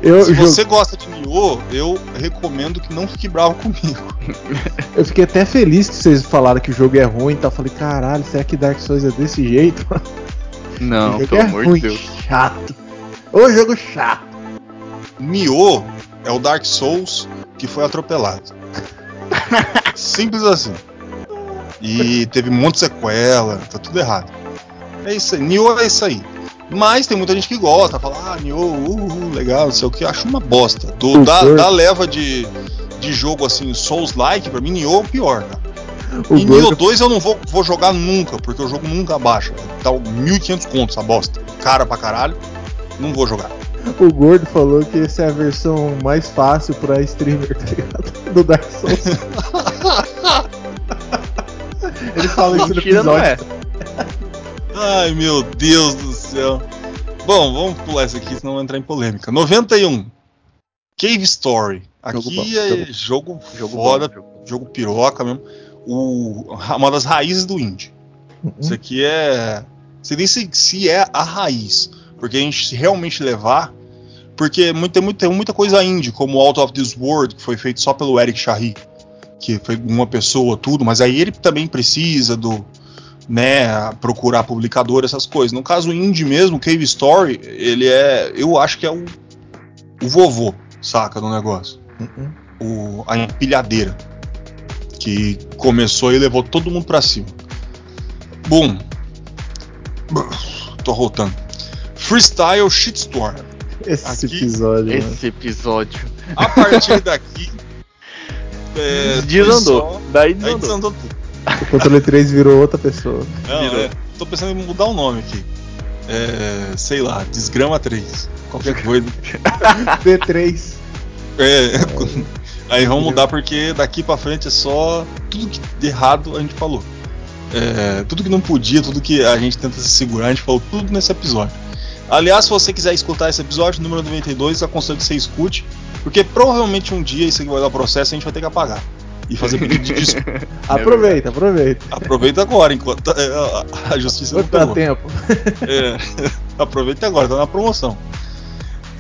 Eu, Se jogo- você gosta de Nioh, eu recomendo que não fique bravo comigo. eu fiquei até feliz que vocês falaram que o jogo é ruim e tal. Eu Falei, caralho, será que Dark Souls é desse jeito? Não, o jogo pelo é amor ruim, de Deus. chato. Ô jogo chato. Nioh é o Dark Souls que foi atropelado. Simples assim. E teve um monte de sequela, tá tudo errado. É isso aí. Nioh é isso aí. Mas tem muita gente que gosta, fala, ah, Nioh, uh, uh, legal, não sei o que, acho uma bosta. Do, O da, da leva de, de jogo assim, Souls-like, pra mim, Nioh é o pior, cara. O e Nioh gordo, 2 eu não vou, vou jogar nunca, porque o jogo nunca baixa. Tá 1.500 contos essa bosta. Cara pra caralho. Não vou jogar. o gordo falou que essa é a versão mais fácil pra streamer, tá ligado? Do Dark Souls. Ele fala isso no Mentira não episódio. é. Ai, meu Deus do céu. Bom, vamos pular essa aqui, senão vai entrar em polêmica. 91. Cave Story. Jogo Aqui bom, é jogo- jogo, Jogo foda, bom, jogo- jogo piroca mesmo. O, uma das raízes do indie. Uhum. Isso aqui é. Sei nem se, se é a raiz. Porque a gente se realmente levar. Porque muito- tem, muito- tem muita coisa indie, como Out of This World, que foi feito só pelo Eric Chahi, que foi uma pessoa, tudo, mas aí ele também precisa do. Né, procurar publicador, essas coisas. No caso indie mesmo, Cave Story, ele é. Eu acho que é o, o vovô, saca, do negócio. Uhum. O, a empilhadeira. Que começou e levou todo mundo pra cima. Boom. Tô rotando. Freestyle Shitstorm. Esse Aqui- episódio. mano. Esse episódio. A partir daqui. É, desandou. só- Daí Aí desandou. desandou tudo. O controle 3 virou outra pessoa. Não, Virou. é, tô pensando em mudar o nome aqui. É, sei lá, Desgrama 3. Qualquer coisa. D3. É, aí vamos mudar porque daqui pra frente é só tudo que de errado a gente falou. É, tudo que não podia, tudo que a gente tenta se segurar, a gente falou tudo nesse episódio. Aliás, se você quiser escutar esse episódio, número 92, aconselho que você escute, porque provavelmente um dia isso aqui vai dar processo e a gente vai ter que apagar. E fazer pedido de desculpa. Aproveita, aproveita. Aproveita agora, enquanto é, a- a justiça não Muito dá pegou. tempo. É, aproveita agora, tá na promoção.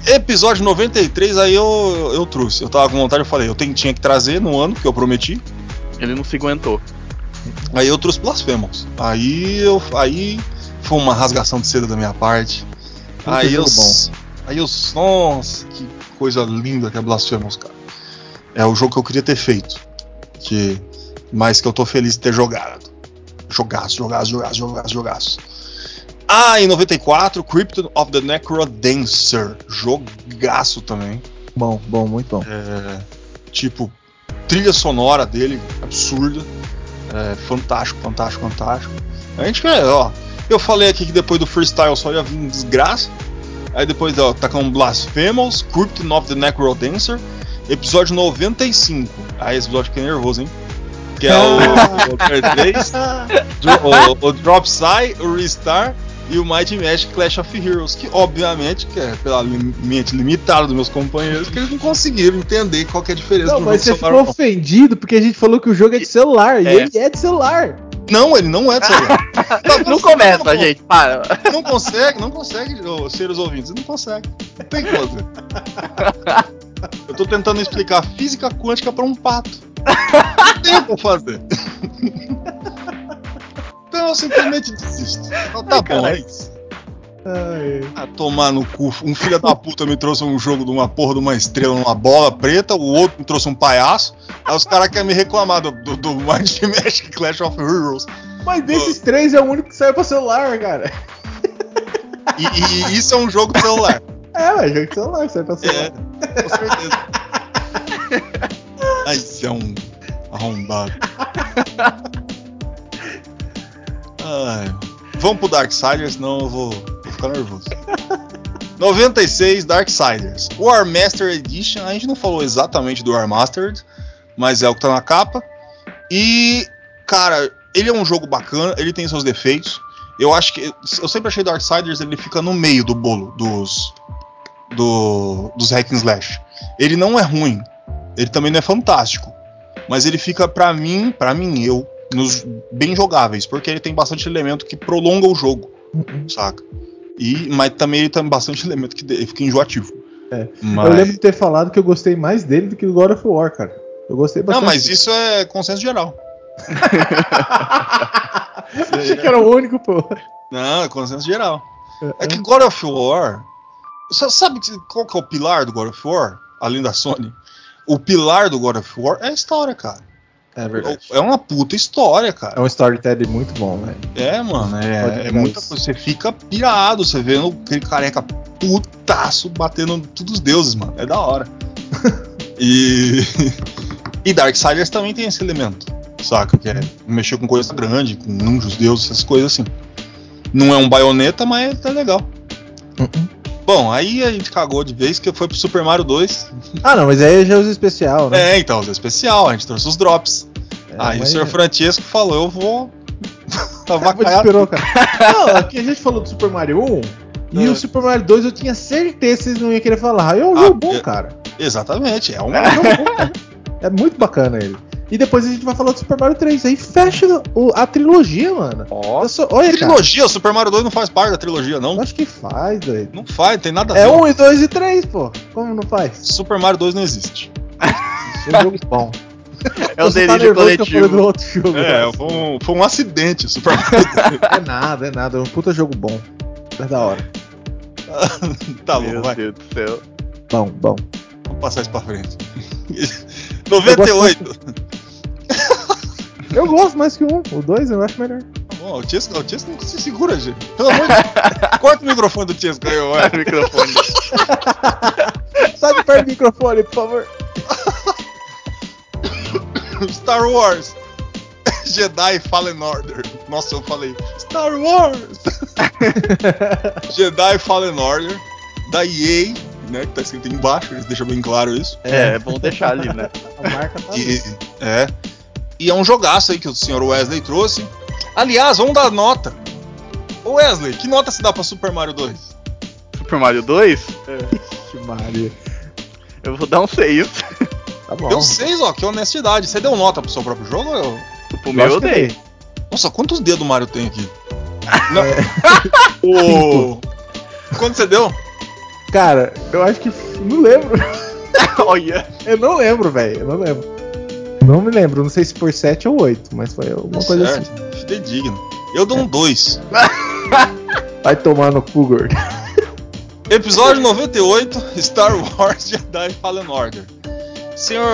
Episódio 93, aí eu, eu trouxe. Eu tava com vontade, eu falei, eu tenho- tinha que trazer no ano que eu prometi. Ele não se aguentou. Aí eu trouxe Blasphemous. Aí eu. Aí foi uma rasgação de seda da minha parte. Puta aí eu. Aí eu. Nossa, que coisa linda que é Blasphemous, cara. É o jogo que eu queria ter feito. Que, mas que eu tô feliz de ter jogado. Jogaço, jogaço, jogaço, jogaço, jogaço. Ah, em 94, Crypton of the Necrodancer. Jogaço também. Bom, bom, muito bom. É, tipo, trilha sonora dele, absurda. É, fantástico, fantástico, fantástico. A gente quer, ó. Eu falei aqui que depois do freestyle só ia vir desgraça. Aí depois, ó, tá com Blasphemous, Crypton of the Necrodancer, episódio 95. Aí esse episódio fiquei nervoso, hein? Que é o, o Tier 3, dro- o, o Drop Sai, o Restar e o Mighty Magic Clash of Heroes. Que obviamente, que é pela mente limitada dos meus companheiros, que eles não conseguiram entender qual que é a diferença Não, do mas você jogo ficou celular. ofendido porque a gente falou que o jogo é de celular. E É. ele é de celular. Não, ele não é de celular. Não começa, gente. Para. Não consegue, não consegue, ô, seres ouvintes, não consegue. Não tem como fazer. Eu tô tentando explicar física quântica pra um pato. Não tem como fazer. Então eu simplesmente desisto. Então, tá bom, é isso. Ai, Ah, tomar no cu. Um filho da puta me trouxe um jogo de uma porra de uma estrela numa bola preta, o outro me trouxe um palhaço. Aí os caras querem me reclamar do, do, do Mighty Magic Clash of Heroes. Mas desses três é o único que saiu pra celular, cara. E, e isso é um jogo de celular. É, ué, jogo de celular, sai pra celular. É, com certeza. Ai, isso é um arrombado. Ai, vamos pro Darksiders, senão eu vou, vou ficar nervoso. 96 Darksiders. War Master Edition, a gente não falou exatamente do War Mastered, mas é o que tá na capa. E, cara, ele é um jogo bacana, ele tem seus defeitos. Eu acho que. Eu sempre achei Darksiders, ele fica no meio do bolo dos. Do, dos hack and slash. Ele não é ruim, ele também não é fantástico, mas ele fica pra mim, para mim eu, nos bem jogáveis, porque ele tem bastante elemento que prolonga o jogo, Uhum. saca? E mas também ele tem bastante elemento que de- fica enjoativo. É. Mas... Eu lembro de ter falado que eu gostei mais dele do que do God of War, cara. Eu gostei Não, bastante. mas isso é consenso geral. Achei que era o único, pô. Não, é consenso geral. É que God of War. Sabe qual que é o pilar do God of War? Além da Sony? O pilar do God of War é a história, cara. É verdade. É uma puta história, É cara. um storytelling muito bom, velho. É, mano, é, é muita isso. coisa. Você fica pirado, você vendo aquele careca putaço batendo todos os deuses, mano. É da hora. e. E Darksiders também tem esse elemento, saca? Que é mexer com coisa grande, com anjos, deuses, essas coisas assim. Não é um baioneta, mas é legal. Uhum. Bom, aí a gente cagou de vez que foi pro Super Mario 2. Ah, não, mas aí já usa especial, né? É, então, é especial, a gente trouxe os drops. É, aí mas- o senhor Francesco falou, eu vou. Avacalhar esperou, cara. Não, aqui a gente falou do Super Mario 1 e É. o Super Mario 2 eu tinha certeza que vocês não iam querer falar. É um Ah, jogo bom, é- cara. Exatamente, é um É, jogo bom, cara. É muito bacana ele. E depois a gente vai falar do Super Mario 3. Aí fecha o- a trilogia, mano. Ó, sou- olha, cara. trilogia. O Super Mario 2 não faz parte da trilogia, não. Acho que faz, velho. Não faz, tem nada a É ver. 1 e 2 e 3, pô. Como não faz? Super Mario 2 não existe. Esse é um jogo bom. é o delírio tá do coletivo. outro jogo. É, cara. foi um, foi um acidente, o Super Mario 2. É nada, é nada. É um puta jogo bom. É da hora. tá bom, Meu vai. Deus do céu. Bom, bom. Vamos passar isso pra frente. 98. Eu gosto mais que um. O 2 eu acho melhor. Tá bom, o Chesco, o Chesco não se segura, gente. Pelo amor de Deus. Corta o microfone do Chesco aí, ué. o microfone. Sai de perto do microfone, por favor. Star Wars. Jedi Fallen Order. Nossa, eu falei Star Wars. Jedi Fallen Order da EA, né, que tá escrito embaixo, eles deixam bem claro isso. É, é bom deixar ali, né? A marca tá ali. E, é. E é um jogaço aí que o senhor Wesley trouxe. Aliás, vamos dar nota. Ô Wesley, que nota se dá pra Super Mario 2? Super Mario 2, Ixi, Maria. eu vou dar um 6. Tá bom. Deu 6, ó, que honestidade. Você deu nota pro seu próprio jogo? ou eu- O meu eu dei. Nossa, quantos dedos o Mario tem aqui? É. Não. o... Quanto você deu? Cara, eu acho que. Não lembro. Olha. Eu não lembro, velho. Eu não lembro. Não me lembro. Não sei se foi 7 ou 8, mas foi alguma coisa assim. certo, fidedigno. Eu dou um 2. Vai tomar no cu, gordo. Episódio 98, Star Wars Jedi Fallen Order. Senhor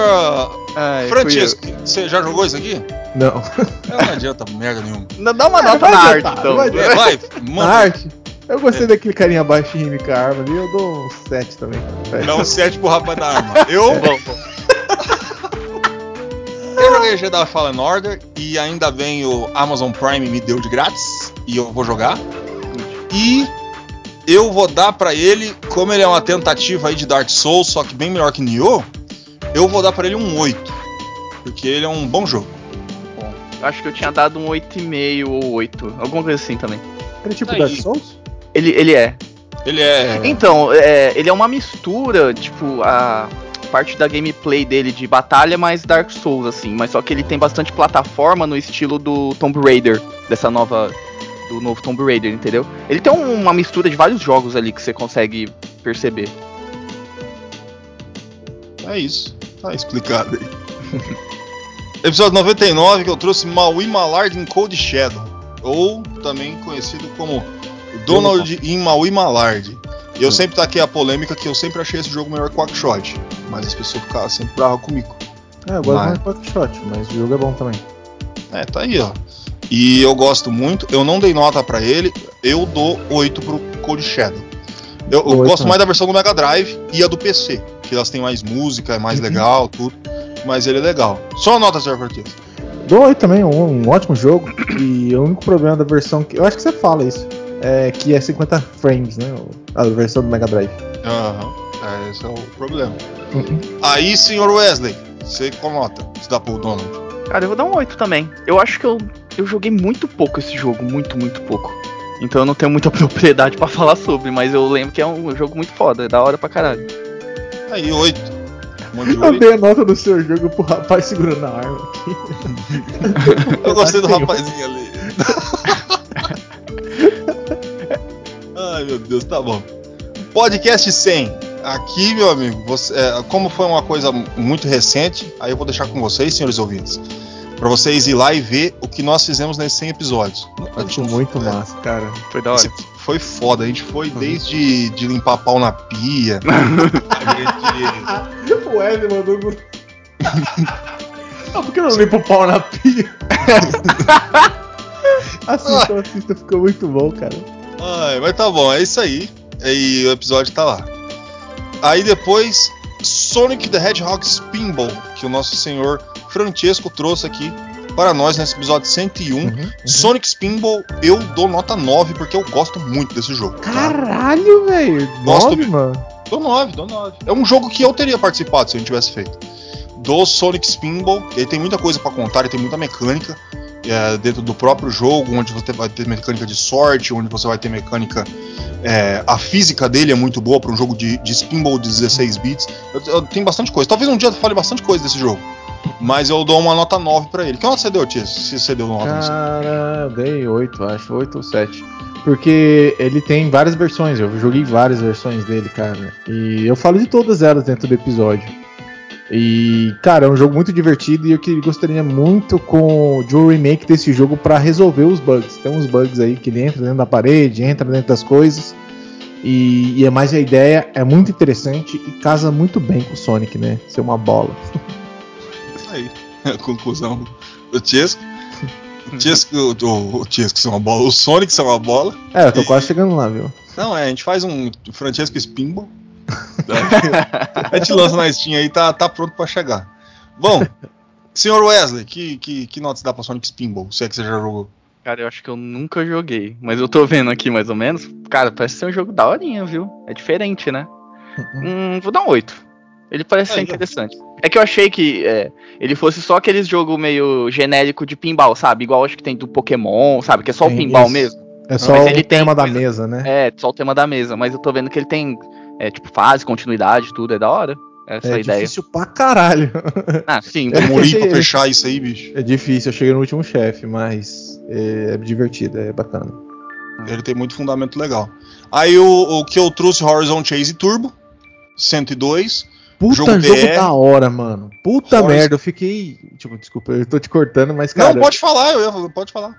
Ai, fui Francesco, você já jogou isso aqui? Não. É, Não adianta merda nenhuma. Não, Dá uma É, nota na arte, então. vai É, vai, Na manda. arte. Eu gostei daquele carinha baixinho com a arma ali, eu dou um 7 também. Dá um 7 pro rapaz da arma. Eu, Bom, bom. eu joguei Jedi Fallen Order e ainda bem o Amazon Prime me deu de grátis e eu vou jogar. E eu vou dar pra ele, como ele é uma tentativa aí de Dark Souls, só que bem melhor que Nioh, eu vou dar pra ele um 8. Porque ele é um bom jogo. bom. Eu Acho que eu tinha dado um 8,5 ou 8. Alguma coisa assim também. Ele é tipo Dark. Souls? Ele, ele é. Ele é. Então, é, ele é uma mistura, tipo, a parte da gameplay dele de batalha mais Dark Souls, assim. Mas só que ele tem bastante plataforma no estilo do Tomb Raider, dessa nova. Do novo Tomb Raider, entendeu? Ele tem um- uma mistura de vários jogos ali que você consegue perceber. É isso. Tá explicado aí. Episódio 99 que eu trouxe Maui Malard em Cold Shadow. Ou também conhecido como Donald em Maui Malard. E eu sempre taquei a polêmica que eu sempre achei esse jogo melhor que o Quackshot. Mas as pessoas ficavam sempre bravas comigo. É, eu gosto Mas- mais Quackshot, mas o jogo é bom também. É, tá aí, ó. E eu gosto muito. Eu não dei nota pra ele. Eu dou 8 pro Cold Shadow. Eu, eu gosto né? mais da versão do Mega Drive e a do PC. Que elas têm mais música, é mais Uhum. legal, tudo. Mas ele é legal. Só nota, Sr. Cortez. Dou 8 também, um, um ótimo jogo. E o único problema da versão que. Eu acho que você fala isso. É que é 50 frames, né? A versão do Mega Drive. Aham. É, esse é o problema. Uhum. Aí, Sr. Wesley, você qual nota? Se dá pro Donald. Cara, eu vou dar um 8 também. Eu acho que eu, eu joguei muito pouco esse jogo, muito, muito pouco. Então eu não tenho muita propriedade pra falar sobre, mas eu lembro que é um jogo muito foda, é da hora pra caralho. Aí, 8. Um de Eu 8. dei a nota do seu jogo pro rapaz segurando a arma aqui. Eu gostei do rapazinho ali. Ai meu Deus, tá bom. Podcast 100. Aqui, meu amigo, você- é, como foi uma coisa muito recente, aí eu vou deixar com vocês, senhores ouvintes, pra vocês ir lá e ver o que nós fizemos nesses 100 episódios. Gente não- muito é, massa, cara. Foi da hora. esse Foi foda, a gente foi desde de limpar pau na pia, gente O Wesley mandou. ah, por que não limpa o pau na pia? assista, assista, ficou muito bom, cara. Ai, mas tá bom, é isso aí. E o episódio tá lá. Aí depois, Sonic the Hedgehog Spinball, que o nosso senhor Francesco trouxe aqui para nós nesse episódio 101. Uhum, Sonic Spinball, eu dou nota 9, porque eu gosto muito desse jogo. tá? Caralho, velho. Gosto Nove, mesmo. mano. Dou 9, dou 9. É um jogo que eu teria participado se a gente tivesse feito. Do Sonic Spinball, ele tem muita coisa pra contar, ele tem muita mecânica. É, dentro do próprio jogo, onde você vai ter mecânica de sorte, onde você vai ter mecânica. é, a física dele é muito boa para um jogo de, de de 16 bits. Eu, eu- tem bastante coisa. Talvez um dia eu fale bastante coisa desse jogo. Mas eu dou uma nota 9 pra ele. Que nota você deu, Tia? Se você deu nota. Cara, dei 8, acho, 8 ou 7. Porque ele tem várias versões, eu joguei várias versões dele, cara. E eu falo de todas elas dentro do episódio. E, cara, é um jogo muito divertido e eu que gostaria muito com de um remake desse jogo pra resolver os bugs. Tem uns bugs aí que ele entra dentro da parede, entra dentro das coisas. E, e é mais a ideia é muito interessante e casa muito bem com o Sonic, né? Ser uma bola. Isso aí. A conclusão do Tiesco. O Tiesco, o, o Tiesco ser uma bola. O Sonic ser uma bola. É, eu tô quase chegando lá, viu? Não, é, a gente faz um Francesco Spinball. a gente lança na Steam aí, tá, tá pronto pra chegar. Bom, senhor Wesley, que, que, que nota você dá pra Sonic Spinball? Se é que você já jogou. Cara, eu acho que eu nunca joguei, mas eu tô vendo aqui mais ou menos. Cara, parece ser um jogo daorinha, viu? É diferente, né? Hum, vou dar um 8. Ele parece ser Aí, ó. interessante. É que eu achei que é, ele fosse só aqueles jogo meio genérico de pinball, sabe? Igual acho que tem do Pokémon, sabe? Que é só o Tem pinball isso. mesmo. É só o tema da coisa- mesa, né? É, só o tema da mesa. Mas eu tô vendo que ele tem, é, tipo, fase, continuidade, tudo. É da hora. Essa é ideia. difícil pra caralho. Ah, sim. Demorei pra Esse- fechar isso aí, bicho. É difícil, eu cheguei no último chefe, mas é, é divertido, é bacana. Ele tem muito fundamento legal. Aí o, o que eu trouxe Horizon Chase Turbo, 102. Puta Jogo jogo, da hora, mano. Puta Horizon- merda, eu fiquei. Tipo, desculpa, eu tô te cortando, mas, cara. Não, pode falar, eu pode falar.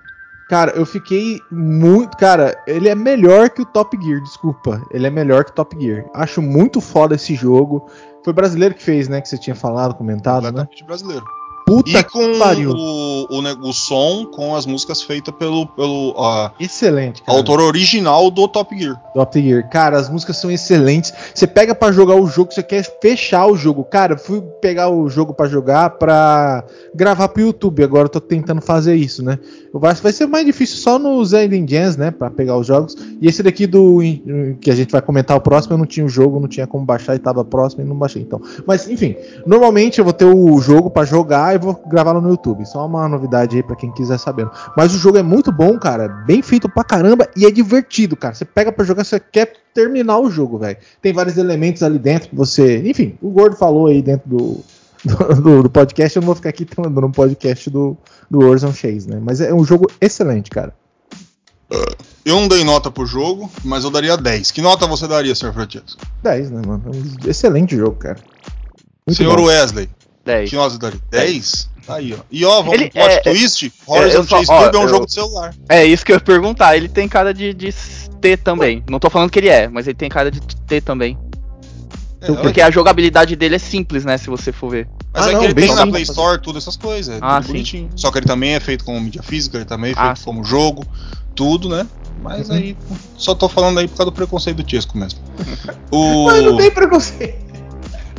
Cara, eu fiquei muito. Cara, ele é melhor que o Top Gear, desculpa. Ele é melhor que o Top Gear. Acho muito foda esse jogo. Foi brasileiro que fez, né? Que você tinha falado, comentado, né? Completamente brasileiro. Puta E com pariu. o, o, o som com as músicas feitas pelo, pelo ah, Excelente, cara. autor original do Top Gear. Top Gear. Cara, as músicas são excelentes. Você pega pra jogar o jogo, você quer fechar o jogo. Cara, fui pegar o jogo pra jogar pra gravar pro YouTube. Agora eu tô tentando fazer isso, né? Vai, vai ser mais difícil só nos Hidden Gems, né? Pra pegar os jogos. E esse daqui do que a gente vai comentar o próximo, eu não tinha o jogo, não tinha como baixar e tava próximo e não baixei. Então, mas enfim, normalmente eu vou ter o jogo pra jogar e vou gravá-lo no YouTube. Só uma novidade aí pra quem quiser saber. Mas o jogo é muito bom, cara. Bem feito pra caramba e é divertido, cara. Você pega pra jogar, você quer terminar o jogo, velho. Tem vários elementos ali dentro que você. Enfim, o Gordo falou aí dentro do, do, do podcast. Eu não vou ficar aqui dando um podcast do, do Horizon Chase, né? Mas é um jogo excelente, cara. Eu não dei nota pro jogo, mas eu daria 10. Que nota você daria, Sr. Francesco? 10, né, mano? É um excelente jogo, cara. Muito Senhor bom. Wesley, 10. que nota você daria? 10? Aí, ó. E ó, vamos Ele- pro plot é- twist. Horizon Chase Turbo é um eu- jogo de celular. É isso que eu ia perguntar. Ele tem cara de, de ter também. Não tô falando que ele é, mas ele tem cara de ter também. É, Porque a jogabilidade dele é simples, né? Se você for ver. Mas Ah, é não, que ele bem tem na simples. Play Store, todas essas coisas. É Ah, tudo sim. bonitinho. Só que ele também é feito como mídia física, ele também é Ah, feito sim. como jogo, tudo, né? Mas Uhum. aí, só tô falando aí por causa do preconceito do Tiesco mesmo. O Mas não tem preconceito.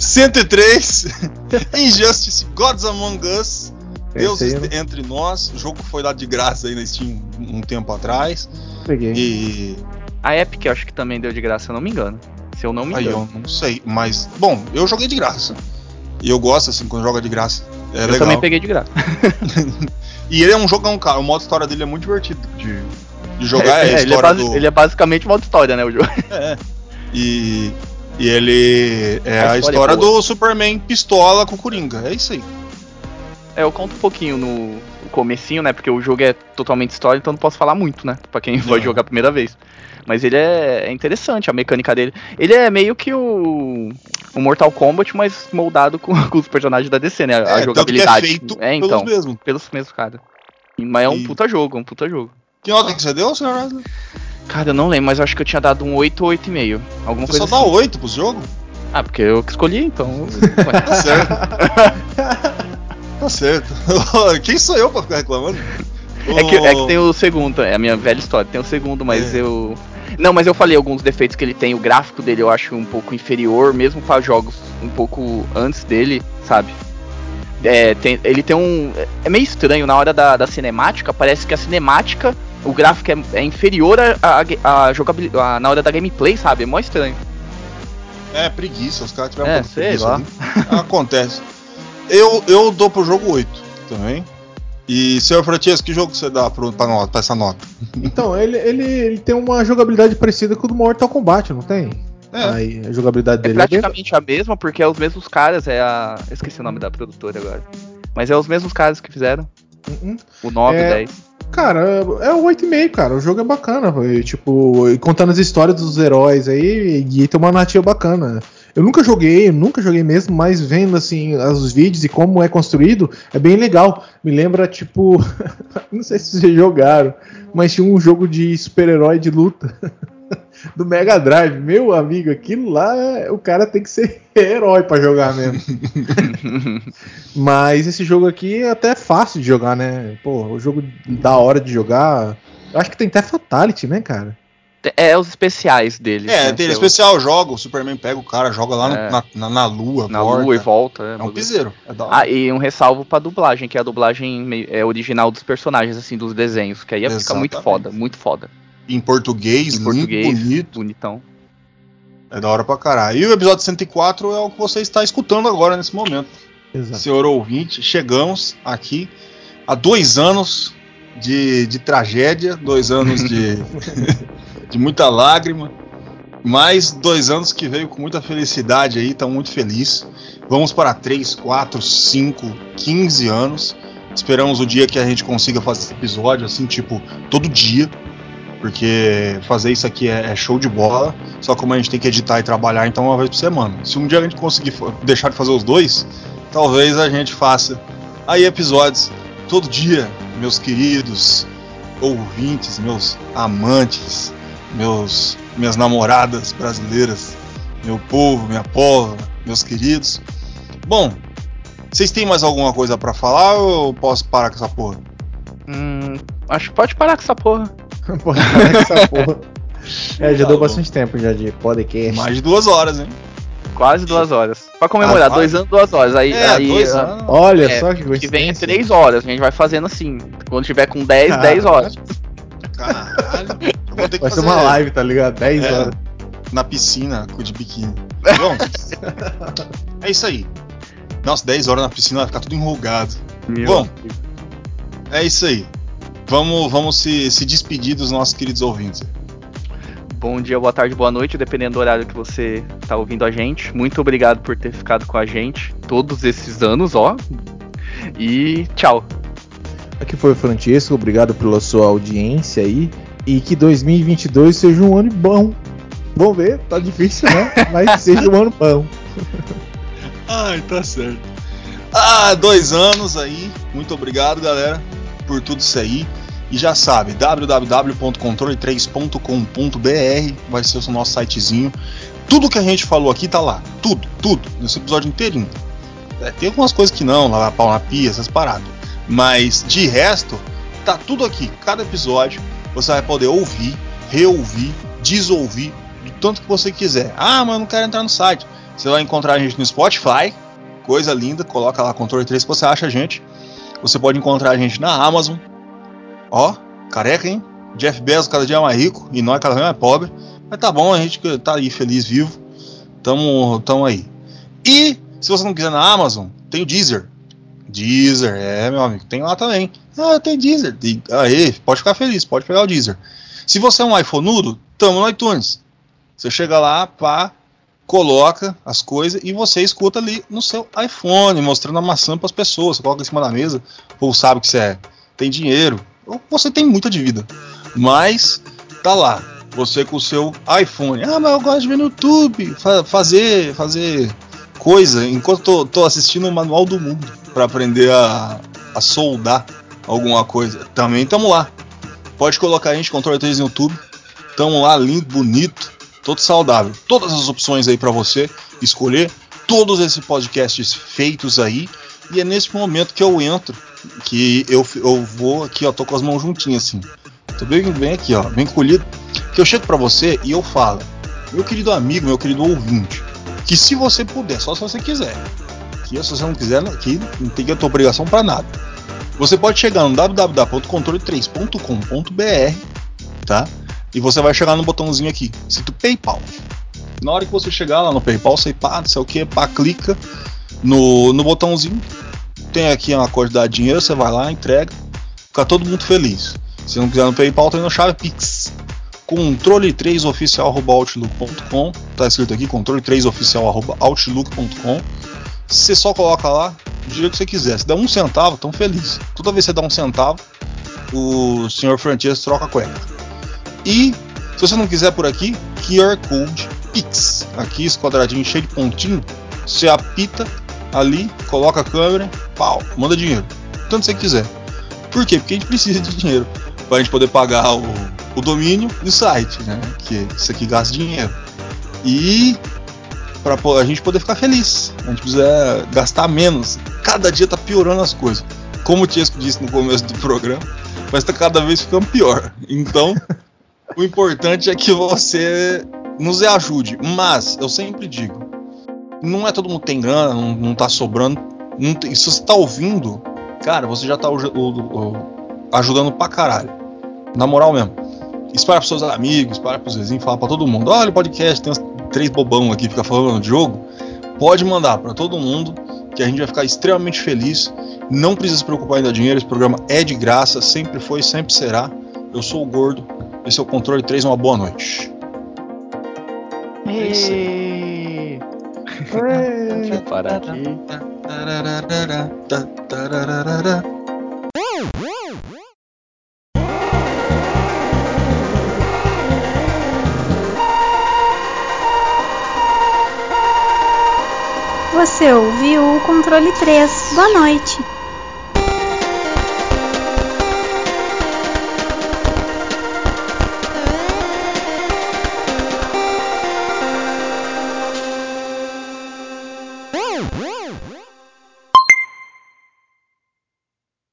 103, Injustice, Gods Among Us, Deus Esse aí entre nós. O jogo foi dado de graça aí na Steam um tempo atrás. peguei. E A Epic eu acho que também deu de graça, se eu não me engano. Se eu não me aí engano. eu não sei, mas bom, eu joguei de graça. E eu gosto assim quando joga de graça. É eu legal. também peguei de graça. E ele é um jogão, cara. O modo história dele é muito divertido de, de jogar. É, a ele, é do. ele é basicamente modo história, né? O jogo. É. E, e ele é A a, história história é do Superman pistola com o Coringa. É isso aí. É, eu conto um pouquinho no comecinho, né? Porque o jogo é totalmente história, então não posso falar muito, né? Pra quem vai Não. jogar a primeira vez. Mas ele é, é interessante, a mecânica dele. Ele é meio que o, o Mortal Kombat, mas moldado com, com os personagens da DC, né? A é, é jogabilidade. feito é, então, pelos mesmos. pelos mesmos caras. Mas é um E- puta jogo, é um puta jogo. Que nota que você deu, senhor? Cara, eu não lembro, mas eu acho que eu tinha dado um 8 ou 8,5. Alguma Você coisa só dá assim. 8 pro jogo? Ah, porque eu que escolhi, então. Tá certo. tá certo. Quem sou eu pra ficar reclamando? É que, é que tem o segundo, é a minha velha história, tem o segundo, mas É. eu. Não, mas eu falei alguns defeitos que ele tem. O gráfico dele eu acho um pouco inferior, mesmo para jogos um pouco antes dele, sabe? É, tem- ele tem um. É meio estranho, na hora da, da cinemática, parece que a cinemática, o gráfico é, é inferior a, a, a jogabilidade. na hora da gameplay, sabe? É mó estranho. É, preguiça, os caras tiveram É, um sei preguiça lá. ali. Acontece. Eu, eu dou pro jogo 8 também. E, senhor Francesco, que jogo você dá pra, pra, nota, pra essa nota? Então, ele, ele, ele tem uma jogabilidade parecida com o do Mortal Kombat, não tem? É. Aí, a jogabilidade É dele é bem... praticamente a mesma, porque é os mesmos caras, é a. eu Esqueci o nome da produtora agora. Mas é os mesmos caras que fizeram. Uhum. O 9, É. 10. Cara, é o 8,5, cara. O jogo é bacana, tipo, contando as histórias dos heróis aí, e tem uma narrativa bacana. Eu nunca joguei, eu nunca joguei mesmo, mas vendo assim os vídeos e como é construído, é bem legal. Me lembra, tipo, não sei se vocês jogaram, mas tinha um jogo de super-herói de luta do Mega Drive. Meu amigo, aquilo lá, o cara tem que ser herói pra jogar mesmo. Mas esse jogo aqui é até fácil de jogar, né? Pô, o jogo da hora de jogar. Eu acho que tem até Fatality, né, cara? É os especiais deles. É, né, tem que é o- especial, joga, o Superman pega o cara, joga lá no- É. na, na, na lua, na volta. lua e volta. É, É um piseiro. É da hora. Ah, e um ressalvo pra dublagem, que é a dublagem meio- é original dos personagens, assim, dos desenhos, que aí fica muito foda, muito foda. Em português, Em lindo, português, bonito. bonitão. É da hora pra caralho. E o episódio 104 é o que você está escutando agora nesse momento. Exato. Senhor ouvinte, chegamos aqui há dois anos de, de tragédia, dois anos de, de muita lágrima, mais dois anos que veio com muita felicidade aí, estamos muito felizes. Vamos para 3, 4, 5, 15 anos. Esperamos o dia que a gente consiga fazer esse episódio, assim, tipo, todo dia. Porque fazer isso aqui é, é show de bola. Só como a gente tem que editar e trabalhar, então uma vez por semana. Se um dia a gente conseguir deixar de fazer os dois, talvez a gente faça aí episódios todo dia, meus queridos ouvintes, meus amantes, meus minhas namoradas brasileiras, meu povo, minha pova, meus queridos. Bom, vocês têm mais alguma coisa pra falar ou posso parar com essa porra? Hum, acho que pode parar com essa porra. Essa porra. É, já Tá deu bom. bastante tempo já de podcast. Mais de duas horas, hein? Quase duas horas. Pra comemorar, Ah, dois anos, duas horas. Aí, É, aí dois anos. Olha É, só que que vem é coincidência. três horas. A gente vai fazendo assim. Quando tiver com 10, Caralho. 10 horas. Caralho. Eu vou ter que Vai ser fazer uma live, tá ligado? 10 É. horas. na piscina com de biquíni. Bom, é isso aí. Nossa, 10 horas na piscina vai ficar tudo enrugado. Bom, é isso aí. Vamos, vamos se, se despedir dos nossos queridos ouvintes. Bom dia, boa tarde, boa noite, dependendo do horário que você tá ouvindo a gente. Muito obrigado por ter ficado com a gente todos esses anos, ó. E tchau. Aqui foi o Francisco, obrigado pela sua audiência aí. E que 2022 seja um ano bom. Vamos ver, tá difícil, né? Mas seja um ano bom. Ai, tá certo. Ah, dois anos aí. Muito obrigado, galera, por tudo isso aí. E já sabe, www.controle3.com.br vai ser o nosso sitezinho. Tudo que a gente falou aqui tá lá. Tudo, tudo. Nesse episódio inteirinho. É, tem algumas coisas que não, lavar pau na pia, essas paradas. Mas de resto, tá tudo aqui. Cada episódio você vai poder ouvir, reouvir, desouvir, do tanto que você quiser. Ah, mas eu não quero entrar no site. Você vai encontrar a gente no Spotify, coisa linda, coloca lá controle 3 que você acha a gente. Você pode encontrar a gente na Amazon. Ó, careca, hein? Jeff Bezos cada dia mais rico e nós cada vez mais pobre. Mas tá bom, a gente tá aí feliz, vivo. Tamo, tamo aí. E se você não quiser na Amazon, tem o Deezer. Deezer, é, meu amigo, tem lá também. Ah, tem Deezer. Aí, pode ficar feliz, pode pegar o Deezer. Se você é um iPhoneudo, tamo no iTunes. Você chega lá, pá, coloca as coisas e você escuta ali no seu iPhone, mostrando a maçã para as pessoas. Você coloca em cima da mesa, o povo sabe que você é, tem dinheiro, você tem muita dívida. Mas tá lá, você com o seu iPhone. Ah, mas eu gosto de ver no YouTube, fa- fazer, fazer coisa enquanto tô, tô assistindo o Manual do Mundo para aprender a, a soldar alguma coisa. Também tamo lá. Pode colocar a gente controle 3 no YouTube. Tamo lá, lindo, bonito, todo saudável. Todas as opções aí para você escolher. Todos esses podcasts feitos aí. E é nesse momento que eu entro, que eu, eu vou aqui, ó, tô com as mãos juntinhas assim. Tô bem, bem aqui, ó, bem colhido. Que eu chego para você e eu falo, meu querido amigo, meu querido ouvinte, que se você puder, só se você quiser, que se você não quiser, que não tem que ter obrigação para nada. Você pode chegar no www.controle3.com.br, tá? E você vai chegar no botãozinho aqui, escrito PayPal. Na hora que você chegar lá no PayPal, você pá, não sei o que, pá, clica no, no botãozinho tem aqui uma quantidade de dinheiro, você vai lá, entrega, fica todo mundo feliz. Se não quiser no PayPal, tem no chave Pix. Controle 3 oficial@outlook.com, tá escrito aqui controle 3 oficial@outlook.com. Você só coloca lá do jeito que você quiser. Se der um centavo, tão feliz. Toda vez que você dá um centavo, o senhor Francesco troca a cueca. E se você não quiser por aqui, QR Code Pix. Aqui esse quadradinho cheio de pontinho, você apita ali, coloca a câmera, pau, manda dinheiro. Tanto você quiser. Por quê? Porque a gente precisa de dinheiro para a gente poder pagar o, o domínio e o site, né? Que isso aqui gasta dinheiro. E para a gente poder ficar feliz. A gente precisa gastar menos. Cada dia tá piorando as coisas. Como o Tiesco disse no começo do programa, mas tá cada vez ficando pior. Então, o importante é que você nos ajude. Mas, eu sempre digo, não é todo mundo que tem grana, não, não tá sobrando. Não tem, se você tá ouvindo, cara, você já tá o, o, o, ajudando pra caralho. Na moral mesmo. Espalha pros seus amigos, espalha pros vizinhos, fala pra todo mundo. Olha o podcast, tem uns três bobão aqui fica falando de jogo. Pode mandar para todo mundo, que a gente vai ficar extremamente feliz. Não precisa se preocupar em dar dinheiro, esse programa é de graça, sempre foi, sempre será. Eu sou o Gordo, esse é o Controle 3, uma boa noite. É isso aí. Deixa eu parar aqui. Você ouviu o controle 3. Boa noite.